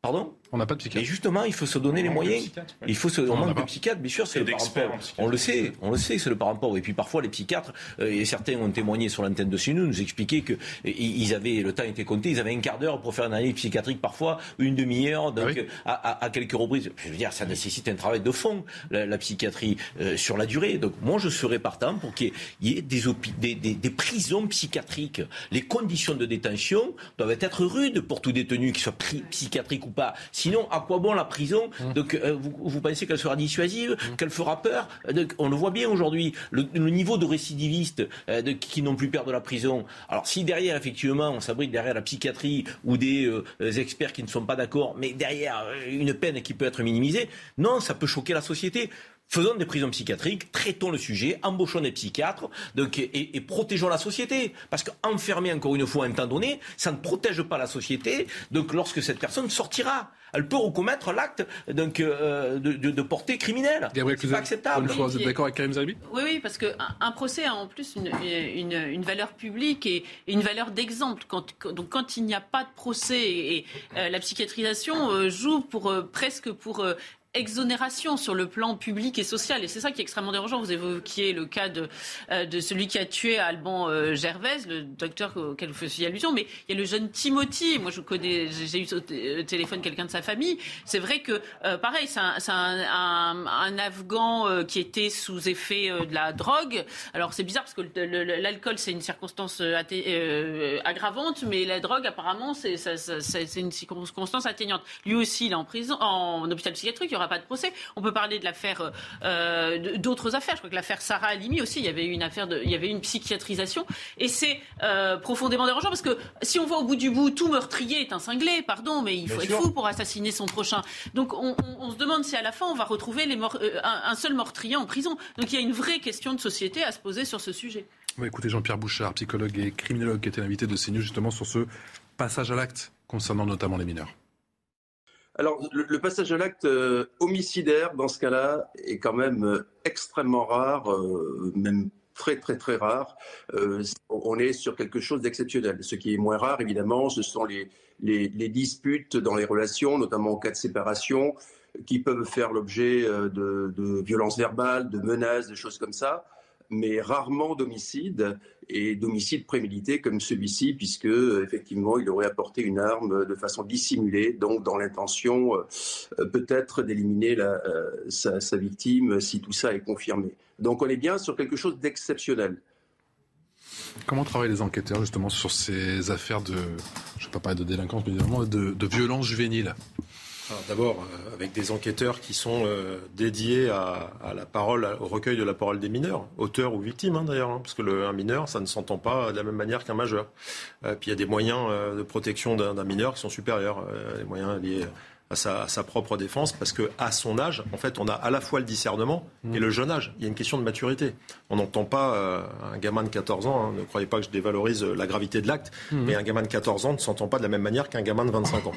Pardon? On n'a pas de psychiatre. Et justement, il faut se donner les moyens. Il faut se, on, manque de psychiatre, bien sûr, c'est le parent On le sait, on le sait, c'est le parent pauvre. Et puis parfois, les psychiatres, euh, et certains ont témoigné sur l'antenne de CNU, nous expliquaient que euh, ils avaient, le temps était compté, ils avaient un quart d'heure pour faire une analyse psychiatrique, parfois une demi-heure, donc ah à, quelques reprises. Je veux dire, ça nécessite un travail de fond, la, psychiatrie, euh, sur la durée. Donc moi, je serais partant pour qu'il y ait des, des, des, des, prisons psychiatriques. Les conditions de détention doivent être rudes pour tout détenu, qu'il soit psychiatrique ou pas. Sinon, à quoi bon la prison. Mmh. Donc, euh, vous, pensez qu'elle sera dissuasive, mmh. qu'elle fera peur donc, On le voit bien aujourd'hui, le, niveau de récidivistes euh, qui n'ont plus peur de la prison. Alors, si derrière, effectivement, on s'abrite derrière la psychiatrie ou des euh, experts qui ne sont pas d'accord, mais derrière une peine qui peut être minimisée, non, ça peut choquer la société. Faisons des prisons psychiatriques, traitons le sujet, embauchons des psychiatres donc, et, protégeons la société. Parce qu'enfermer encore une fois un temps donné, ça ne protège pas la société. Donc lorsque cette personne sortira, elle peut recommettre l'acte donc, euh, de, de, portée criminelle. C'est pas acceptable. vous êtes d'accord avec Karim Oui, oui, parce qu'un un procès a en plus une, une, une valeur publique et une valeur d'exemple. Quand, donc quand il n'y a pas de procès et, euh, la psychiatrisation euh, joue pour, presque pour exonération sur le plan public et social. Et c'est ça qui est extrêmement dérangeant. Vous évoquiez le cas de, euh, celui qui a tué Alban euh, Gervais, le docteur auquel vous faisiez allusion, mais il y a le jeune Timothy. Moi, je connais, j'ai eu au téléphone quelqu'un de sa famille. C'est vrai que, euh, pareil, c'est un, Afghan qui était sous effet de la drogue. Alors, c'est bizarre parce que l'alcool, c'est une circonstance aggravante, mais la drogue, apparemment, c'est une circonstance atteignante. Lui aussi, il est en prison, en hôpital psychiatrique aura pas de procès. On peut parler de l'affaire, euh, d'autres affaires. Je crois que l'affaire Sarah Alimi aussi, il y avait une affaire, de, il y avait une psychiatrisation. Et c'est euh, profondément dérangeant parce que si on voit au bout du bout, tout meurtrier est un cinglé, pardon, mais il faut être fou pour assassiner son prochain. Donc on, se demande si à la fin on va retrouver les euh, un, seul meurtrier en prison. Donc il y a une vraie question de société à se poser sur ce sujet. écoutez Jean-Pierre Bouchard, psychologue et criminologue, qui était l'invité de CNews justement sur ce passage à l'acte concernant notamment les mineurs. Alors, le, passage à l'acte euh, homicidaire, dans ce cas-là, est quand même euh, extrêmement rare, euh, même très très très rare. on est sur quelque chose d'exceptionnel. Ce qui est moins rare, évidemment, ce sont les, disputes dans les relations, notamment en cas de séparation, qui peuvent faire l'objet de violences verbales, de menaces, de choses comme ça mais rarement d'homicide et d'homicide prémédité comme celui-ci, puisque effectivement il aurait apporté une arme de façon dissimulée, donc dans l'intention euh, peut-être d'éliminer euh, sa, victime si tout ça est confirmé. Donc on est bien sur quelque chose d'exceptionnel. Comment travaillent les enquêteurs justement sur ces affaires de, je ne vais pas parler de délinquance, mais de, de violence juvénile? D'abord, euh, avec des enquêteurs qui sont euh, dédiés à, la parole, au recueil de la parole des mineurs, auteurs ou victimes hein, d'ailleurs, hein, parce que un mineur, ça ne s'entend pas de la même manière qu'un majeur. Euh, puis il y a des moyens de protection d'un mineur qui sont supérieurs, les moyens liés à sa, propre défense, parce que à son âge, en fait, on a à la fois le discernement et mmh. le jeune âge. Il y a une question de maturité. On n'entend pas euh, un gamin de 14 ans, hein, ne croyez pas que je dévalorise euh, la gravité de l'acte, mmh. mais un gamin de 14 ans ne s'entend pas de la même manière qu'un gamin de 25 ans.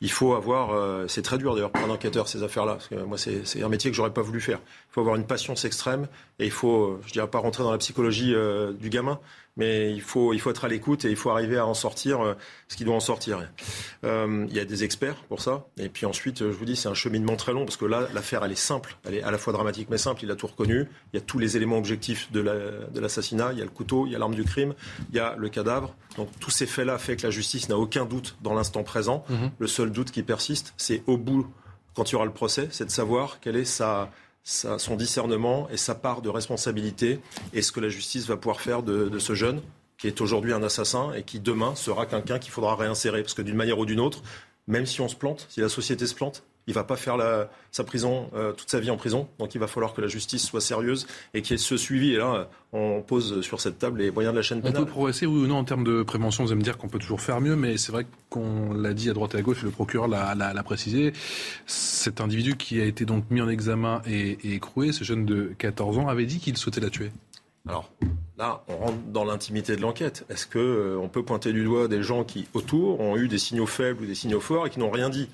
Il faut avoir, euh, c'est très dur d'ailleurs pour un enquêteur ces affaires-là, parce que moi c'est un métier que j'aurais pas voulu faire. Il faut avoir une patience extrême et il faut, je dirais pas rentrer dans la psychologie du gamin, mais il faut, il faut être à l'écoute et il faut arriver à en sortir euh, ce qui doit en sortir. Euh, il y a des experts pour ça. Et puis ensuite, je vous dis, c'est un cheminement très long parce que là, l'affaire, elle est simple. Elle est à la fois dramatique mais simple. Il a tout reconnu. Il y a tous les éléments objectifs de l'assassinat. il y a le couteau, il y a l'arme du crime, il y a le cadavre. Donc tous ces faits-là fait que la justice n'a aucun doute dans l'instant présent. Mhm. Le seul doute qui persiste, c'est au bout, quand il y aura le procès, c'est de savoir quelle est sa son discernement et sa part de responsabilité et ce que la justice va pouvoir faire de, ce jeune qui est aujourd'hui un assassin et qui demain sera quelqu'un qu'il faudra réinsérer. Parce que d'une manière ou d'une autre, même si on se plante, si la société se plante, il va pas faire sa prison euh, toute sa vie en prison. Donc il va falloir que la justice soit sérieuse et qu'il y ait ce suivi. Et là, on pose sur cette table les moyens de la chaîne pénale. On peut progresser oui ou non en termes de prévention. Vous allez me dire qu'on peut toujours faire mieux, mais c'est vrai qu'on l'a dit à droite et à gauche, et le procureur l'a précisé. Cet individu qui a été donc mis en examen et, et écroué, ce jeune de 14 ans, avait dit qu'il souhaitait la tuer. Alors là, on rentre dans l'intimité de l'enquête. Est-ce qu'on euh, peut pointer du doigt des gens qui, autour, ont eu des signaux faibles ou des signaux forts et qui n'ont rien dit?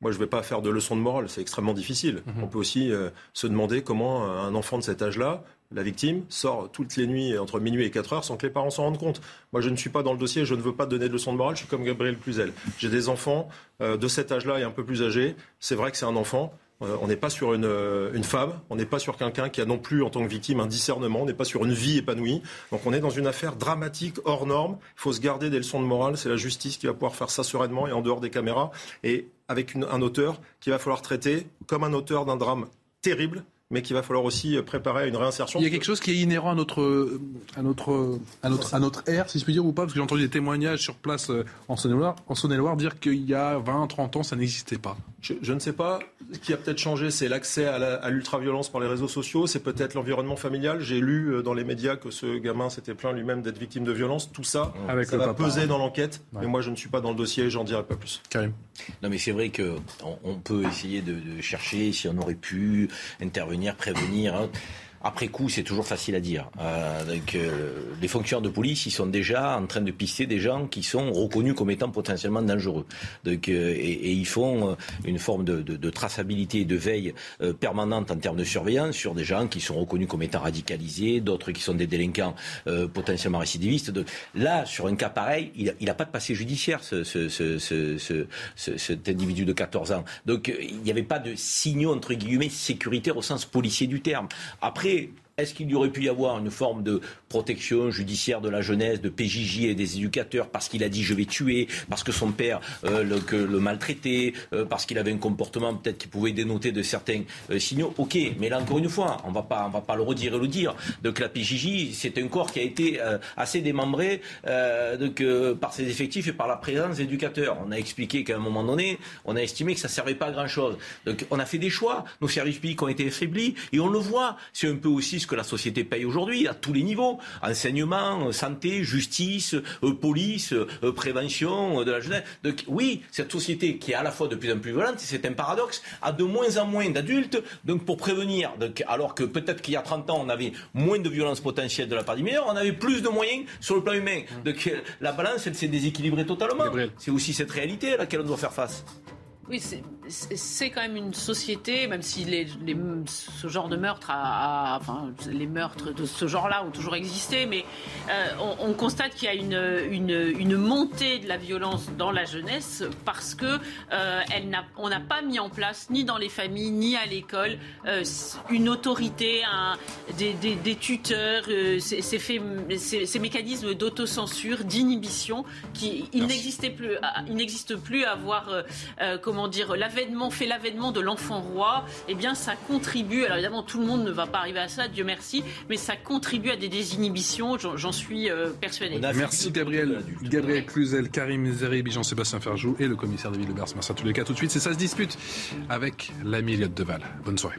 Moi, je ne vais pas faire de leçon de morale, c'est extrêmement difficile. Mhm. On peut aussi euh, se demander comment un enfant de cet âge-là, la victime, sort toutes les nuits entre minuit et 4 heures sans que les parents s'en rendent compte. Moi, je ne suis pas dans le dossier, je ne veux pas donner de leçon de morale, je suis comme Gabriel Cluzel. J'ai des enfants euh, de cet âge-là et un peu plus âgés. C'est vrai que c'est un enfant. Euh, on n'est pas sur une, une femme, on n'est pas sur quelqu'un qui a non plus en tant que victime un discernement, on n'est pas sur une vie épanouie. Donc on est dans une affaire dramatique, hors norme. Il faut se garder des leçons de morale. C'est la justice qui va pouvoir faire ça sereinement et en dehors des caméras. Et avec un auteur qu'il va falloir traiter comme un auteur d'un drame terrible mais qu'il va falloir aussi préparer à une réinsertion. Il y a quelque chose qui est inhérent à notre, à notre, à notre, à notre ère, si je puis dire, ou pas Parce que j'ai entendu des témoignages sur place euh, en Saône-et-Loire dire qu'il y a 20, 30 ans, ça n'existait pas. Je, ne sais pas. Ce qui a peut-être changé, c'est l'accès à l'ultra-violence par les réseaux sociaux, c'est peut-être l'environnement familial. J'ai lu euh, dans les médias que ce gamin s'était plaint lui-même d'être victime de violence. Tout ça, Avec ça va peser dans l'enquête. Mais moi, je ne suis pas dans le dossier, j'en dirai pas plus. Karim. Non, mais c'est vrai qu'on on peut essayer de, de chercher si on aurait pu intervenir prévenir. Hein. Après coup, c'est toujours facile à dire. Euh, donc, euh, les fonctionnaires de police, ils sont déjà en train de pister des gens qui sont reconnus comme étant potentiellement dangereux. Donc, euh, et, ils font une forme de, traçabilité et de veille permanente en termes de surveillance sur des gens qui sont reconnus comme étant radicalisés, d'autres qui sont des délinquants potentiellement récidivistes. Là, sur un cas pareil, il n'a pas de passé judiciaire, ce, ce, ce, cet individu de 14 ans. Donc, il n'y avait pas de signaux, entre guillemets, sécuritaires au sens policier du terme. Après, way est-ce qu'il y aurait pu y avoir une forme de protection judiciaire de la jeunesse, de PJJ et des éducateurs parce qu'il a dit je vais tuer, parce que son père euh, le, maltraitait, euh, parce qu'il avait un comportement peut-être qui pouvait dénoter de certains euh, signaux? Ok, mais là encore une fois, on va pas, on va pas le redire et le dire. Donc la PJJ, c'est un corps qui a été assez démembré donc, par ses effectifs et par la présence d'éducateurs. On a expliqué qu'à un moment donné, on a estimé que ça servait pas à grand chose. Donc on a fait des choix. Nos services publics ont été affaiblis et on le voit. C'est un peu aussi que la société paye aujourd'hui, à tous les niveaux. Enseignement, santé, justice, police, prévention de la jeunesse. Donc oui, cette société qui est à la fois de plus en plus violente, c'est un paradoxe, a de moins en moins d'adultes, donc pour prévenir, donc, alors que peut-être qu'il y a 30 ans, on avait moins de violence potentielle de la part des mineurs, on avait plus de moyens sur le plan humain. Mmh. Donc la balance, elle s'est déséquilibrée totalement. C'est aussi cette réalité à laquelle on doit faire face. Oui, c'est quand même une société, même si les, ce genre de meurtre, a, enfin, les meurtres de ce genre-là ont toujours existé, mais euh, on, constate qu'il y a une, une, une, montée de la violence dans la jeunesse parce que euh, elle on n'a pas mis en place, ni dans les familles, ni à l'école, euh, une autorité, un, des, des, des, tuteurs, ces, ces, ces, mécanismes d'autocensure, d'inhibition, qui il n'existait plus, il n'existe plus à avoir comment dire, l'avènement fait l'avènement de l'enfant roi, eh bien ça contribue. Alors évidemment, tout le monde ne va pas arriver à ça, Dieu merci, mais ça contribue à des désinhibitions. J'en suis euh, persuadé. Merci Gabriel, Gabriel Cluzel, Karim Zerib, Jean-Sébastien Ferjou et le commissaire David Lebers. Merci à tous les cas. Tout de suite, c'est ça se dispute avec l'ami Elliot Deval. Bonne soirée.